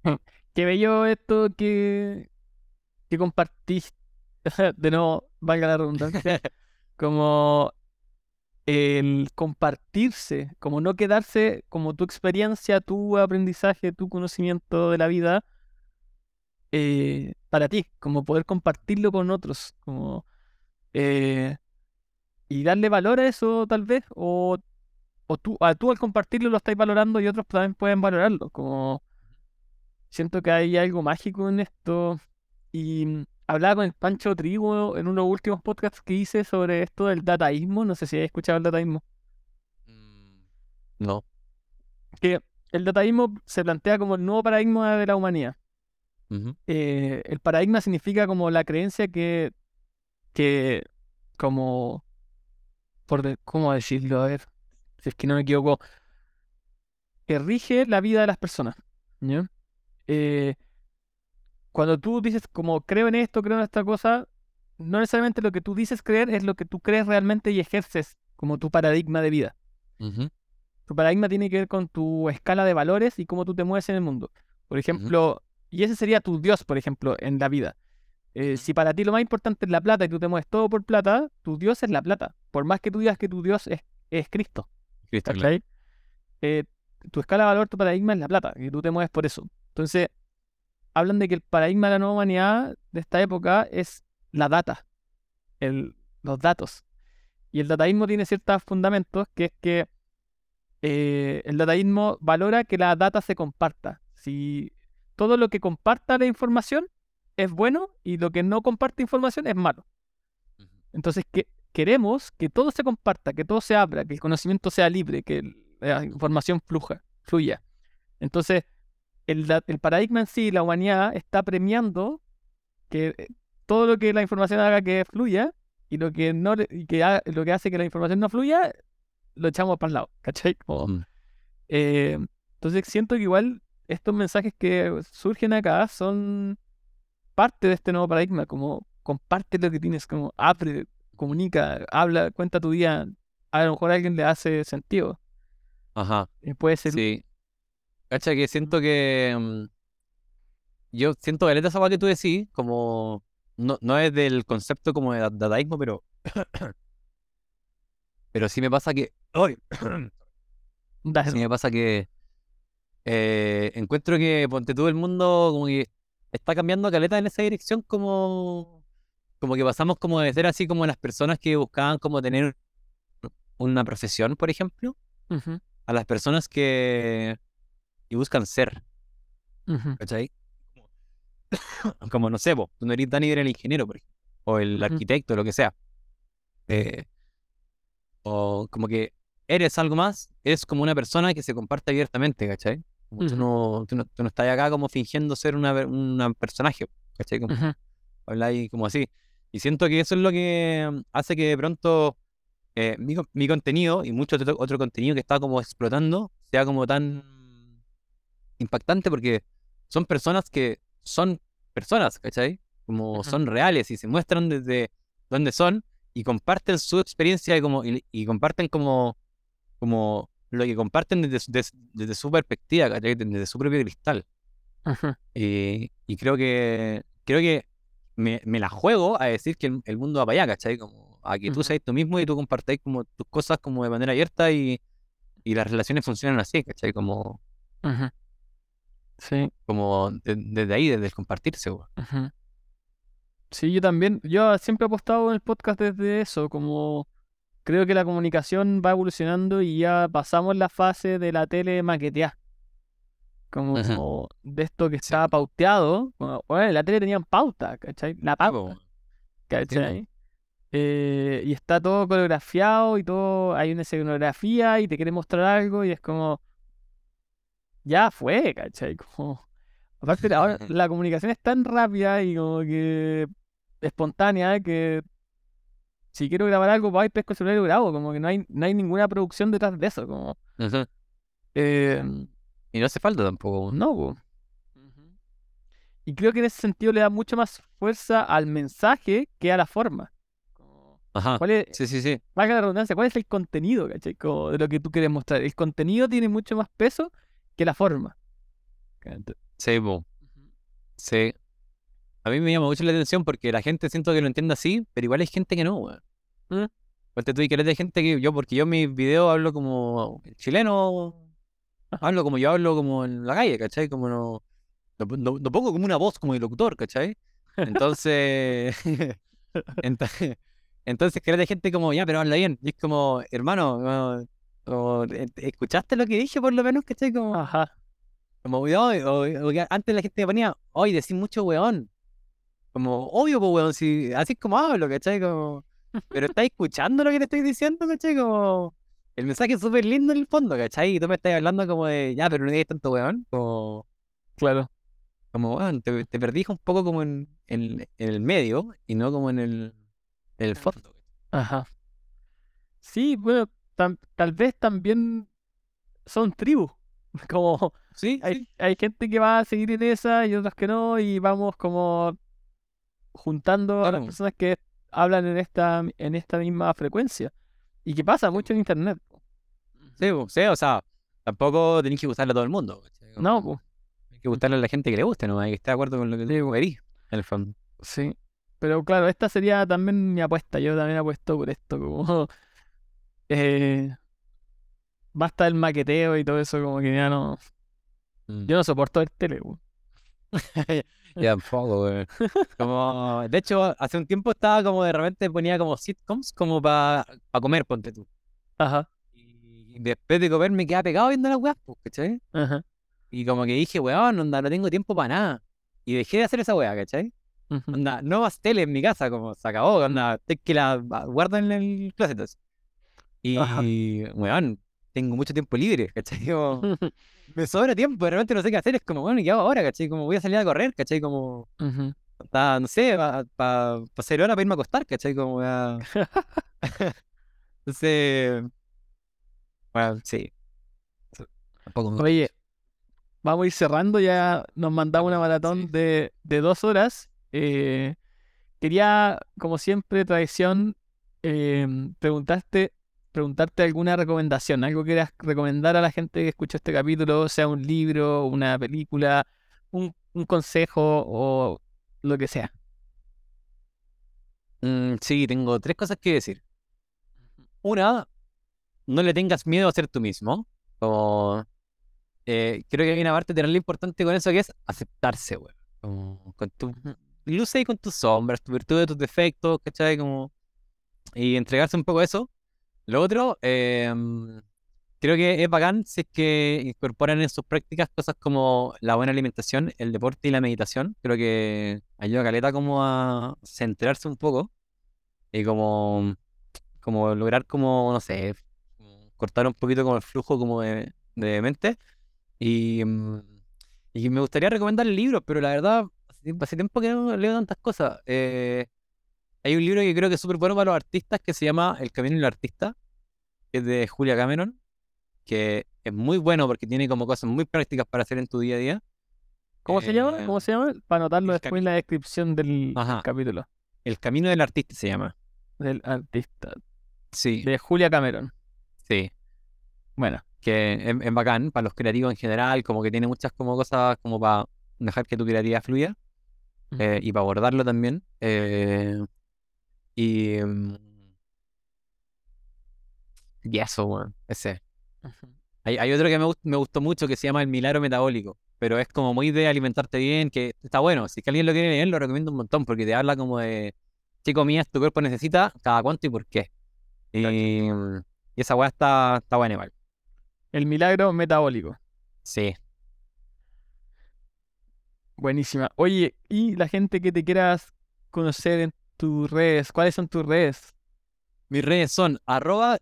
Qué bello esto que, que compartiste. De nuevo, valga la redundancia. como el compartirse, como no quedarse como tu experiencia, tu aprendizaje, tu conocimiento de la vida eh, para ti, como poder compartirlo con otros, como eh, y darle valor a eso tal vez, o, o tú, a tú al compartirlo lo estáis valorando y otros también pueden valorarlo, como siento que hay algo mágico en esto y mm, hablaba con el Pancho Trigo en uno de los últimos podcasts que hice sobre esto del dataísmo, no sé si has escuchado el dataísmo. No. que el dataísmo se plantea como el nuevo paradigma de la humanidad. Eh, el paradigma significa como la creencia que, que como, por de- ¿cómo decirlo? A ver, si es que no me equivoco, que rige la vida de las personas. Eh, cuando tú dices como creo en esto, creo en esta cosa, no necesariamente lo que tú dices creer es lo que tú crees realmente y ejerces como tu paradigma de vida. Tu paradigma tiene que ver con tu escala de valores y cómo tú te mueves en el mundo. Por ejemplo, y ese sería tu Dios, por ejemplo, en la vida. Eh, si para ti lo más importante es la plata y tú te mueves todo por plata, tu Dios es la plata. Por más que tú digas que tu Dios es, es Cristo. Cristo, claro. Eh, tu escala de valor, tu paradigma es la plata, y tú te mueves por eso. Entonces, hablan de que el paradigma de la nueva humanidad de esta época es la data, el, los datos. Y el dataísmo tiene ciertos fundamentos, que es que eh, el dataísmo valora que la data se comparta. Si todo lo que comparta la información es bueno y lo que no comparte información es malo. Entonces, que, queremos que todo se comparta, que todo se abra, que el conocimiento sea libre, que la información fluja, fluya. Entonces, el, el paradigma en sí, la humanidad, está premiando que eh, todo lo que la información haga que fluya y lo que no y que ha- lo que hace que la información no fluya, lo echamos para el lado, ¿cachai? Como, Mm. eh, entonces siento que igual estos mensajes que surgen acá son parte de este nuevo paradigma, como comparte lo que tienes, como abre, comunica, habla, cuenta tu día. A lo mejor a alguien le hace sentido. Ajá. eh, Puede ser. Sí. Cacha que siento que. mm, yo siento que esa que tú decís, como. No, no es del concepto como de da- dadaísmo, pero. pero sí me pasa que. ¡Ay! Sí me pasa que. Eh, encuentro que ponte todo el mundo como que está cambiando caleta en esa dirección, como. Como que pasamos como de ser así como las personas que buscaban como tener una profesión, por ejemplo, a las personas que, que buscan ser. ujú, ¿cachai? Como, no sé, vos, tú no eres Dani, eres el ingeniero, por ejemplo, o el Ujú. arquitecto, lo que sea. Eh, o como que eres algo más, eres como una persona que se comparte abiertamente, ¿cachai? Como tú, Ujú. no, tú, no, tú no estás acá como fingiendo ser una, una personaje, ¿cachai? Como ujú, habláis como así. Y siento que eso es lo que mm, hace que de pronto eh, mi, mi contenido y mucho otro, otro contenido que está como explotando sea como tan impactante porque son personas que son personas, ¿cachai? Como Ujú. son reales y se muestran desde donde son y comparten su experiencia y, como, y, y comparten como, como lo que comparten desde, su- des- desde su perspectiva, ¿cachai? Desde su propio cristal. ujú. Y, y creo que creo que me, me la juego a decir que el, el mundo va para allá, ¿cachai? Como a que tú seas tú mismo y tú compartáis como tus cosas como de manera abierta y, y las relaciones funcionan así, ¿cachai? Como. Sí, como de- desde ahí, desde el compartirse, ujú. Sí, yo también. Yo siempre he apostado en el podcast desde eso, como creo que la comunicación va evolucionando y ya pasamos la fase de la tele maqueteada. Como de esto que estaba pauteado. Como, bueno, la tele tenían pauta, ¿cachai? La po, ¿cachai? Eh, y está todo coreografiado y todo, hay una escenografía y te quiere mostrar algo y es como, ya fue, ¿cachai? Como, aparte ahora la comunicación es tan rápida y como que espontánea que si quiero grabar algo, voy, pesco el celular y lo grabo, como que no hay, no hay ninguna producción detrás de eso, como, eh, Y no hace falta tampoco, no, po. Y creo que en ese sentido le da mucha más fuerza al mensaje que a la forma. Ajá. ¿Cuál es, Sí, sí, sí. valga la redundancia, ¿cuál es el contenido, cachai? Como de lo que tú quieres mostrar. El contenido tiene mucho más peso que la forma. Sí, po. Sí. A mí me llama mucho la atención porque la gente siento que lo entiende así, pero igual hay gente que no, weón. ¿Mm? Tú y que hay gente que yo, porque yo en mis videos hablo como el chileno, hablo como yo hablo como en la calle, ¿cachai? Como no, no, no- no pongo como una voz como de locutor, ¿cachai? Entonces, entonces que hay gente como, ya, pero habla bien. Y es como, hermano, no- como, eh, ¿escuchaste lo que dije por lo menos, cachai? Como, Ajá. como, o- o antes la gente me ponía, hoy decís mucho weón. Como, obvio, pues weón, si, así es como hablo, ¿cachai? Como, pero estás escuchando lo que te estoy diciendo, ¿cachai? Como, el mensaje es súper lindo en el fondo, ¿cachai? Y tú me estás hablando como de, ya, pero no digas tanto weón. Como, Claro. como weón, te, te perdí un poco como en, en, en el medio y no como en el, en el fondo. Ajá. Sí, bueno, tam- tal vez también son tribus. Como Sí, hay, sí. hay gente que va a seguir en esa y otras que no, y vamos como juntando a las personas que hablan en esta, en esta misma frecuencia. Y que pasa mucho en internet. Sí, sí, o sea, tampoco tenés que gustarle a todo el mundo. No, pues, Hay que gustarle a la gente que le guste, ¿no? Hay que estar de acuerdo con lo que tú querís, en el fondo. sí. Pero claro, esta sería también mi apuesta. Yo también apuesto por esto, como eh, basta el maqueteo y todo eso, como que ya no. Mm. Yo no soporto el tele, weón. Ya tampoco, güey. Como, de hecho, hace un tiempo estaba como de repente ponía como sitcoms como para comer, ponte tú. Ajá, Y después de comer me quedaba pegado viendo las weas, pues, ¿cachai? ajá. Y como que dije, weón, onda, no tengo tiempo para nada. Y dejé de hacer esa wea, ¿cachai? Onda, no más tele en mi casa, como se acabó, onda, es que la guardo en el closet. así. Y, Ajá. weón, tengo mucho tiempo libre, ¿cachai? Como, me sobra tiempo, de repente no sé qué hacer, es como, bueno, ¿y qué hago ahora, cachai? Como voy a salir a correr, ¿cachai? Como, no sé, para pa, pa hacer hora para irme a acostar, ¿cachai? Como, a... Entonces, bueno, sí. Tampoco Oye, vamos a ir cerrando, ya nos mandamos una maratón Sí. de, de dos horas. Eh, quería, como siempre, tradición, eh, preguntarte, preguntarte alguna recomendación, algo que quieras recomendar a la gente que escucha este capítulo, sea un libro, una película, un, un consejo o lo que sea. Mm, sí, tengo tres cosas que decir. Una, no le tengas miedo a ser tú mismo. Como, eh, creo que hay una parte terrible importante con eso que es aceptarse, güey. Como, con tu luces y con tus sombras, tus virtudes, tus defectos, ¿cachai? Como, y entregarse un poco a eso. Lo otro, eh, creo que es bacán si es que incorporan en sus prácticas cosas como la buena alimentación, el deporte y la meditación. Creo que ayuda a Caleta como a centrarse un poco y como, como lograr como, no sé, cortar un poquito como el flujo como de, mente. Y, mm, y me gustaría recomendar libros, pero la verdad, hace tiempo que no leo tantas cosas. Eh, hay un libro que creo que es súper bueno para los artistas que se llama El Camino del Artista, que es de Julia Cameron, que es muy bueno porque tiene como cosas muy prácticas para hacer en tu día a día. ¿Cómo se llama? Eh, ¿Cómo se llama? Para anotarlo después en la descripción del Ajá. capítulo. El Camino del Artista se llama. Del artista. Sí, De Julia Cameron. sí. Bueno. que es, es bacán para los creativos en general, como que tiene muchas como cosas como para dejar que tu creatividad fluya eh, y para abordarlo también. eh, y, mm, y eso, weón, ese. Hay, hay otro que me, me gustó mucho que se llama El Milagro Metabólico, pero es como muy de alimentarte bien, que está bueno. Si es que alguien lo quiere leer, lo recomiendo un montón porque te habla como de qué comidas tu cuerpo necesita, cada cuánto y por qué. Y, mm, y esa weá está, está buena igual. El milagro metabólico. Sí. Buenísima. Oye, y la gente que te quieras conocer en tus redes, ¿cuáles son tus redes? Mis redes son arroba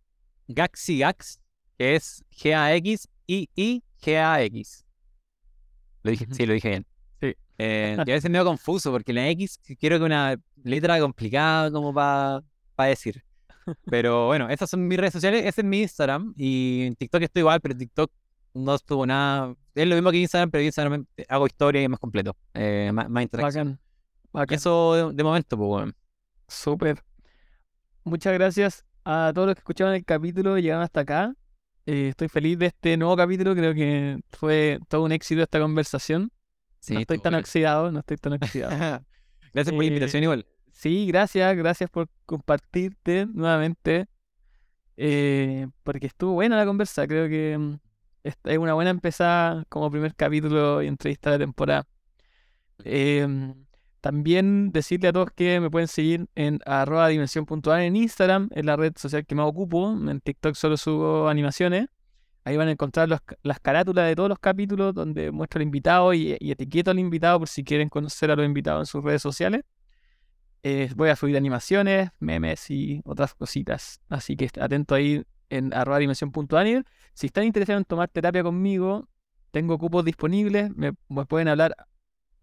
gaxigax, que es G-A-X-I-I-G-A-X. Lo dije, sí, lo dije bien. Sí. Eh, y a veces medio confuso porque la X quiero que una letra complicada como para decir. Pero bueno, esas son mis redes sociales, ese es mi Instagram y en TikTok estoy igual, pero en TikTok no estuvo nada. Es lo mismo que Instagram, pero Instagram hago historia y es más completo, eh, más, más interacción. Bacán. Y Bacán. eso de, de momento, pues bueno. Súper. Muchas gracias a todos los que escucharon el capítulo y llegaron hasta acá. Eh, estoy feliz de este nuevo capítulo. Creo que fue todo un éxito esta conversación. Sí, no estoy tan bueno. oxidado, no estoy tan oxidado. Gracias por la Eh, invitación igual. Sí, gracias, gracias por compartirte nuevamente. eh, porque estuvo buena la conversa. Creo que mm, es una buena empezada como primer capítulo y entrevista de la temporada. Em, también decirle a todos que me pueden seguir en arroba en Instagram, en la red social que más ocupo. En TikTok solo subo animaciones. Ahí van a encontrar las carátulas de todos los capítulos donde muestro al invitado y, etiqueto al invitado por si quieren conocer a los invitados en sus redes sociales. Eh, voy a subir animaciones, memes y otras cositas. Así que atento ahí en arroba. Si están interesados en tomar terapia conmigo, tengo cupos disponibles. Me pueden hablar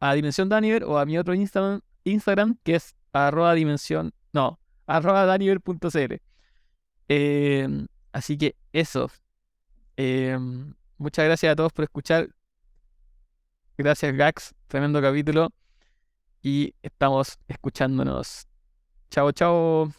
a Dimensión Daniver o a mi otro Instagram, Instagram que es arroba dimensión, no, arroba daniver.cl. Eh, así que eso. Eh, muchas gracias a todos por escuchar. Gracias Gax, tremendo capítulo. Y estamos escuchándonos. Chao, chao.